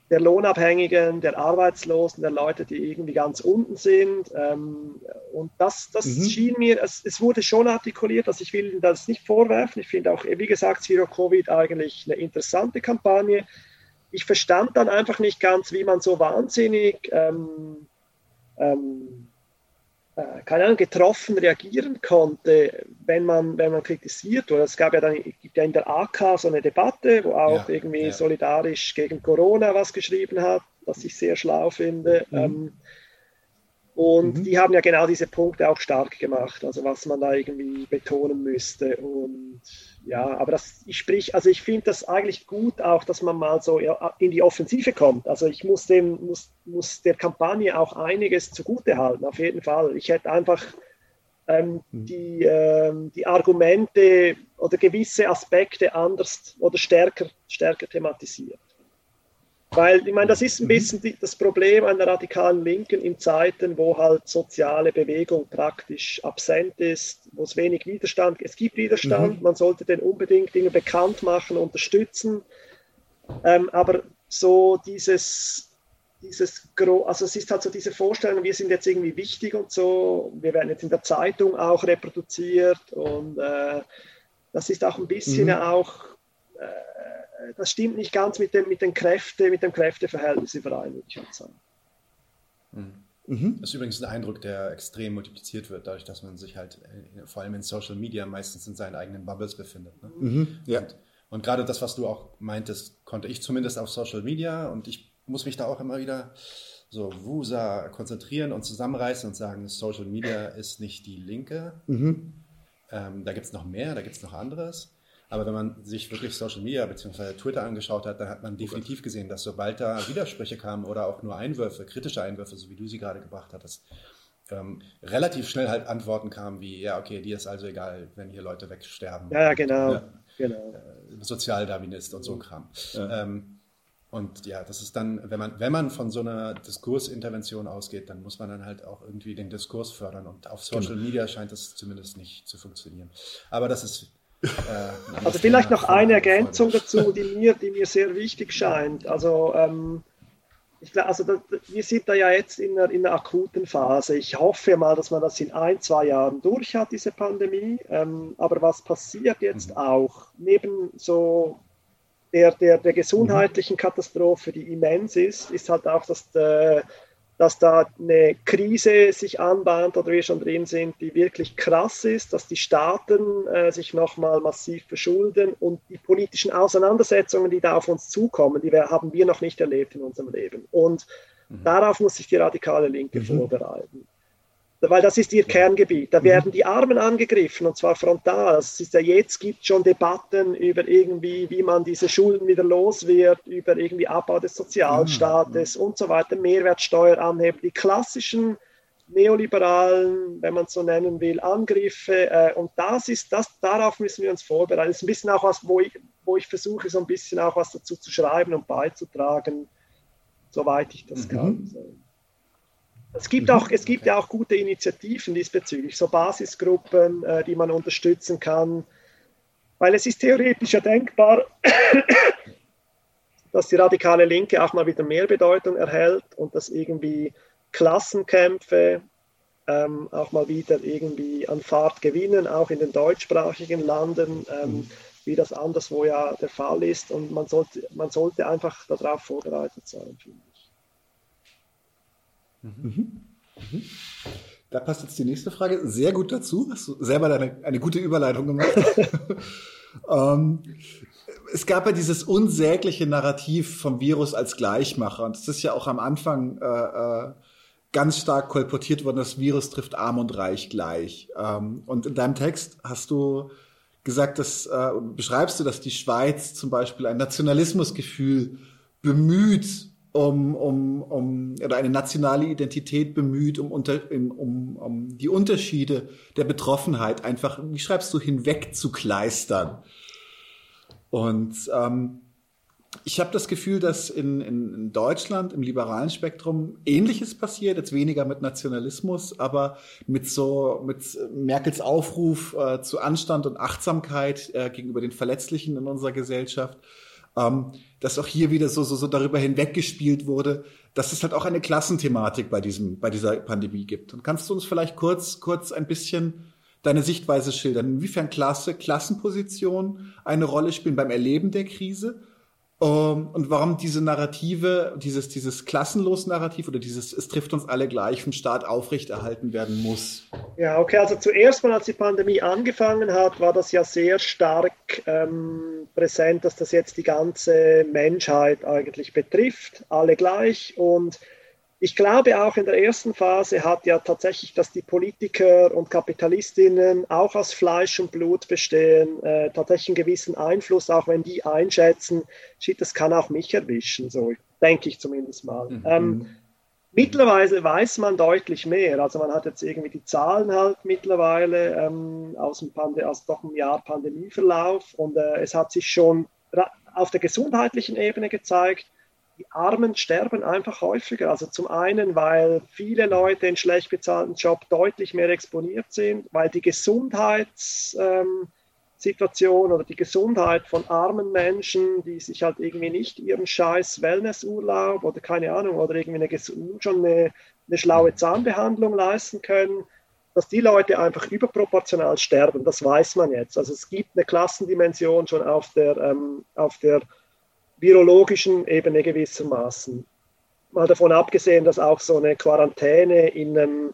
der Lohnabhängigen, der Arbeitslosen, der Leute, die irgendwie ganz unten sind. Ähm, und das, das mhm. schien mir, es, es, wurde schon artikuliert, also ich will das nicht vorwerfen. Ich finde auch, wie gesagt, Zero Covid eigentlich eine interessante Kampagne. Ich verstand dann einfach nicht ganz, wie man so wahnsinnig ähm, ähm, äh, keine Ahnung, getroffen reagieren konnte, wenn man, wenn man kritisiert wurde. Es gab ja dann gibt ja in der AK so eine Debatte, wo auch ja, irgendwie ja. solidarisch gegen Corona was geschrieben hat, was ich sehr schlau finde. Mhm. Ähm, und mhm. die haben ja genau diese Punkte auch stark gemacht, also was man da irgendwie betonen müsste. Und ja, aber das, ich sprich, also ich finde das eigentlich gut auch, dass man mal so in die Offensive kommt. Also ich muss dem, muss, muss der Kampagne auch einiges zugute halten, auf jeden Fall. Ich hätte einfach ähm, mhm. die, ähm, die Argumente oder gewisse Aspekte anders oder stärker, stärker thematisiert. Weil, ich meine, das ist ein mhm. bisschen die, das Problem der radikalen Linken in Zeiten, wo halt soziale Bewegung praktisch absent ist, wo es wenig Widerstand gibt. Es gibt Widerstand, mhm. man sollte den unbedingt Dinge bekannt machen, unterstützen. Ähm, aber so dieses, dieses, also es ist halt so diese Vorstellung, wir sind jetzt irgendwie wichtig und so, wir werden jetzt in der Zeitung auch reproduziert und äh, das ist auch ein bisschen mhm. auch äh, das stimmt nicht ganz mit dem, mit den Kräfte, mit dem Kräfteverhältnis überein, würde ich halt sagen. Mhm. mhm. Das ist übrigens ein Eindruck, der extrem multipliziert wird, dadurch, dass man sich halt äh, vor allem in Social Media meistens in seinen eigenen Bubbles befindet. Ne? Mhm. Ja. Und, und, gerade das, was du auch meintest, konnte ich zumindest auf Social Media und ich muss mich da auch immer wieder so wusa konzentrieren und zusammenreißen und sagen, Social Media ist nicht die Linke. Mhm. Ähm, da gibt es noch mehr, da gibt es noch anderes. Aber wenn man sich wirklich Social Media bzw. Twitter angeschaut hat, dann hat man definitiv gesehen, dass sobald da Widersprüche kamen oder auch nur Einwürfe, kritische Einwürfe, so wie du sie gerade gebracht hattest, ähm, relativ schnell halt Antworten kamen wie, ja, okay, dir ist also egal, wenn hier Leute wegsterben. Ja, ja genau. Ja, genau. Äh, Sozialdarwinist und so ein Kram. Ja. Ähm, und ja, das ist dann, wenn man, wenn man von so einer Diskursintervention ausgeht, dann muss man dann halt auch irgendwie den Diskurs fördern. Und auf Social genau. Media scheint das zumindest nicht zu funktionieren. Aber das ist. Äh, also vielleicht noch eine Ergänzung dazu, die mir, die mir sehr wichtig scheint. Also ähm, ich, also das, wir sind da ja jetzt in einer, in einer, akuten Phase. Ich hoffe mal, dass man das in ein, zwei Jahren durch hat, diese Pandemie. Ähm, aber was passiert jetzt mhm. auch, neben so der, der, der gesundheitlichen Katastrophe, die immens ist, ist halt auch, dass der, dass da eine Krise sich anbahnt oder wir schon drin sind, die wirklich krass ist, dass die Staaten äh, sich nochmal massiv verschulden und die politischen Auseinandersetzungen, die da auf uns zukommen, die wir, haben wir noch nicht erlebt in unserem Leben. Und mhm. darauf muss sich die radikale Linke mhm. vorbereiten weil das ist ihr Kerngebiet. Da mhm. werden die Armen angegriffen und zwar frontal. Es ist ja jetzt gibt schon Debatten über irgendwie, wie man diese Schulden wieder los wird, über irgendwie Abbau des Sozialstaates mhm. und so weiter, Mehrwertsteuer anheben. Die klassischen neoliberalen, wenn man es so nennen will, Angriffe. Äh, und das ist das, darauf müssen wir uns vorbereiten. Das ist ein bisschen auch was, wo ich, wo ich versuche, so ein bisschen auch was dazu zu schreiben und beizutragen, soweit ich das mhm. kann. Es gibt, mhm. auch, es gibt ja auch gute Initiativen diesbezüglich, so Basisgruppen, äh, die man unterstützen kann, weil es ist theoretisch ja denkbar, dass die radikale Linke auch mal wieder mehr Bedeutung erhält und dass irgendwie Klassenkämpfe ähm, auch mal wieder irgendwie an Fahrt gewinnen, auch in den deutschsprachigen Landen, ähm, mhm. wie das anderswo ja der Fall ist. Und man sollte, man sollte einfach darauf vorbereitet sein, finde ich. Mhm. Mhm. Da passt jetzt die nächste Frage sehr gut dazu. Hast du selber eine, eine gute Überleitung gemacht. ähm, es gab ja dieses unsägliche Narrativ vom Virus als Gleichmacher. Und es ist ja auch am Anfang äh, äh, ganz stark kolportiert worden, das Virus trifft arm und reich gleich. Ähm, und in deinem Text hast du gesagt, dass äh, beschreibst du, dass die Schweiz zum Beispiel ein Nationalismusgefühl bemüht, um, um, um oder eine nationale Identität bemüht, um, unter, um, um die Unterschiede der Betroffenheit einfach, wie schreibst du, hinwegzukleistern. Und ähm, ich habe das Gefühl, dass in, in, in Deutschland im liberalen Spektrum Ähnliches passiert, jetzt weniger mit Nationalismus, aber mit so mit Merkels Aufruf äh, zu Anstand und Achtsamkeit äh, gegenüber den Verletzlichen in unserer Gesellschaft ähm, dass auch hier wieder so, so, so darüber hinweggespielt wurde, dass es halt auch eine Klassenthematik bei diesem, bei dieser Pandemie gibt. Und kannst du uns vielleicht kurz, kurz ein bisschen deine Sichtweise schildern, inwiefern Klasse, Klassenposition eine Rolle spielen beim Erleben der Krise ähm, und warum diese Narrative, dieses, dieses Klassenlos-Narrativ oder dieses Es trifft uns alle gleich vom Staat aufrechterhalten werden muss. Ja, okay, also zuerst mal, als die Pandemie angefangen hat, war das ja sehr stark ähm, präsent, dass das jetzt die ganze Menschheit eigentlich betrifft, alle gleich und ich glaube auch in der ersten Phase hat ja tatsächlich, dass die Politiker und Kapitalistinnen auch aus Fleisch und Blut bestehen, äh, tatsächlich einen gewissen Einfluss, auch wenn die einschätzen, shit, das kann auch mich erwischen, so denke ich zumindest mal. Mhm. Ähm, mittlerweile weiß man deutlich mehr, also man hat jetzt irgendwie die Zahlen halt mittlerweile ähm, aus, dem Pande aus doch einem Jahr Pandemieverlauf und äh, es hat sich schon auf der gesundheitlichen Ebene gezeigt, die Armen sterben einfach häufiger. Also zum einen, weil viele Leute in schlecht bezahlten Job deutlich mehr exponiert sind, weil die Gesundheitssituation ähm, oder die Gesundheit von armen Menschen, die sich halt irgendwie nicht ihren scheiß Wellnessurlaub oder keine Ahnung oder irgendwie eine, schon eine, eine schlaue Zahnbehandlung leisten können, dass die Leute einfach überproportional sterben. Das weiß man jetzt. Also es gibt eine Klassendimension schon auf der, ähm, auf der virologischen Ebene gewissermaßen. Mal davon abgesehen, dass auch so eine Quarantäne in einem,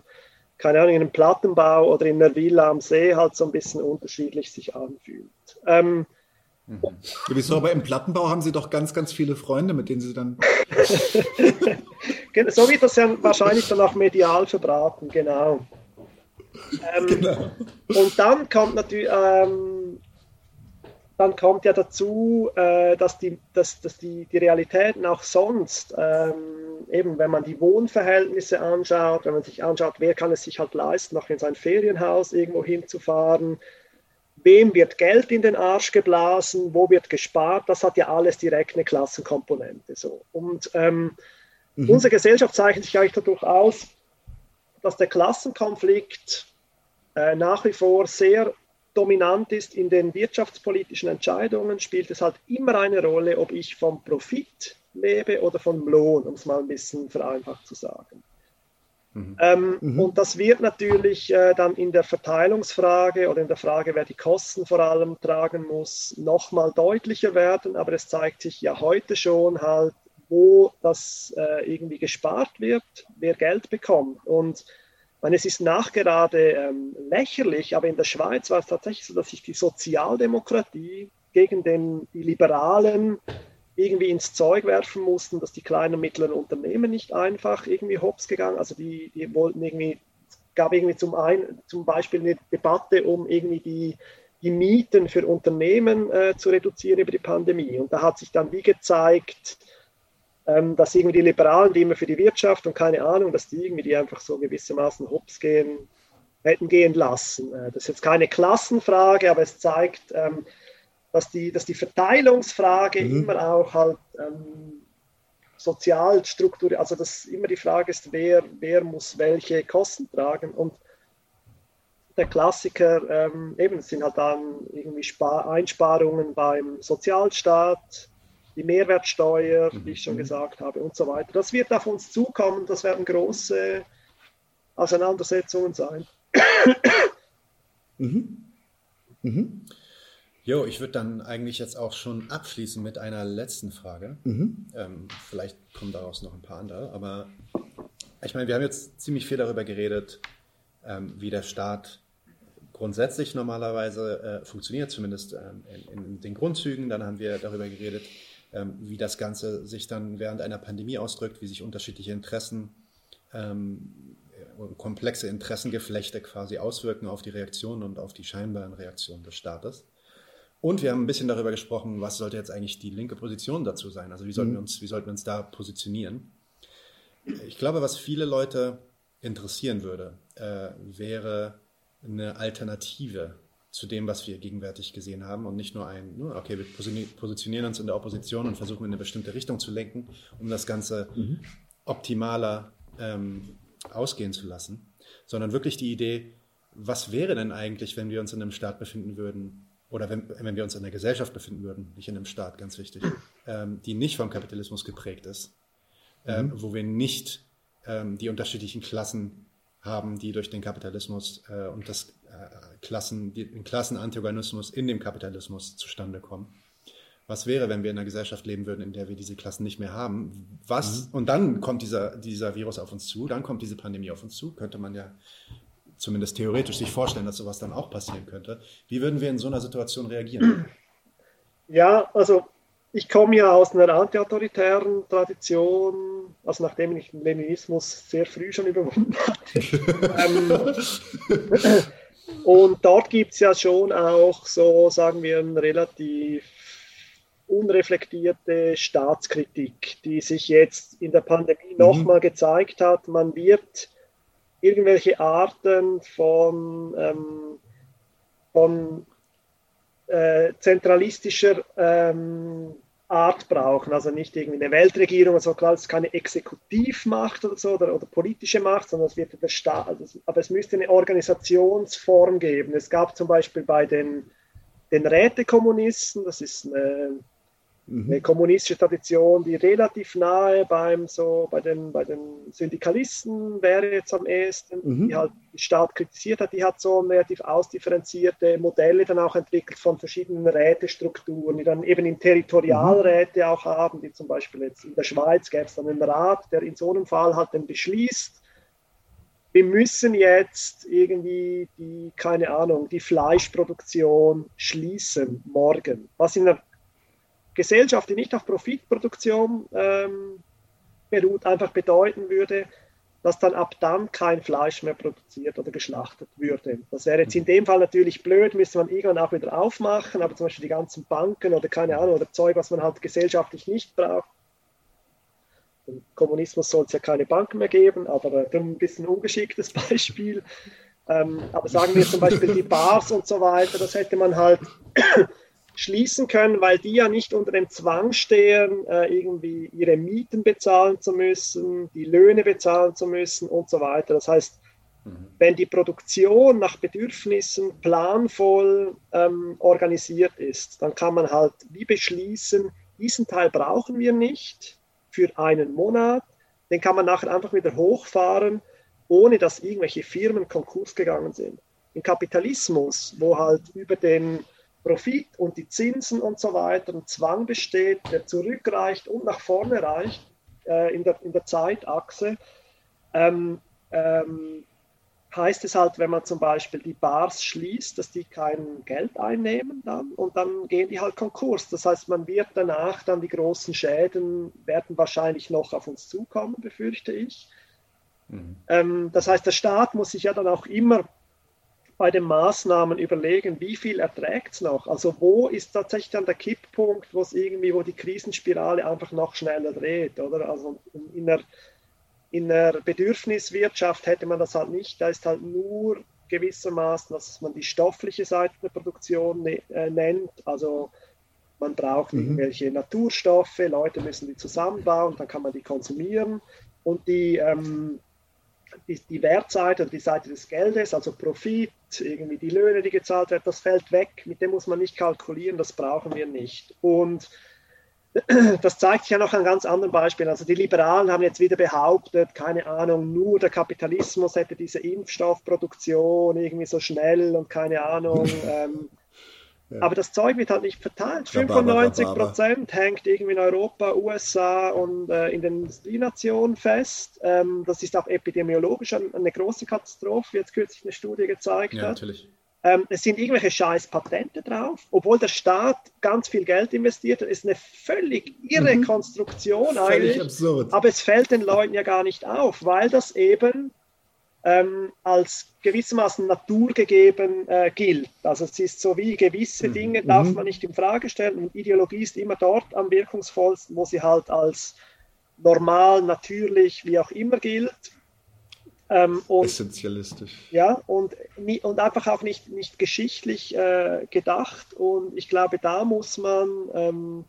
keine Ahnung, in einem Plattenbau oder in einer Villa am See halt so ein bisschen unterschiedlich sich anfühlt. Ähm, mhm. Wieso, aber im Plattenbau haben Sie doch ganz, ganz viele Freunde, mit denen Sie dann. so wird das ja wahrscheinlich dann auch medial verbraten, genau. Ähm, genau. Und dann kommt natürlich, ähm, dann kommt ja dazu, äh, dass, die, dass, dass die, die Realitäten auch sonst, ähm, eben wenn man die Wohnverhältnisse anschaut, wenn man sich anschaut, wer kann es sich halt leisten, noch in sein Ferienhaus irgendwo hinzufahren, wem wird Geld in den Arsch geblasen, wo wird gespart, das hat ja alles direkt eine Klassenkomponente. So. Und ähm, mhm. unsere Gesellschaft zeichnet sich eigentlich dadurch aus, dass der Klassenkonflikt äh, nach wie vor sehr dominant ist in den wirtschaftspolitischen Entscheidungen, spielt es halt immer eine Rolle, ob ich vom Profit lebe oder vom Lohn, um es mal ein bisschen vereinfacht zu sagen. Mhm. Ähm, mhm. Und das wird natürlich äh, dann in der Verteilungsfrage oder in der Frage, wer die Kosten vor allem tragen muss, nochmal deutlicher werden. Aber es zeigt sich ja heute schon halt, wo das äh, irgendwie gespart wird, wer Geld bekommt. Und meine, es ist nachgerade ähm, lächerlich, aber in der Schweiz war es tatsächlich so, dass sich die Sozialdemokratie gegen den, die Liberalen irgendwie ins Zeug werfen mussten, dass die kleinen und mittleren Unternehmen nicht einfach irgendwie hops gegangen, also die, die wollten irgendwie, es gab irgendwie zum, ein, zum Beispiel eine Debatte um irgendwie die, die Mieten für Unternehmen äh, zu reduzieren über die Pandemie. Und da hat sich dann wie gezeigt, ähm, dass irgendwie die Liberalen, die immer für die Wirtschaft und keine Ahnung, dass die irgendwie die einfach so gewissermaßen hops gehen, hätten gehen lassen. Äh, das ist jetzt keine Klassenfrage, aber es zeigt, ähm, dass, die, dass die Verteilungsfrage mhm. immer auch halt ähm, sozial strukturiert, also dass immer die Frage ist, wer, wer muss welche Kosten tragen und der Klassiker, ähm, eben, sind halt dann irgendwie Spar Einsparungen beim Sozialstaat, die Mehrwertsteuer, mhm. wie ich schon mhm. gesagt habe, und so weiter. Das wird auf uns zukommen, das werden große Auseinandersetzungen sein. Mhm. Mhm. Jo, ich würde dann eigentlich jetzt auch schon abschließen mit einer letzten Frage. Mhm. Ähm, vielleicht kommen daraus noch ein paar andere, aber ich meine, wir haben jetzt ziemlich viel darüber geredet, ähm, wie der Staat grundsätzlich normalerweise äh, funktioniert, zumindest ähm, in, in, den Grundzügen. Dann haben wir darüber geredet, ähm, wie das Ganze sich dann während einer Pandemie ausdrückt, wie sich unterschiedliche Interessen, ähm, komplexe Interessengeflechte quasi auswirken auf die Reaktionen und auf die scheinbaren Reaktionen des Staates. Und wir haben ein bisschen darüber gesprochen, was sollte jetzt eigentlich die linke Position dazu sein? Also wie sollten, wir, mhm. uns, wie sollten wir uns da positionieren? Ich glaube, was viele Leute interessieren würde, äh, wäre eine Alternative zu dem, was wir gegenwärtig gesehen haben und nicht nur ein, okay, wir positionieren uns in der Opposition und versuchen in eine bestimmte Richtung zu lenken, um das Ganze mhm. optimaler ähm, ausgehen zu lassen, sondern wirklich die Idee, was wäre denn eigentlich, wenn wir uns in einem Staat befinden würden oder wenn, wenn wir uns in einer Gesellschaft befinden würden, nicht in einem Staat, ganz wichtig, ähm, die nicht vom Kapitalismus geprägt ist, ähm, mhm. wo wir nicht ähm, die unterschiedlichen Klassen haben, die durch den Kapitalismus äh, und das Klassen, den Klassenantagonismus in dem Kapitalismus zustande kommen. Was wäre, wenn wir in einer Gesellschaft leben würden, in der wir diese Klassen nicht mehr haben? Was? Mhm. Und dann kommt dieser, dieser Virus auf uns zu, dann kommt diese Pandemie auf uns zu, könnte man ja zumindest theoretisch sich vorstellen, dass sowas dann auch passieren könnte. Wie würden wir in so einer Situation reagieren? Ja, also ich komme ja aus einer antiautoritären Tradition, also nachdem ich den Leninismus sehr früh schon überwunden hatte. ähm, und dort gibt es ja schon auch so, sagen wir, eine relativ unreflektierte Staatskritik, die sich jetzt in der Pandemie mhm. nochmal gezeigt hat. Man wird irgendwelche Arten von, ähm, von äh, zentralistischer ähm, Art brauchen. Also nicht irgendwie eine Weltregierung, also klar, es ist keine Exekutivmacht oder so oder, oder politische Macht, sondern es wird der Staat, also, aber es müsste eine Organisationsform geben. Es gab zum Beispiel bei den, den Rätekommunisten, das ist eine. Eine kommunistische Tradition, die relativ nahe beim so bei den, bei den Syndikalisten wäre jetzt am ehesten, mhm. die halt den Staat kritisiert hat, die hat so relativ ausdifferenzierte Modelle dann auch entwickelt von verschiedenen Rätestrukturen, die dann eben in Territorialräte mhm. auch haben, die zum Beispiel jetzt in der Schweiz gäbe es dann einen Rat, der in so einem Fall halt dann beschließt, wir müssen jetzt irgendwie die, keine Ahnung, die Fleischproduktion schließen morgen. Was in der Gesellschaft, die nicht auf Profitproduktion ähm, beruht, einfach bedeuten würde, dass dann ab dann kein Fleisch mehr produziert oder geschlachtet würde. Das wäre jetzt in dem Fall natürlich blöd, müsste man irgendwann auch wieder aufmachen, aber zum Beispiel die ganzen Banken oder keine Ahnung, oder Zeug, was man halt gesellschaftlich nicht braucht. Im Kommunismus soll es ja keine Banken mehr geben, aber ein bisschen ungeschicktes Beispiel. Ähm, aber sagen wir zum Beispiel die Bars und so weiter, das hätte man halt schließen können, weil die ja nicht unter dem Zwang stehen, äh, irgendwie ihre Mieten bezahlen zu müssen, die Löhne bezahlen zu müssen und so weiter. Das heißt, mhm. wenn die Produktion nach Bedürfnissen planvoll ähm, organisiert ist, dann kann man halt wie beschließen, diesen Teil brauchen wir nicht für einen Monat, den kann man nachher einfach wieder hochfahren, ohne dass irgendwelche Firmen Konkurs gegangen sind. Im Kapitalismus, wo halt über den Profit und die Zinsen und so weiter ein Zwang besteht, der zurückreicht und nach vorne reicht äh, in, der, in der Zeitachse, ähm, ähm, heißt es halt, wenn man zum Beispiel die Bars schließt, dass die kein Geld einnehmen dann und dann gehen die halt Konkurs. Das heißt, man wird danach dann die großen Schäden werden wahrscheinlich noch auf uns zukommen, befürchte ich. Mhm. Ähm, das heißt, der Staat muss sich ja dann auch immer bei den Maßnahmen überlegen, wie viel erträgt es noch? Also wo ist tatsächlich dann der Kipppunkt, wo es irgendwie, wo die Krisenspirale einfach noch schneller dreht, oder? Also in der, in der Bedürfniswirtschaft hätte man das halt nicht, da ist halt nur gewissermaßen, dass man die stoffliche Seite der Produktion ne, äh, nennt, also man braucht mhm. irgendwelche Naturstoffe, Leute müssen die zusammenbauen, dann kann man die konsumieren und die ähm, die, die Wertseite und die Seite des Geldes, also Profit, irgendwie die Löhne, die gezahlt werden, das fällt weg. Mit dem muss man nicht kalkulieren, das brauchen wir nicht. Und das zeigt sich ja noch an ganz anderen Beispielen. Also die Liberalen haben jetzt wieder behauptet, keine Ahnung, nur der Kapitalismus hätte diese Impfstoffproduktion irgendwie so schnell und keine Ahnung. Ähm, aber das Zeug wird halt nicht verteilt. 95 Prozent hängt irgendwie in Europa, USA und äh, in den Industrienationen fest. Ähm, das ist auch epidemiologisch eine große Katastrophe, wie jetzt kürzlich eine Studie gezeigt ja, hat. Natürlich. Ähm, es sind irgendwelche scheiß Patente drauf, obwohl der Staat ganz viel Geld investiert hat. ist eine völlig irre mhm. Konstruktion eigentlich. Völlig absurd. Aber es fällt den Leuten ja gar nicht auf, weil das eben ähm, als gewissermaßen naturgegeben äh, gilt. Also es ist so wie gewisse mhm. Dinge darf mhm. man nicht in Frage stellen und Ideologie ist immer dort am wirkungsvollsten, wo sie halt als normal, natürlich, wie auch immer gilt. Ähm, und, Essentialistisch. Ja, und, und einfach auch nicht, nicht geschichtlich äh, gedacht. Und ich glaube, da muss man, ähm,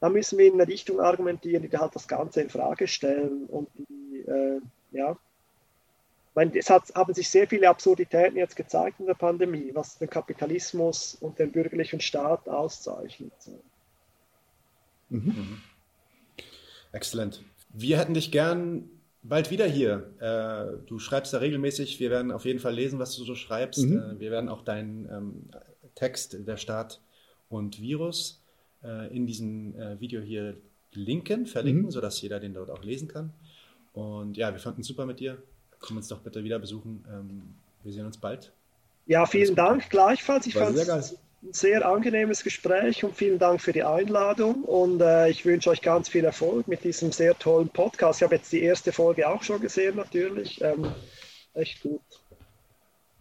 da müssen wir in eine Richtung argumentieren, die halt das Ganze in Frage stellen und die, äh, ja, meine, es hat, haben sich sehr viele Absurditäten jetzt gezeigt in der Pandemie, was den Kapitalismus und den bürgerlichen Staat auszeichnet. Mhm. Mhm. Exzellent. Wir hätten dich gern bald wieder hier. Äh, du schreibst da regelmäßig. Wir werden auf jeden Fall lesen, was du so schreibst. Mhm. Äh, wir werden auch deinen ähm, Text der Staat und Virus äh, in diesem Video hier linken, verlinken, mhm. sodass jeder den dort auch lesen kann. Und ja, wir fanden es super mit dir. Komm uns doch bitte wieder besuchen. Ähm, wir sehen uns bald. Ja, vielen Dank gleichfalls. Ich fand es ein sehr angenehmes Gespräch und vielen Dank für die Einladung. Und äh, ich wünsche euch ganz viel Erfolg mit diesem sehr tollen Podcast. Ich habe jetzt die erste Folge auch schon gesehen, natürlich. Ähm, echt gut.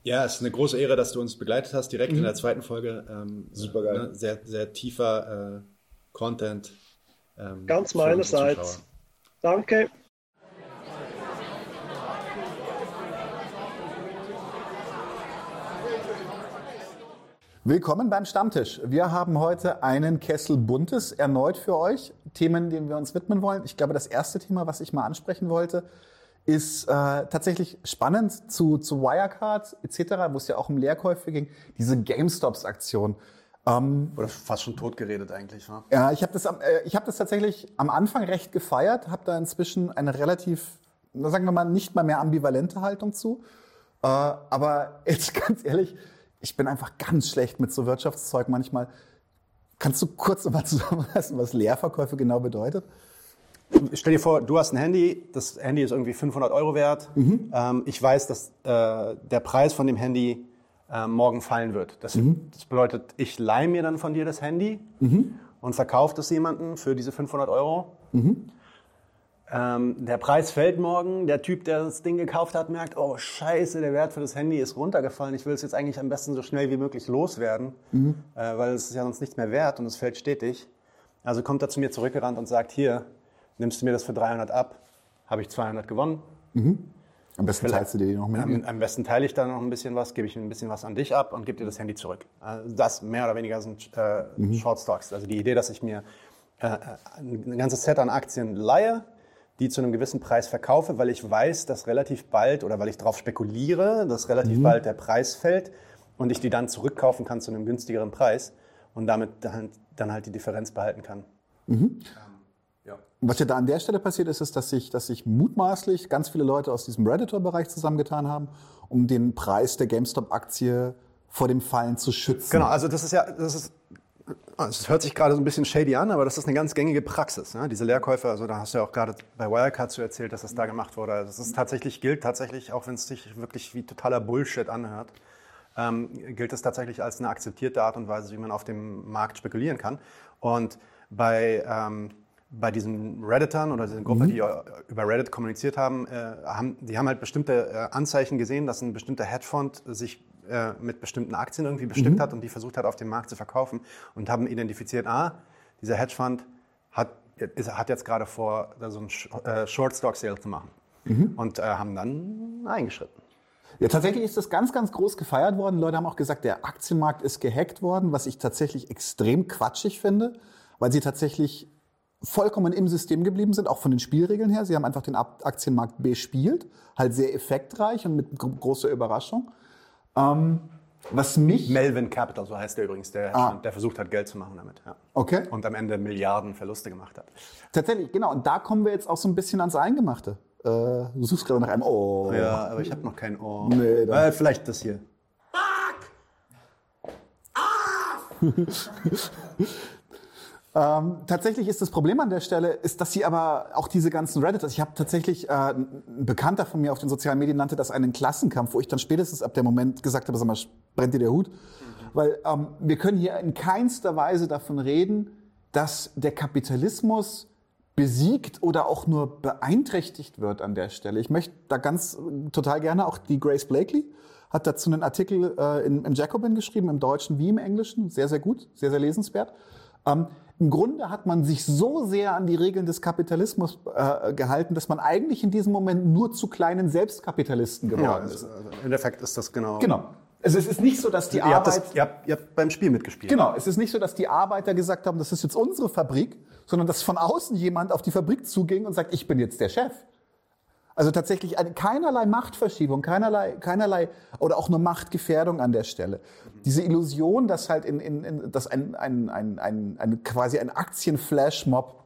Ja, es ist eine große Ehre, dass du uns begleitet hast, direkt mhm. in der zweiten Folge. Ähm, Super geil. Ne, sehr, sehr tiefer äh, Content. Ähm, ganz meinerseits. Danke. Willkommen beim Stammtisch. Wir haben heute einen Kessel Buntes erneut für euch. Themen, denen wir uns widmen wollen. Ich glaube, das erste Thema, was ich mal ansprechen wollte, ist äh, tatsächlich spannend zu, zu Wirecard etc., wo es ja auch um Leerkäufe ging. Diese GameStops-Aktion. Ähm, Oder fast schon totgeredet eigentlich. Ne? Ja, ich habe das, äh, ich hab das tatsächlich am Anfang recht gefeiert, habe da inzwischen eine relativ, sagen wir mal, nicht mal mehr ambivalente Haltung zu. Äh, aber jetzt ganz ehrlich, ich bin einfach ganz schlecht mit so Wirtschaftszeug manchmal. Kannst du kurz nochmal zusammenfassen, was Leerverkäufe genau bedeutet? Stell dir vor, du hast ein Handy, das Handy ist irgendwie 500 Euro wert. Mhm. Ähm, ich weiß, dass äh, der Preis von dem Handy äh, morgen fallen wird. Das, mhm. das, bedeutet, ich leihe mir dann von dir das Handy mhm. und verkaufe das jemandem für diese 500 Euro. Mhm. Ähm, der Preis fällt morgen. Der Typ, der das Ding gekauft hat, merkt, oh scheiße, der Wert für das Handy ist runtergefallen. Ich will es jetzt eigentlich am besten so schnell wie möglich loswerden, äh, weil es ist ja sonst nichts mehr wert und es fällt stetig. Also kommt er zu mir zurückgerannt und sagt, hier, nimmst du mir das für 300 ab, habe ich 200 gewonnen. Am besten teilst du dir die noch mit. Am, am besten teile ich dann noch ein bisschen was, gebe ich ein bisschen was an dich ab und gebe dir das Handy zurück. Also das mehr oder weniger sind äh, Short Stocks. Also die Idee, dass ich mir äh, ein ganzes Set an Aktien leihe, die zu einem gewissen Preis verkaufe, weil ich weiß, dass relativ bald oder weil ich darauf spekuliere, dass relativ bald der Preis fällt und ich die dann zurückkaufen kann zu einem günstigeren Preis und damit dann, dann halt die Differenz behalten kann. Was ja da an der Stelle passiert ist, ist, dass sich, dass sich mutmaßlich ganz viele Leute aus diesem Redditor-Bereich zusammengetan haben, um den Preis der GameStop-Aktie vor dem Fallen zu schützen. Genau, also das ist ja, das ist, es hört sich gerade so ein bisschen shady an, aber das ist eine ganz gängige Praxis. Ne? Diese Leerkäufe, also da hast du ja auch gerade bei Wirecard so erzählt, dass das da gemacht wurde. Also das ist tatsächlich, gilt tatsächlich, auch wenn es sich wirklich wie totaler Bullshit anhört, ähm, gilt es tatsächlich als eine akzeptierte Art und Weise, wie man auf dem Markt spekulieren kann. Und bei, ähm, bei diesen Redditern oder diesen Gruppen, die äh, über Reddit kommuniziert haben, äh, haben, die haben halt bestimmte äh, Anzeichen gesehen, dass ein bestimmter Hedgefonds sich äh, mit bestimmten Aktien irgendwie bestimmt hat und die versucht hat, auf dem Markt zu verkaufen und haben identifiziert, ah, dieser Hedgefonds hat, ist, hat jetzt gerade vor, da so einen Sh- äh, Short Stock Sale zu machen. Und äh, haben dann eingeschritten. Ja, tatsächlich ist das ganz, ganz groß gefeiert worden. Leute haben auch gesagt, der Aktienmarkt ist gehackt worden, was ich tatsächlich extrem quatschig finde, weil sie tatsächlich vollkommen im System geblieben sind, auch von den Spielregeln her. Sie haben einfach den Aktienmarkt bespielt, halt sehr effektreich und mit gro- großer Überraschung. Ähm, was mich... Melvin Capital, so heißt der übrigens, der, Hedgefonds, der versucht hat, Geld zu machen damit. Ja. Okay. Und am Ende Milliarden Verluste gemacht hat. Tatsächlich, genau. Und da kommen wir jetzt auch so ein bisschen ans Eingemachte. Äh, du suchst gerade nach einem Oh. Ja, aber ich habe noch kein Ohr. Nee, äh, vielleicht das hier. Ähm, tatsächlich ist das Problem an der Stelle, ist, dass sie aber auch diese ganzen Redditors, ich habe tatsächlich, äh, ein Bekannter von mir auf den sozialen Medien nannte das einen Klassenkampf, wo ich dann spätestens ab dem Moment gesagt habe, sag mal, brennt dir der Hut? Weil ähm, wir können hier in keinster Weise davon reden, dass der Kapitalismus besiegt oder auch nur beeinträchtigt wird an der Stelle. Ich möchte da ganz äh, total gerne auch die Grace Blakely hat dazu einen Artikel äh, in, im Jacobin geschrieben, im Deutschen wie im Englischen, sehr, sehr gut, sehr, sehr lesenswert. Ähm, Im Grunde hat man sich so sehr an die Regeln des Kapitalismus äh, gehalten, dass man eigentlich in diesem Moment nur zu kleinen Selbstkapitalisten geworden Ja, ist. also, also im Endeffekt ist das genau. Genau. Also es ist nicht so, dass die Ihr habt, Arbeit... das, ihr, habt, ihr habt beim Spiel mitgespielt. Genau, es ist nicht so, dass die Arbeiter gesagt haben, das ist jetzt unsere Fabrik, sondern dass von außen jemand auf die Fabrik zuging und sagt, ich bin jetzt der Chef. Also tatsächlich eine, keinerlei Machtverschiebung, keinerlei, keinerlei oder auch nur Machtgefährdung an der Stelle. Diese Illusion, dass halt in, in, in dass ein, ein, ein, ein, ein quasi ein Aktienflashmob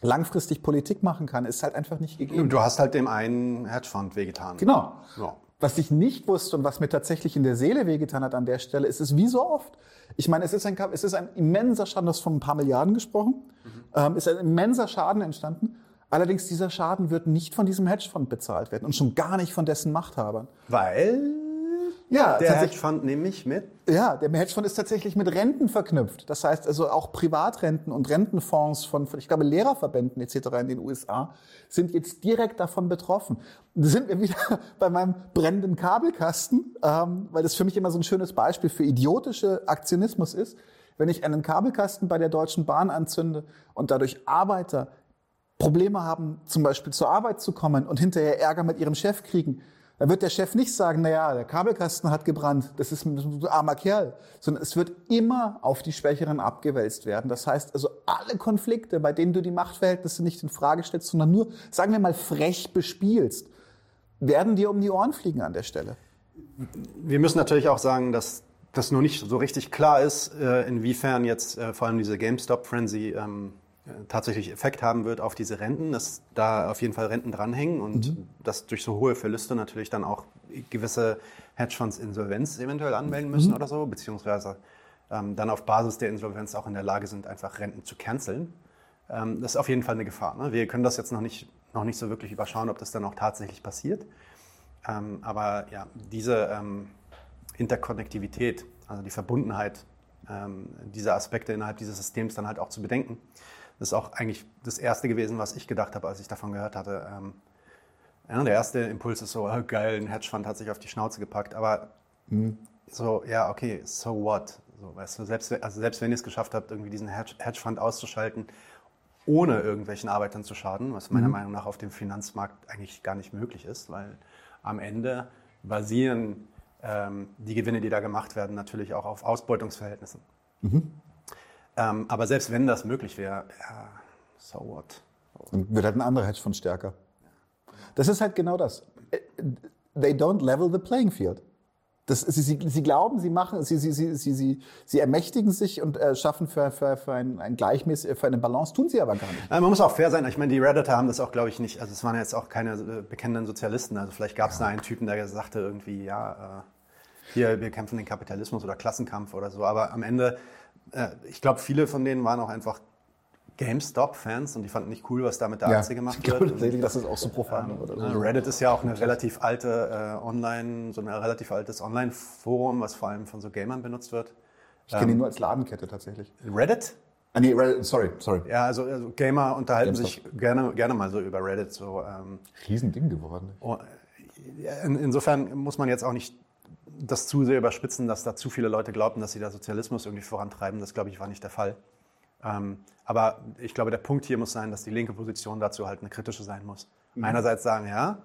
langfristig Politik machen kann, ist halt einfach nicht gegeben. Du hast halt dem einen Hedgefonds wehgetan. Genau. Ja. Was ich nicht wusste und was mir tatsächlich in der Seele wehgetan hat an der Stelle, ist es wie so oft. Ich meine, es ist ein, es ist ein immenser Schaden, du hast von ein paar Milliarden gesprochen, ähm, ist ein immenser Schaden entstanden. Allerdings dieser Schaden wird nicht von diesem Hedgefonds bezahlt werden und schon gar nicht von dessen Machthabern. Weil Ja, der Hedgefonds nämlich mit. ja, der Hedgefonds ist tatsächlich mit Renten verknüpft. Das heißt also auch Privatrenten und Rentenfonds von, von ich glaube, Lehrerverbänden etc. in den USA sind jetzt direkt davon betroffen. Da sind wir wieder bei meinem brennenden Kabelkasten, ähm, weil das für mich immer so ein schönes Beispiel für idiotische Aktionismus ist. Wenn ich einen Kabelkasten bei der Deutschen Bahn anzünde und dadurch Arbeiter Probleme haben, zum Beispiel zur Arbeit zu kommen und hinterher Ärger mit ihrem Chef kriegen, dann wird der Chef nicht sagen, naja, der Kabelkasten hat gebrannt, das ist ein armer Kerl, sondern es wird immer auf die Schwächeren abgewälzt werden. Das heißt also, alle Konflikte, bei denen du die Machtverhältnisse nicht in Frage stellst, sondern nur, sagen wir mal, frech bespielst, werden dir um die Ohren fliegen an der Stelle. Wir müssen natürlich auch sagen, dass das nur nicht so richtig klar ist, äh, inwiefern jetzt äh, vor allem diese GameStop-Frenzy ähm, äh, tatsächlich Effekt haben wird auf diese Renten, dass da auf jeden Fall Renten dranhängen und dass durch so hohe Verluste natürlich dann auch gewisse Hedgefonds Insolvenz eventuell anmelden müssen oder so, beziehungsweise ähm, dann auf Basis der Insolvenz auch in der Lage sind, einfach Renten zu canceln. Ähm, das ist auf jeden Fall eine Gefahr. Ne? Wir können das jetzt noch nicht, noch nicht so wirklich überschauen, ob das dann auch tatsächlich passiert. Ähm, aber ja, diese ähm, Interkonnektivität, also die Verbundenheit ähm, dieser Aspekte innerhalb dieses Systems dann halt auch zu bedenken, Das ist auch eigentlich das Erste gewesen, was ich gedacht habe, als ich davon gehört hatte. Ähm, ja, der erste Impuls ist so, oh, geil, ein Hedgefonds hat sich auf die Schnauze gepackt. Aber mhm. so, ja, okay, so what? So, weißt du, selbst, also selbst wenn ihr es geschafft habt, irgendwie diesen Hedgefonds auszuschalten, ohne irgendwelchen Arbeitern zu schaden, was meiner mhm. Meinung nach auf dem Finanzmarkt eigentlich gar nicht möglich ist, weil am Ende basieren ähm, die Gewinne, die da gemacht werden, natürlich auch auf Ausbeutungsverhältnissen. Mhm. Ähm, aber selbst wenn das möglich wäre, ja, so what? Dann wird halt ein anderer Hedgefonds stärker. Das ist halt genau das. They don't level the playing field. Das, sie, sie, sie glauben, sie machen, sie, sie, sie, sie, sie, sie ermächtigen sich und äh, schaffen für, für, für ein, ein Gleichmäß, für eine Balance, tun sie aber gar nicht. Man muss auch fair sein. Ich meine, die Redditor haben das auch, glaube ich, nicht. Also es waren jetzt auch keine äh, bekennenden Sozialisten. Also vielleicht gab es ja. da einen Typen, der sagte irgendwie, ja, äh, hier, wir kämpfen den Kapitalismus oder Klassenkampf oder so. Aber am Ende, äh, ich glaube, viele von denen waren auch einfach GameStop-Fans und die fanden nicht cool, was da mit der Aktie gemacht ich glaube, wird. Tatsächlich, das ist auch so profan. Ähm, so. Reddit ist ja auch eine relativ alte äh, Online, so ein relativ altes Online-Forum, was vor allem von so Gamern benutzt wird. Ich kenne ähm, ihn nur als Ladenkette tatsächlich. Reddit? Ah, nee, Reddit, sorry, sorry. Ja, also, also Gamer unterhalten GameStop. sich gerne, gerne mal so über Reddit. So, ähm, Riesending geworden. Oh, in, insofern muss man jetzt auch nicht das zu sehr überspitzen, dass da zu viele Leute glaubten, dass sie da Sozialismus irgendwie vorantreiben. Das, glaube ich, war nicht der Fall. Ähm, aber ich glaube, der Punkt hier muss sein, dass die linke Position dazu halt eine kritische sein muss. Mhm. Einerseits sagen, ja,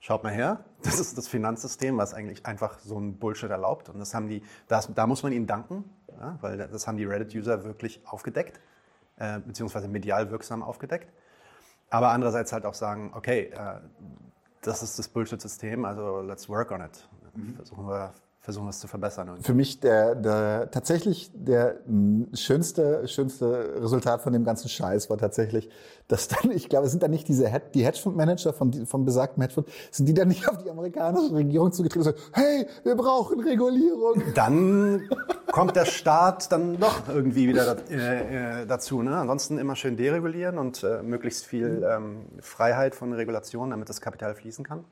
schaut mal her, das ist das Finanzsystem, was eigentlich einfach so ein Bullshit erlaubt. Und das haben die, das, da muss man ihnen danken, ja, weil das haben die Reddit-User wirklich aufgedeckt, äh, beziehungsweise medial wirksam aufgedeckt. Aber andererseits halt auch sagen, okay, äh, das ist das Bullshit-System, also let's work on it. Mhm. Versuchen wir versuchen das zu verbessern. Und Für mich der, der tatsächlich der schönste, schönste Resultat von dem ganzen Scheiß war tatsächlich, dass dann, ich glaube, sind dann nicht diese Head, die Hedgefonds-Manager von, vom besagten Hedgefonds, sind die dann nicht auf die amerikanische Regierung zugetreten und sagen, hey, wir brauchen Regulierung. Dann kommt der Staat dann doch irgendwie wieder äh, äh, dazu. Ne? Ansonsten immer schön deregulieren und äh, möglichst viel ähm, Freiheit von Regulation, damit das Kapital fließen kann.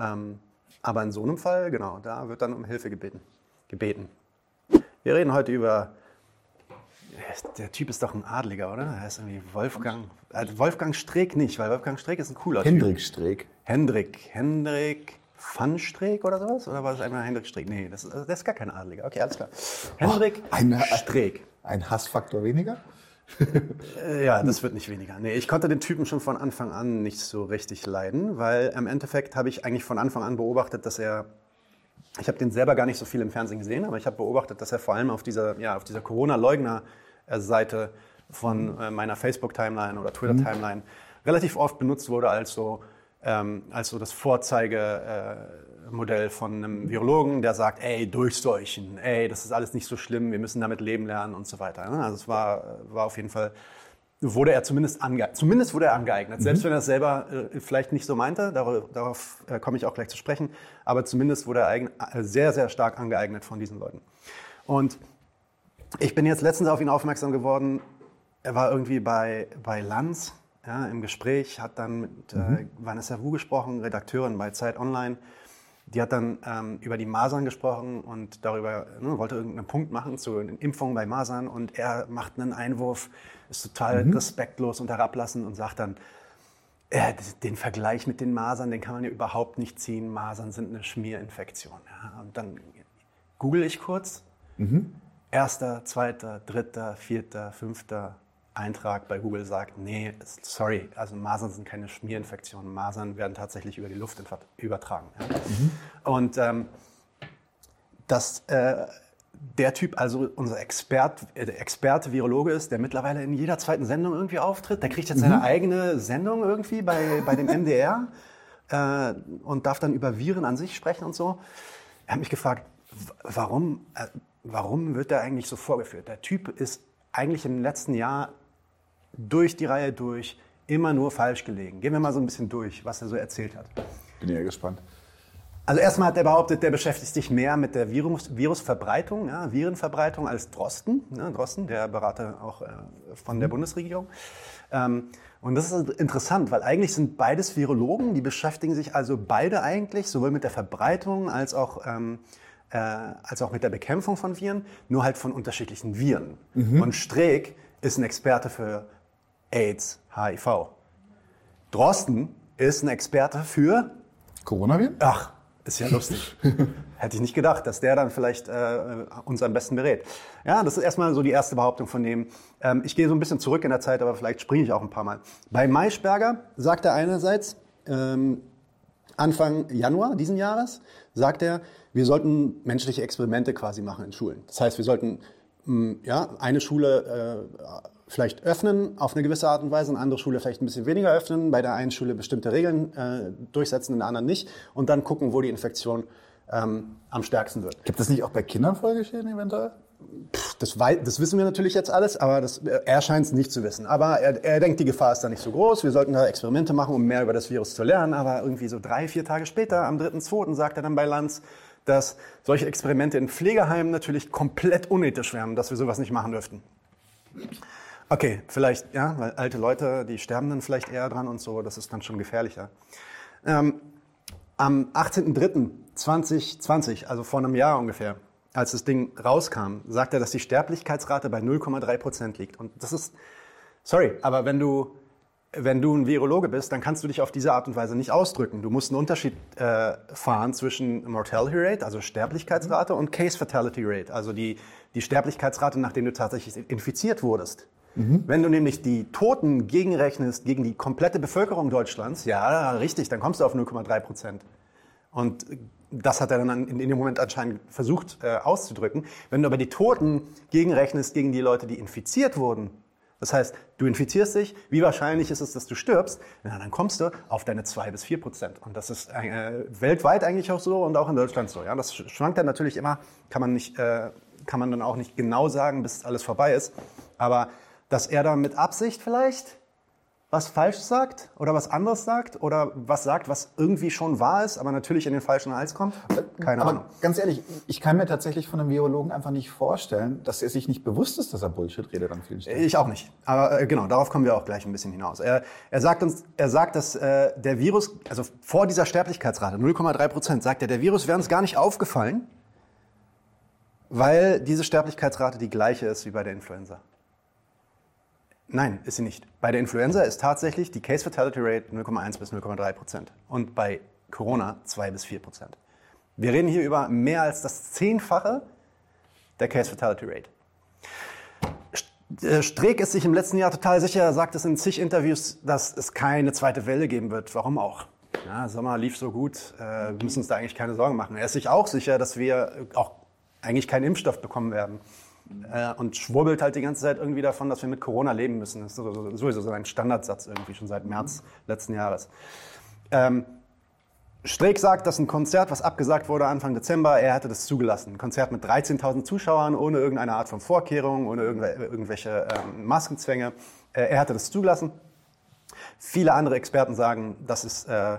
Ähm, aber in so einem Fall, genau, da wird dann um Hilfe gebeten. gebeten. Wir reden heute über. Der Typ ist doch ein Adliger, oder? Er ist irgendwie Wolfgang. Äh, Wolfgang Streeck nicht, weil Wolfgang Streeck ist ein cooler Hendrik Typ. Streeck. Hendrik. Hendrik Van Streeck oder sowas? Oder war das einmal Hendrik Streeck? Nee, das ist, das ist gar kein Adliger. Okay, alles klar. Hendrik oh, Streeck. Ein Hassfaktor weniger? Äh, ja, das wird nicht weniger. Nee, ich konnte den Typen schon von Anfang an nicht so richtig leiden, weil im Endeffekt habe ich eigentlich von Anfang an beobachtet, dass er ich habe den selber gar nicht so viel im Fernsehen gesehen, aber ich habe beobachtet, dass er vor allem auf dieser, ja, dieser Corona-Leugner-Seite von äh, meiner Facebook-Timeline oder Twitter-Timeline mhm. relativ oft benutzt wurde als so, ähm, als so das Vorzeigemodell äh, von einem Virologen, der sagt, ey, durchseuchen, ey, das ist alles nicht so schlimm, wir müssen damit leben lernen und so weiter. Ne? Also es war, war auf jeden Fall, wurde er zumindest angeeignet. Zumindest wurde er angeeignet. Mhm. Selbst wenn er es selber äh, vielleicht nicht so meinte, darauf, darauf äh, komme ich auch gleich zu sprechen, aber zumindest wurde er äh, sehr, sehr stark angeeignet von diesen Leuten. Und ich bin jetzt letztens auf ihn aufmerksam geworden, er war irgendwie bei, bei Lanz ja, im Gespräch, hat dann mit äh, mhm. äh, Vanessa Wu gesprochen, Redakteurin bei Zeit Online. Die hat dann ähm, über die Masern gesprochen und darüber, ne, wollte irgendeinen Punkt machen zu den Impfungen bei Masern und er macht einen Einwurf, ist total mhm. respektlos und herablassend und sagt dann, äh, den Vergleich mit den Masern, den kann man ja überhaupt nicht ziehen. Masern sind eine Schmierinfektion. Ja. Und dann google ich kurz. Mhm. Erster, zweiter, dritter, vierter, fünfter, Eintrag bei Google sagt, nee, sorry, also Masern sind keine Schmierinfektionen. Masern werden tatsächlich über die Luft übertragen. Ja? Mhm. Und ähm, dass äh, der Typ also unser Expert, äh, Experte Virologe ist, der mittlerweile in jeder zweiten Sendung irgendwie auftritt. Der kriegt jetzt seine mhm. eigene Sendung irgendwie bei, bei dem MDR äh, und darf dann über Viren an sich sprechen und so. Er hat mich gefragt, warum, äh, warum wird der eigentlich so vorgeführt? Der Typ ist eigentlich im letzten Jahr durch die Reihe durch immer nur falsch gelegen. Gehen wir mal so ein bisschen durch, was er so erzählt hat. Bin ja gespannt. Also erstmal hat er behauptet, der beschäftigt sich mehr mit der Virus, Virusverbreitung, ja, Virenverbreitung als Drosten. Ne, Drosten, der Berater auch äh, von der mhm. Bundesregierung. Ähm, und das ist interessant, weil eigentlich sind beides Virologen, die beschäftigen sich also beide eigentlich sowohl mit der Verbreitung als auch, ähm, äh, als auch mit der Bekämpfung von Viren, nur halt von unterschiedlichen Viren. Mhm. Und Streeck ist ein Experte für AIDS, HIV. Drosten ist ein Experte für Coronaviren? Ach, ist ja lustig. Hätte ich nicht gedacht, dass der dann vielleicht äh, uns am besten berät. Ja, das ist erstmal so die erste Behauptung von dem. Ähm, ich gehe so ein bisschen zurück in der Zeit, aber vielleicht springe ich auch ein paar Mal. Bei Maischberger sagt er einerseits, ähm, Anfang Januar diesen Jahres, sagt er, wir sollten menschliche Experimente quasi machen in Schulen. Das heißt, wir sollten mh, ja, eine Schule äh, vielleicht öffnen auf eine gewisse Art und Weise, eine andere Schule vielleicht ein bisschen weniger öffnen, bei der einen Schule bestimmte Regeln äh, durchsetzen, in der anderen nicht und dann gucken, wo die Infektion ähm, am stärksten wird. Gibt es nicht auch bei Kindern Folgeschäden eventuell? Pff, das, das, wissen wir natürlich jetzt alles, aber das, er scheint es nicht zu wissen. Aber er, er, denkt, die Gefahr ist da nicht so groß. Wir sollten da Experimente machen, um mehr über das Virus zu lernen. Aber irgendwie so drei, vier Tage später, am 3.2., sagt er dann bei Lanz, dass solche Experimente in Pflegeheimen natürlich komplett unethisch wären, dass wir sowas nicht machen dürften. Okay, vielleicht, ja, weil alte Leute, die sterben dann vielleicht eher dran und so, das ist dann schon gefährlicher. Ähm, am 18.03.2020, also vor einem Jahr ungefähr, als das Ding rauskam, sagt er, dass die Sterblichkeitsrate bei 0,3 Prozent liegt. Und das ist, sorry, aber wenn du, wenn du ein Virologe bist, dann kannst du dich auf diese Art und Weise nicht ausdrücken. Du musst einen Unterschied äh, fahren zwischen Mortality Rate, also Sterblichkeitsrate, und Case Fatality Rate, also die, die Sterblichkeitsrate, nachdem du tatsächlich infiziert wurdest. Mhm. Wenn du nämlich die Toten gegenrechnest gegen die komplette Bevölkerung Deutschlands, ja, richtig, dann kommst du auf 0,3 Prozent. Und das hat er dann in, dem Moment anscheinend versucht äh, auszudrücken. Wenn du aber die Toten gegenrechnest gegen die Leute, die infiziert wurden, das heißt, du infizierst dich, wie wahrscheinlich ist es, dass du stirbst? Na, dann kommst du auf deine 2 bis 4 Prozent. Und das ist äh, weltweit eigentlich auch so und auch in Deutschland so. Ja? Das schwankt dann natürlich immer, kann man, nicht, äh, kann man dann auch nicht genau sagen, bis alles vorbei ist. Aber dass er da mit Absicht vielleicht was falsch sagt oder was anderes sagt oder was sagt, was irgendwie schon wahr ist, aber natürlich in den falschen Hals kommt? Keine aber Ahnung. Ganz ehrlich, ich kann mir tatsächlich von einem Virologen einfach nicht vorstellen, dass er sich nicht bewusst ist, dass er Bullshit redet an vielen Stellen. Ich auch nicht. Aber äh, genau, darauf kommen wir auch gleich ein bisschen hinaus. Er, er sagt uns, er sagt, dass äh, der Virus, also vor dieser Sterblichkeitsrate, 0,3 Prozent, sagt er, der Virus wäre uns gar nicht aufgefallen, weil diese Sterblichkeitsrate die gleiche ist wie bei der Influenza. Nein, ist sie nicht. Bei der Influenza ist tatsächlich die Case Fatality Rate 0,1 bis 0,3 Prozent und bei Corona 2 bis 4 Prozent. Wir reden hier über mehr als das Zehnfache der Case Fatality Rate. Äh, Streeck ist sich im letzten Jahr total sicher, sagt es in zig Interviews, dass es keine zweite Welle geben wird. Warum auch? Ja, Sommer lief so gut, äh, wir müssen uns da eigentlich keine Sorgen machen. Er ist sich auch sicher, dass wir auch eigentlich keinen Impfstoff bekommen werden äh, und schwurbelt halt die ganze Zeit irgendwie davon, dass wir mit Corona leben müssen. Das ist sowieso so ein Standardsatz irgendwie schon seit März letzten Jahres. Ähm, Streeck sagt, dass ein Konzert, was abgesagt wurde Anfang Dezember, er hätte das zugelassen. Ein Konzert mit 13.000 Zuschauern, ohne irgendeine Art von Vorkehrung, ohne irgendwelche ähm, Maskenzwänge. Äh, er hätte das zugelassen. Viele andere Experten sagen, das ist äh,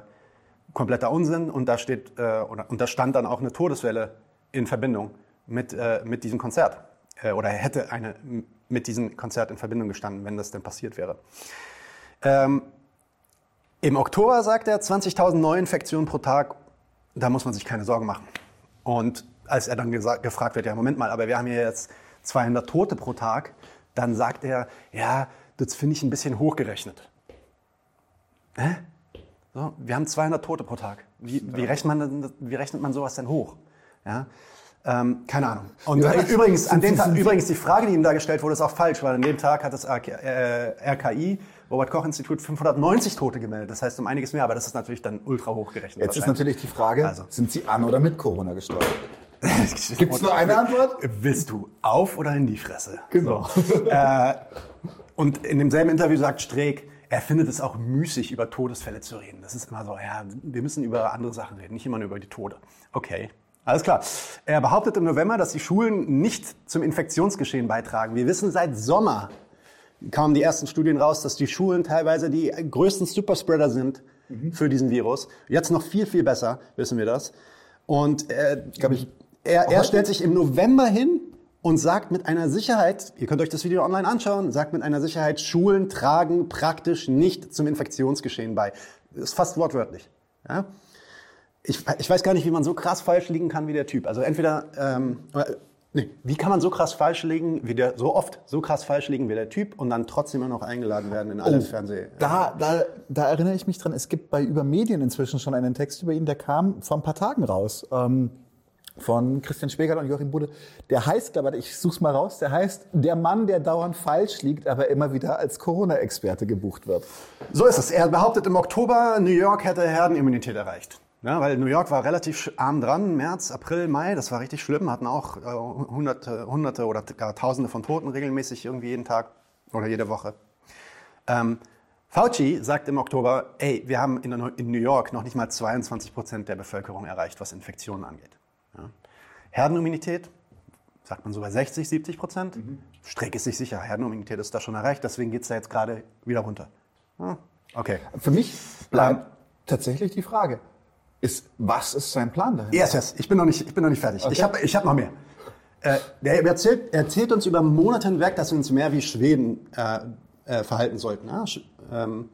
kompletter Unsinn und da steht äh, und da stand dann auch eine Todeswelle in Verbindung mit, äh, mit diesem Konzert oder hätte eine mit diesem Konzert in Verbindung gestanden, wenn das denn passiert wäre. Ähm, Im Oktober sagt er 20.000 Neuinfektionen pro Tag, da muss man sich keine Sorgen machen. Und als er dann gefragt wird, ja Moment mal, aber wir haben hier jetzt 200 Tote pro Tag, dann sagt er, ja, das finde ich ein bisschen hochgerechnet. Hä? So, wir haben 200 Tote pro Tag. Wie, wie, rechnet man, wie rechnet man sowas denn hoch? Ja? Ähm, keine Ahnung. Und ja, übrigens, an dem Tag, übrigens, die Frage, die ihm da gestellt wurde, ist auch falsch, weil an dem Tag hat das RKI, Robert Koch Institut, 590 Tote gemeldet. Das heißt um einiges mehr, aber das ist natürlich dann ultra hoch gerechnet. Jetzt ist natürlich die Frage, also. sind Sie an oder mit Corona gestorben? Gibt es nur eine Antwort? Willst du auf oder in die Fresse? Genau. So. äh, und in demselben Interview sagt Streeck, er findet es auch müßig, über Todesfälle zu reden. Das ist immer so, ja, wir müssen über andere Sachen reden, nicht immer nur über die Tode. Okay, alles klar. Er behauptet im November, dass die Schulen nicht zum Infektionsgeschehen beitragen. Wir wissen seit Sommer, kamen die ersten Studien raus, dass die Schulen teilweise die größten Superspreader sind mhm. für diesen Virus. Jetzt noch viel, viel besser, wissen wir das. Und äh, ich, er, er stellt sich im November hin und sagt mit einer Sicherheit, ihr könnt euch das Video online anschauen, sagt mit einer Sicherheit, Schulen tragen praktisch nicht zum Infektionsgeschehen bei. Das ist fast wortwörtlich. Ja? Ich, ich weiß gar nicht, wie man so krass falsch liegen kann wie der Typ. Also entweder, ähm, Nee. Wie kann man so krass falsch liegen, wie der, so oft so krass falsch liegen wie der Typ und dann trotzdem immer noch eingeladen werden in alle oh, Fernseh. Da, da, da erinnere ich mich dran, es gibt bei Über Medien inzwischen schon einen Text über ihn, der kam vor ein paar Tagen raus. Ähm, von Christian Spegel und Joachim Bude. Der heißt, aber ich such's mal raus, der heißt Der Mann, der dauernd falsch liegt, aber immer wieder als Corona-Experte gebucht wird. So ist es. Er behauptet im Oktober, New York hätte Herdenimmunität erreicht. Ja, weil New York war relativ arm dran, März, April, Mai, das war richtig schlimm, hatten auch äh, hunderte, hunderte oder gar tausende von Toten regelmäßig irgendwie jeden Tag oder jede Woche. Ähm, Fauci sagt im Oktober, ey, wir haben in, in New York noch nicht mal 22 Prozent der Bevölkerung erreicht, was Infektionen angeht. Ja. Herdenimmunität, sagt man so bei 60, 70 Prozent. Mhm. Streck ist sich sicher, Herdenimmunität ist da schon erreicht, deswegen geht es da jetzt gerade wieder runter. Ja, okay. Für mich bleibt tatsächlich die Frage, ist, was ist sein Plan dahinter? Yes, yes. Ich bin noch nicht, ich bin noch nicht fertig. Okay. Ich habe ich hab noch mehr. Äh, er, erzählt, erzählt uns über Monate hinweg, dass wir uns mehr wie Schweden äh, äh, verhalten sollten. Ja? Ähm,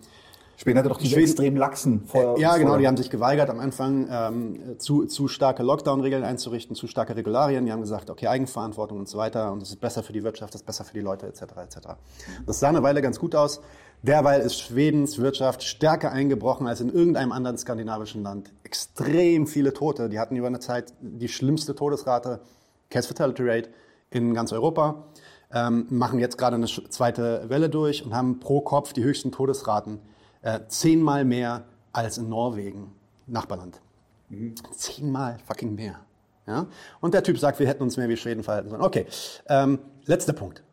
Schweden hatte doch die extrem laxen vor. Ja, genau, die haben sich geweigert am Anfang ähm, zu, zu starke Lockdown-Regeln einzurichten, zu starke Regularien. Die haben gesagt, okay, Eigenverantwortung und so weiter und das ist besser für die Wirtschaft, das ist besser für die Leute etc. etc. Das sah eine Weile ganz gut aus. Derweil ist Schwedens Wirtschaft stärker eingebrochen als in irgendeinem anderen skandinavischen Land. Extrem viele Tote. Die hatten über eine Zeit die schlimmste Todesrate, Case Fatality Rate in ganz Europa. Ähm, machen jetzt gerade eine zweite Welle durch und haben pro Kopf die höchsten Todesraten. Äh, zehnmal mehr als in Norwegen, Nachbarland. Mhm. Zehnmal fucking mehr. Ja? Und der Typ sagt, wir hätten uns mehr wie Schweden verhalten sollen. Okay, ähm, letzter Punkt.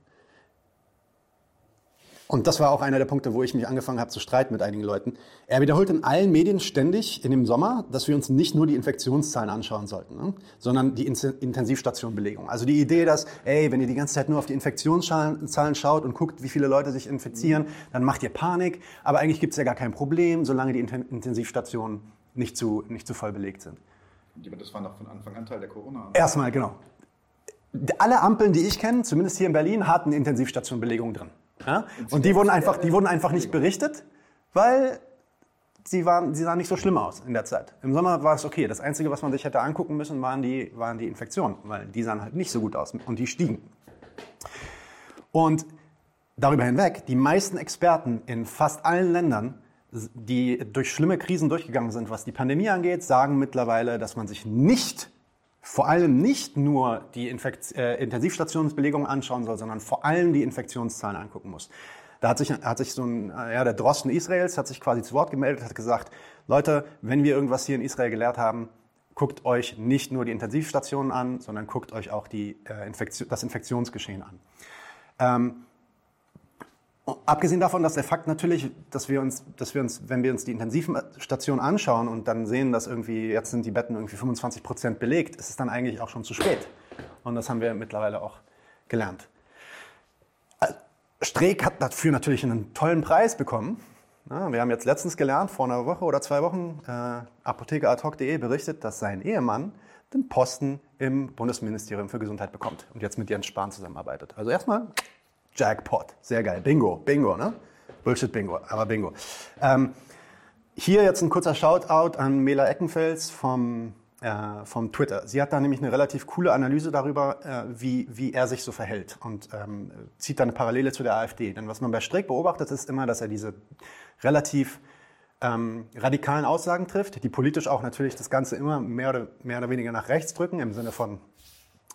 Und das war auch einer der Punkte, wo ich mich angefangen habe zu streiten mit einigen Leuten. Er wiederholt in allen Medien ständig in dem Sommer, dass wir uns nicht nur die Infektionszahlen anschauen sollten, ne? sondern die Intensivstationbelegung. Also die Idee, dass, ey, wenn ihr die ganze Zeit nur auf die Infektionszahlen schaut und guckt, wie viele Leute sich infizieren, dann macht ihr Panik. Aber eigentlich gibt es ja gar kein Problem, solange die Intensivstationen nicht zu, nicht zu voll belegt sind. Das war noch von Anfang an Teil der Corona. Erstmal, genau. Alle Ampeln, die ich kenne, zumindest hier in Berlin, hatten Intensivstationbelegung drin. Ja? Und die wurden einfach, die wurden einfach nicht berichtet, weil sie, waren, sie sahen nicht so schlimm aus in der Zeit. Im Sommer war es okay. Das Einzige, was man sich hätte angucken müssen, waren die, waren die Infektionen, weil die sahen halt nicht so gut aus und die stiegen. Und darüber hinweg, die meisten Experten in fast allen Ländern, die durch schlimme Krisen durchgegangen sind, was die Pandemie angeht, sagen mittlerweile, dass man sich nicht vor allem nicht nur die Infekt äh, Intensivstationsbelegung anschauen soll, sondern vor allem die Infektionszahlen angucken muss. Da hat sich, hat sich so ein, ja, der Drosten Israels hat sich quasi zu Wort gemeldet, hat gesagt, Leute, wenn wir irgendwas hier in Israel gelehrt haben, guckt euch nicht nur die Intensivstationen an, sondern guckt euch auch die, äh, Infektion, das Infektionsgeschehen an. Ähm, Abgesehen davon, dass der Fakt natürlich, dass wir uns, dass wir uns, wenn wir uns die Intensivstation anschauen und dann sehen, dass irgendwie jetzt sind die Betten irgendwie 25 Prozent belegt, ist es dann eigentlich auch schon zu spät. Und das haben wir mittlerweile auch gelernt. Äh, Streeck hat dafür natürlich einen tollen Preis bekommen. wir haben jetzt letztens gelernt, vor einer Woche oder zwei Wochen, äh, apothekeradhoc.de berichtet, dass sein Ehemann den Posten im Bundesministerium für Gesundheit bekommt und jetzt mit Jens Spahn zusammenarbeitet. Also erstmal Jackpot. Sehr geil. Bingo. Bingo, ne? Bullshit-Bingo, aber Bingo. Ähm, hier jetzt ein kurzer Shoutout an Mela Eckenfels vom, äh, vom Twitter. Sie hat da nämlich eine relativ coole Analyse darüber, äh, wie, wie er sich so verhält und ähm, zieht da eine Parallele zu der AfD. Denn was man bei Streeck beobachtet, ist immer, dass er diese relativ ähm, radikalen Aussagen trifft, die politisch auch natürlich das Ganze immer mehr oder, mehr oder weniger nach rechts drücken, im Sinne von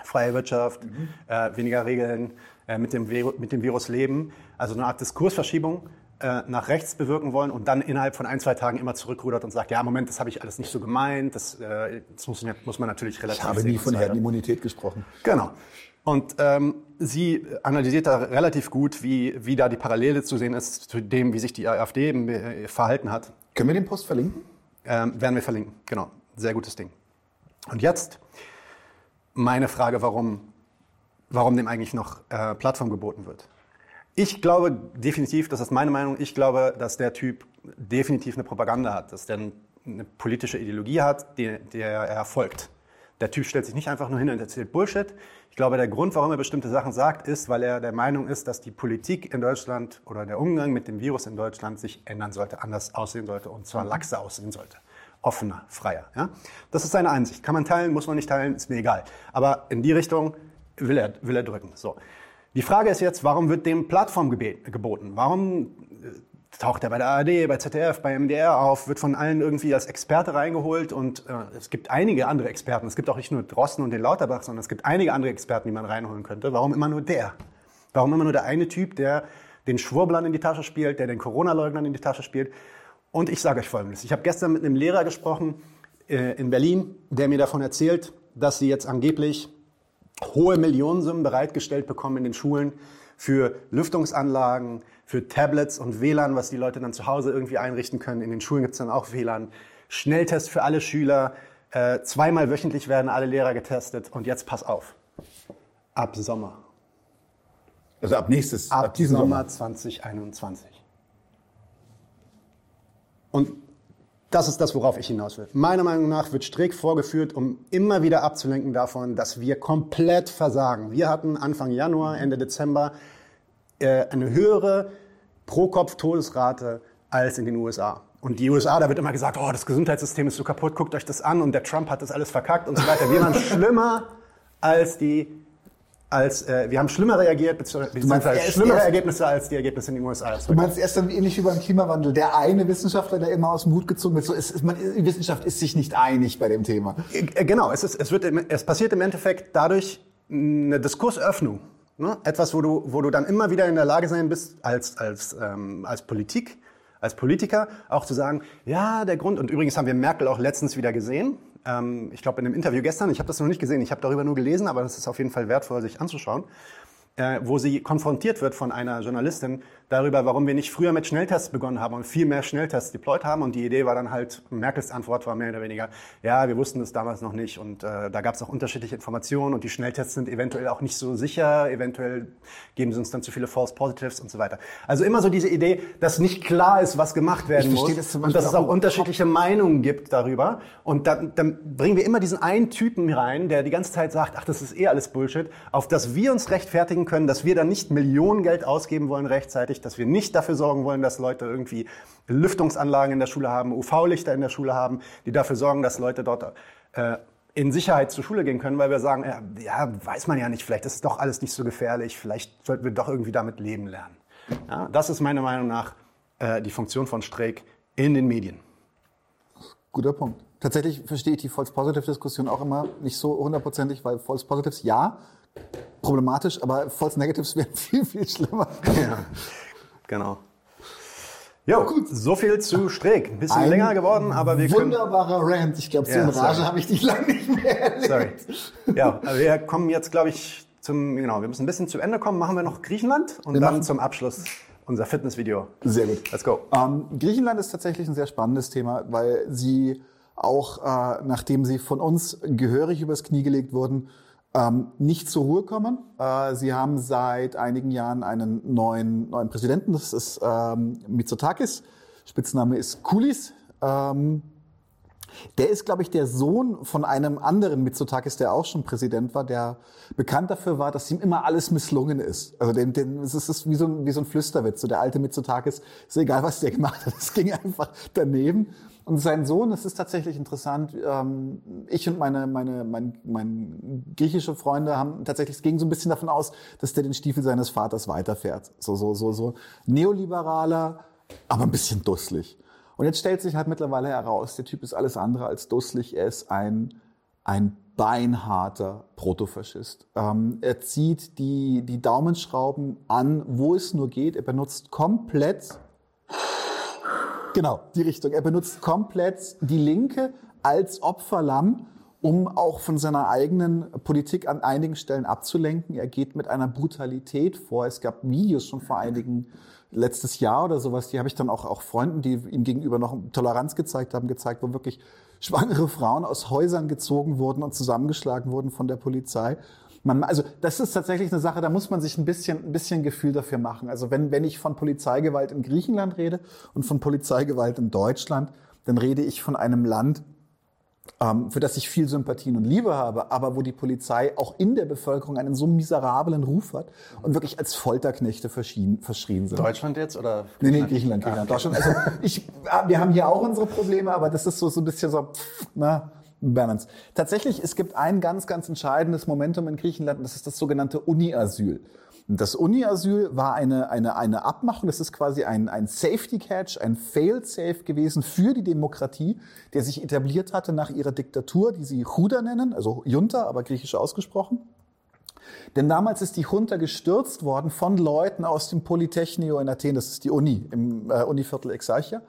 freie Wirtschaft, mhm. äh, weniger Regeln, mit, dem mit dem Virus leben. Also eine Art Diskursverschiebung äh, nach rechts bewirken wollen und dann innerhalb von ein, zwei Tagen immer zurückrudert und sagt, ja, Moment, das habe ich alles nicht so gemeint, das, äh, das muss, muss, man natürlich relativ Ich habe nie von Herdenimmunität gesprochen. Genau. Und ähm, sie analysiert da relativ gut, wie, wie da die Parallele zu sehen ist zu dem, wie sich die AfD äh, verhalten hat. Können wir den Post verlinken? Ähm, werden wir verlinken, genau. Sehr gutes Ding. Und jetzt meine Frage, warum warum dem eigentlich noch äh, Plattform geboten wird. Ich glaube definitiv, das ist meine Meinung, ich glaube, dass der Typ definitiv eine Propaganda hat, dass der eine politische Ideologie hat, die, der er folgt. Der Typ stellt sich nicht einfach nur hin und erzählt Bullshit. Ich glaube, der Grund, warum er bestimmte Sachen sagt, ist, weil er der Meinung ist, dass die Politik in Deutschland oder der Umgang mit dem Virus in Deutschland sich ändern sollte, anders aussehen sollte und zwar laxer aussehen sollte. Offener, freier. Ja? Das ist seine Einsicht. Kann man teilen, muss man nicht teilen, ist mir egal. Aber in die Richtung will er, will er drücken. So. Die Frage ist jetzt, warum wird dem Plattform geboten? Warum äh, taucht er bei der ARD, bei ZDF, bei MDR auf, wird von allen irgendwie als Experte reingeholt und äh, es gibt einige andere Experten. Es gibt auch nicht nur Drosten und den Lauterbach, sondern es gibt einige andere Experten, die man reinholen könnte. Warum immer nur der? Warum immer nur der eine Typ, der den Schwurblern in die Tasche spielt, der den Corona-Leugnern in die Tasche spielt? Und ich sage euch Folgendes. Ich habe gestern mit einem Lehrer gesprochen äh, in Berlin, der mir davon erzählt, dass sie jetzt angeblich hohe Millionensummen bereitgestellt bekommen in den Schulen für Lüftungsanlagen, für Tablets und WLAN, was die Leute dann zu Hause irgendwie einrichten können. In den Schulen gibt es dann auch WLAN. Schnelltest für alle Schüler. Äh, zweimal wöchentlich werden alle Lehrer getestet. Und jetzt pass auf. Ab Sommer. Also ab nächstes, ab, ab diesem Sommer 2021. Und das ist das, worauf ich hinaus will. Meiner Meinung nach wird Strick vorgeführt, um immer wieder abzulenken davon, dass wir komplett versagen. Wir hatten Anfang Januar, Ende Dezember äh, eine höhere Pro-Kopf-Todesrate als in den USA. Und die USA, da wird immer gesagt, oh, das Gesundheitssystem ist so kaputt, guckt euch das an und der Trump hat das alles verkackt und so weiter. Wir waren schlimmer als die als äh, wir haben schlimmer reagiert, beziehungsweise schlimmere Ergebnisse als die Ergebnisse in den USA. Du meinst erst dann ähnlich wie beim Klimawandel, der eine Wissenschaftler, der immer aus dem Hut gezogen wird, so ist, man, die Wissenschaft ist sich nicht einig bei dem Thema. Äh, genau, es, ist, es, wird, es passiert im Endeffekt dadurch eine Diskursöffnung. Ne? Etwas, wo du, wo du dann immer wieder in der Lage sein bist, als, als, ähm, als Politik, als Politiker auch zu sagen, ja, der Grund, und übrigens haben wir Merkel auch letztens wieder gesehen, ähm, ich glaube in einem Interview gestern, ich habe das noch nicht gesehen, ich habe darüber nur gelesen, aber das ist auf jeden Fall wertvoll, sich anzuschauen, äh, wo sie konfrontiert wird von einer Journalistin, darüber, warum wir nicht früher mit Schnelltests begonnen haben und viel mehr Schnelltests deployed haben. Und die Idee war dann halt, Merkels Antwort war mehr oder weniger, ja, wir wussten das damals noch nicht und äh, da gab es auch unterschiedliche Informationen und die Schnelltests sind eventuell auch nicht so sicher, eventuell geben sie uns dann zu viele False Positives und so weiter. Also immer so diese Idee, dass nicht klar ist, was gemacht werden muss das und dass es auch unterschiedliche Meinungen gibt darüber. Und dann, dann bringen wir immer diesen einen Typen rein, der die ganze Zeit sagt, ach, das ist eh alles Bullshit, auf das wir uns rechtfertigen können, dass wir dann nicht Millionen Geld ausgeben wollen rechtzeitig, wichtig, dass wir nicht dafür sorgen wollen, dass Leute irgendwie Lüftungsanlagen in der Schule haben, UV-Lichter in der Schule haben, die dafür sorgen, dass Leute dort äh, in Sicherheit zur Schule gehen können, weil wir sagen, ja, ja, weiß man ja nicht, vielleicht ist es doch alles nicht so gefährlich, vielleicht sollten wir doch irgendwie damit leben lernen. Ja, das ist meiner Meinung nach äh, die Funktion von Streeck in den Medien. Guter Punkt. Tatsächlich verstehe ich die False-Positive-Diskussion auch immer nicht so hundertprozentig, weil False-Positives ja, problematisch, aber False Negatives wären viel, viel schlimmer. Ja. Genau. Ja, gut. So viel zu Streeck. Ein bisschen Ein länger geworden, aber wir können... Wunderbarer Rant. Ich glaube, so ja, in Rage habe ich dich lange nicht mehr erlebt. Sorry. Ja, wir kommen jetzt, glaube ich, zum... Genau, wir müssen ein bisschen zu Ende kommen. Machen wir noch Griechenland und wir dann zum Abschluss unser Fitnessvideo. Sehr gut. Let's go. Ähm, Griechenland ist tatsächlich ein sehr spannendes Thema, weil sie auch, äh, nachdem sie von uns gehörig übers Knie gelegt wurden, ähm, nicht zur Ruhe kommen. Äh, sie haben seit einigen Jahren einen neuen, neuen Präsidenten, das ist ähm, Mitsotakis. Spitzname ist Kulis. Ähm, der ist, glaube ich, der Sohn von einem anderen Mitsotakis, der auch schon Präsident war, der bekannt dafür war, dass ihm immer alles misslungen ist. Also den, den, es ist wie so, ein, wie so ein Flüsterwitz. So der alte Mitsotakis, ist egal, was der gemacht hat, es ging einfach daneben. Und sein Sohn, das ist tatsächlich interessant. Ähm, ich und meine, meine, mein, mein griechische Freunde haben tatsächlich, es ging so ein bisschen davon aus, dass der den Stiefel seines Vaters weiterfährt. So, so, so, so neoliberaler, aber ein bisschen dusselig. Und jetzt stellt sich halt mittlerweile heraus, der Typ ist alles andere als dusselig. Er ist ein, ein beinharter Protofaschist. Ähm, er zieht die, die Daumenschrauben an, wo es nur geht. Er benutzt komplett Genau, die Richtung. Er benutzt komplett die Linke als Opferlamm, um auch von seiner eigenen Politik an einigen Stellen abzulenken. Er geht mit einer Brutalität vor. Es gab Videos schon vor einigen letztes Jahr oder sowas, die habe ich dann auch, auch Freunden, die ihm gegenüber noch Toleranz gezeigt haben, gezeigt, wo wirklich schwangere Frauen aus Häusern gezogen wurden und zusammengeschlagen wurden von der Polizei. Man, also das ist tatsächlich eine Sache, da muss man sich ein bisschen, ein bisschen Gefühl dafür machen. Also wenn, wenn ich von Polizeigewalt in Griechenland rede und von Polizeigewalt in Deutschland, dann rede ich von einem Land, ähm, für das ich viel Sympathien und Liebe habe, aber wo die Polizei auch in der Bevölkerung einen so miserablen Ruf hat und wirklich als Folterknechte verschrien, verschrien sind. Deutschland jetzt oder? Nee, nee, Griechenland, Griechenland. Ah, okay. Deutschland. Also ich, wir haben hier auch unsere Probleme, aber das ist so, so ein bisschen so, na, Balance. Tatsächlich, es gibt ein ganz, ganz entscheidendes Momentum in Griechenland, das ist das sogenannte Uni-Asyl. Das Uni-Asyl war eine, eine, eine Abmachung, das ist quasi ein, ein Safety-Catch, ein Fail-Safe gewesen für die Demokratie, der sich etabliert hatte nach ihrer Diktatur, die sie Huda nennen, also Junta, aber griechisch ausgesprochen. Denn damals ist die Junta gestürzt worden von Leuten aus dem Polytechnio in Athen, das ist die Uni, im äh, Univiertel Exarchia.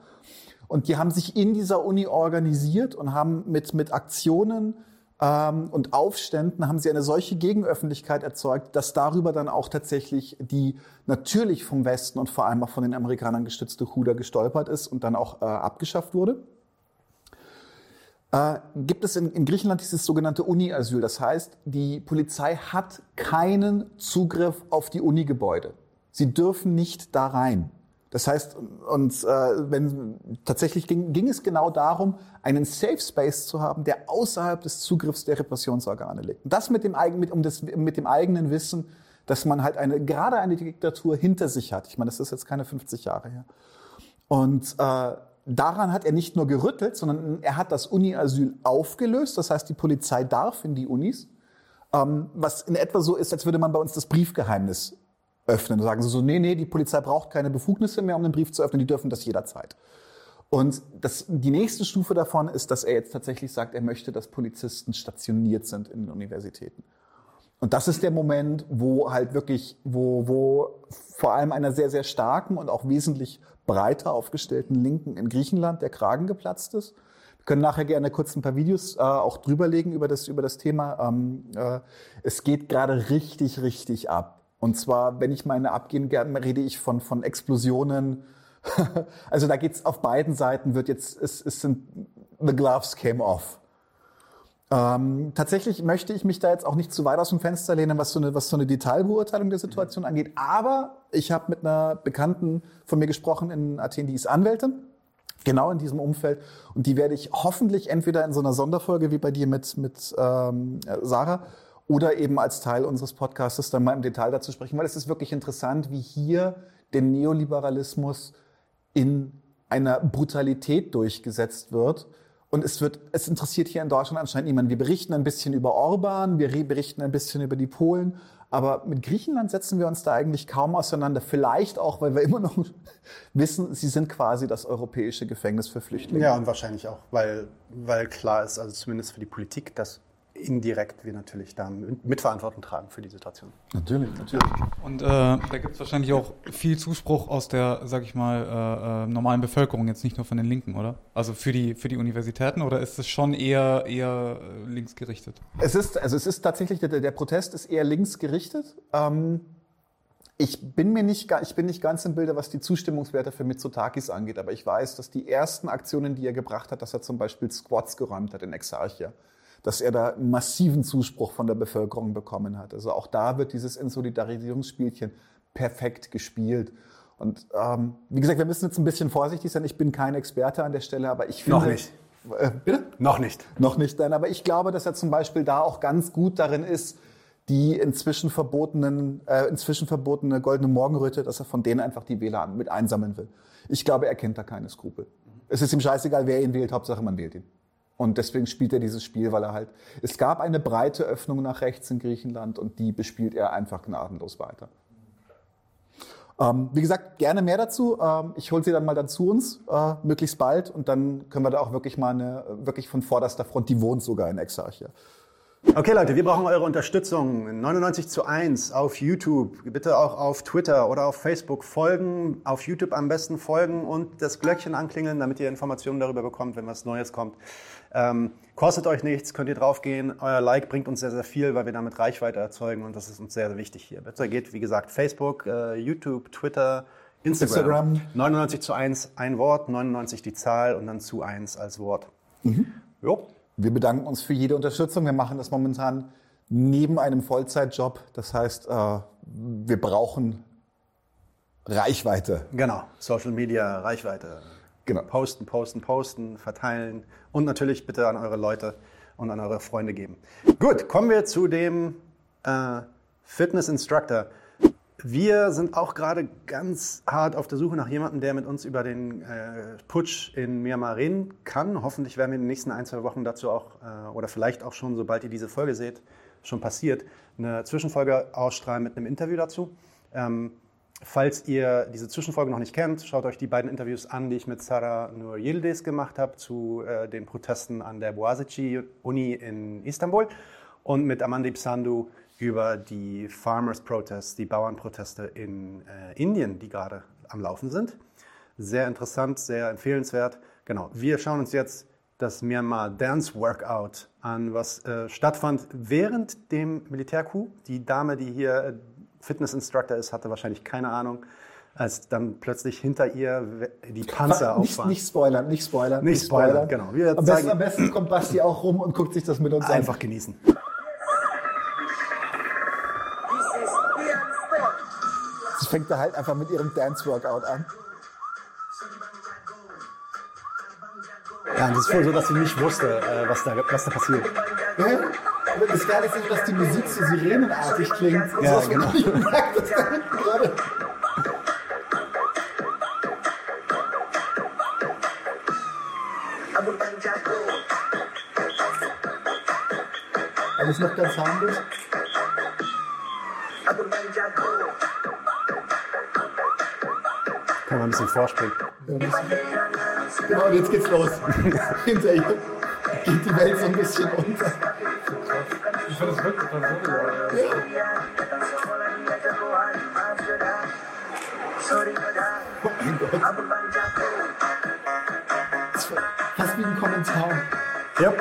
Und die haben sich in dieser Uni organisiert und haben mit, mit Aktionen ähm, und Aufständen haben sie eine solche Gegenöffentlichkeit erzeugt, dass darüber dann auch tatsächlich die natürlich vom Westen und vor allem auch von den Amerikanern gestützte Huda gestolpert ist und dann auch äh, abgeschafft wurde. Äh, gibt es in, in Griechenland dieses sogenannte Uni-Asyl. Das heißt, die Polizei hat keinen Zugriff auf die Uni-Gebäude. Sie dürfen nicht da rein. Das heißt, und äh, wenn tatsächlich ging, ging es genau darum, einen Safe Space zu haben, der außerhalb des Zugriffs der Repressionsorgane liegt. Und das mit dem, mit, um das, mit dem eigenen Wissen, dass man halt eine, gerade eine Diktatur hinter sich hat. Ich meine, das ist jetzt keine 50 Jahre her. Und äh, daran hat er nicht nur gerüttelt, sondern er hat das Uni-Asyl aufgelöst. Das heißt, die Polizei darf in die Unis. Ähm, was in etwa so ist, als würde man bei uns das Briefgeheimnis öffnen. Da sagen sie so, nee, nee, die Polizei braucht keine Befugnisse mehr, um den Brief zu öffnen, die dürfen das jederzeit. Und das, die nächste Stufe davon ist, dass er jetzt tatsächlich sagt, er möchte, dass Polizisten stationiert sind in den Universitäten. Und das ist der Moment, wo halt wirklich, wo, wo vor allem einer sehr, sehr starken und auch wesentlich breiter aufgestellten Linken in Griechenland der Kragen geplatzt ist. Wir können nachher gerne kurz ein paar Videos äh, auch drüberlegen über das, über das Thema. Ähm, äh, es geht gerade richtig, richtig ab. Und zwar, wenn ich meine abgehen rede ich von, von Explosionen. also da geht's auf beiden Seiten, wird jetzt, es, es sind, the gloves came off. Ähm, tatsächlich möchte ich mich da jetzt auch nicht zu weit aus dem Fenster lehnen, was so eine, was so eine Detailbeurteilung der Situation angeht. Aber ich habe mit einer Bekannten von mir gesprochen in Athen, die ist Anwältin, genau in diesem Umfeld. Und die werde ich hoffentlich entweder in so einer Sonderfolge wie bei dir mit, mit ähm, Sarah oder eben als Teil unseres Podcasts dann mal im Detail dazu sprechen, weil es ist wirklich interessant, wie hier der Neoliberalismus in einer Brutalität durchgesetzt wird. Und es wird, es interessiert hier in Deutschland anscheinend niemand. Wir berichten ein bisschen über Orban, wir berichten ein bisschen über die Polen, aber mit Griechenland setzen wir uns da eigentlich kaum auseinander. Vielleicht auch, weil wir immer noch wissen, sie sind quasi das europäische Gefängnis für Flüchtlinge. Ja, und wahrscheinlich auch, weil, weil klar ist, also zumindest für die Politik, dass indirekt wir natürlich da Mitverantwortung tragen für die Situation. Natürlich, natürlich. Und äh, da gibt es wahrscheinlich auch viel Zuspruch aus der, sag ich mal, äh, äh, normalen Bevölkerung, jetzt nicht nur von den Linken, oder? Also für die, für die Universitäten oder ist es schon eher, eher äh, links gerichtet? Es ist, also es ist tatsächlich, der, der Protest ist eher links gerichtet. Ähm, ich bin mir nicht, ich bin nicht ganz im Bilde, was die Zustimmungswerte für Mitsotakis angeht, aber ich weiß, dass die ersten Aktionen, die er gebracht hat, dass er zum Beispiel Squads geräumt hat in Exarchia dass er da massiven Zuspruch von der Bevölkerung bekommen hat. Also auch da wird dieses Insolidarisierungsspielchen perfekt gespielt. Und ähm, wie gesagt, wir müssen jetzt ein bisschen vorsichtig sein. Ich bin kein Experte an der Stelle, aber ich finde... Noch nicht. Äh, bitte? Noch nicht. Noch nicht, nein. Aber ich glaube, dass er zum Beispiel da auch ganz gut darin ist, die inzwischen verbotenen, äh, inzwischen verbotene goldene Morgenröte, dass er von denen einfach die Wähler mit einsammeln will. Ich glaube, er kennt da keine Skrupel. Es ist ihm scheißegal, wer ihn wählt, Hauptsache man wählt ihn. Und deswegen spielt er dieses Spiel, weil er halt, es gab eine breite Öffnung nach rechts in Griechenland und die bespielt er einfach gnadenlos weiter. Ähm, wie gesagt, gerne mehr dazu. Ähm, ich hole sie dann mal dann zu uns, äh, möglichst bald. Und dann können wir da auch wirklich mal eine, wirklich von vorderster Front, die wohnt sogar in Exarchia. Okay Leute, wir brauchen eure Unterstützung. 99 zu 1 auf YouTube, bitte auch auf Twitter oder auf Facebook folgen. Auf YouTube am besten folgen und das Glöckchen anklingeln, damit ihr Informationen darüber bekommt, wenn was Neues kommt. Ähm, kostet euch nichts, könnt ihr draufgehen. Euer Like bringt uns sehr, sehr viel, weil wir damit Reichweite erzeugen und das ist uns sehr, sehr wichtig hier. Bitte geht, wie gesagt, Facebook, äh, YouTube, Twitter, Instagram. Instagram. 99 zu 1 ein Wort, 99 die Zahl und dann zu 1 als Wort. Mhm. Jo. Wir bedanken uns für jede Unterstützung. Wir machen das momentan neben einem Vollzeitjob. Das heißt, äh, wir brauchen Reichweite. Genau, Social Media, Reichweite. Genau. Posten, posten, posten, verteilen und natürlich bitte an eure Leute und an eure Freunde geben. Gut, kommen wir zu dem äh, Fitness Instructor. Wir sind auch gerade ganz hart auf der Suche nach jemandem, der mit uns über den äh, Putsch in Myanmar reden kann. Hoffentlich werden wir in den nächsten ein, zwei Wochen dazu auch, äh, oder vielleicht auch schon, sobald ihr diese Folge seht, schon passiert, eine Zwischenfolge ausstrahlen mit einem Interview dazu. Ähm, falls ihr diese Zwischenfolge noch nicht kennt, schaut euch die beiden Interviews an, die ich mit Sarah Nur Yildiz gemacht habe zu äh, den Protesten an der Boğaziçi Uni in Istanbul und mit Amandip Sandhu über die Farmers Protests, die Bauernproteste in äh, Indien, die gerade am Laufen sind. Sehr interessant, sehr empfehlenswert. Genau, wir schauen uns jetzt das Myanmar Dance Workout an, was äh, stattfand während dem Militärcoup. Die Dame, die hier äh, Fitness Instructor ist, hatte wahrscheinlich keine Ahnung, als dann plötzlich hinter ihr die Panzer nicht, auffahren. Nicht spoilern, nicht spoilern. Nicht spoilern, genau. Wir am, besten, am besten kommt Basti auch rum und guckt sich das mit uns an. Einfach genießen. Das fängt da halt einfach mit ihrem Dance-Workout an. Ja, und es ist voll so, dass sie nicht wusste, äh, was, da, was da passiert. Ja? Das Geile ist nicht, dass die Musik so sirenenartig klingt. Ja, also, genau. Ich merke das da hinten gerade. Alles noch ganz harmlos. Kann man ein bisschen vorspringen. Genau, und jetzt geht's los. Hinter ihr geht die Welt so ein bisschen unter. Finde das wirklich war Fast wie ein Kommentar. Ja.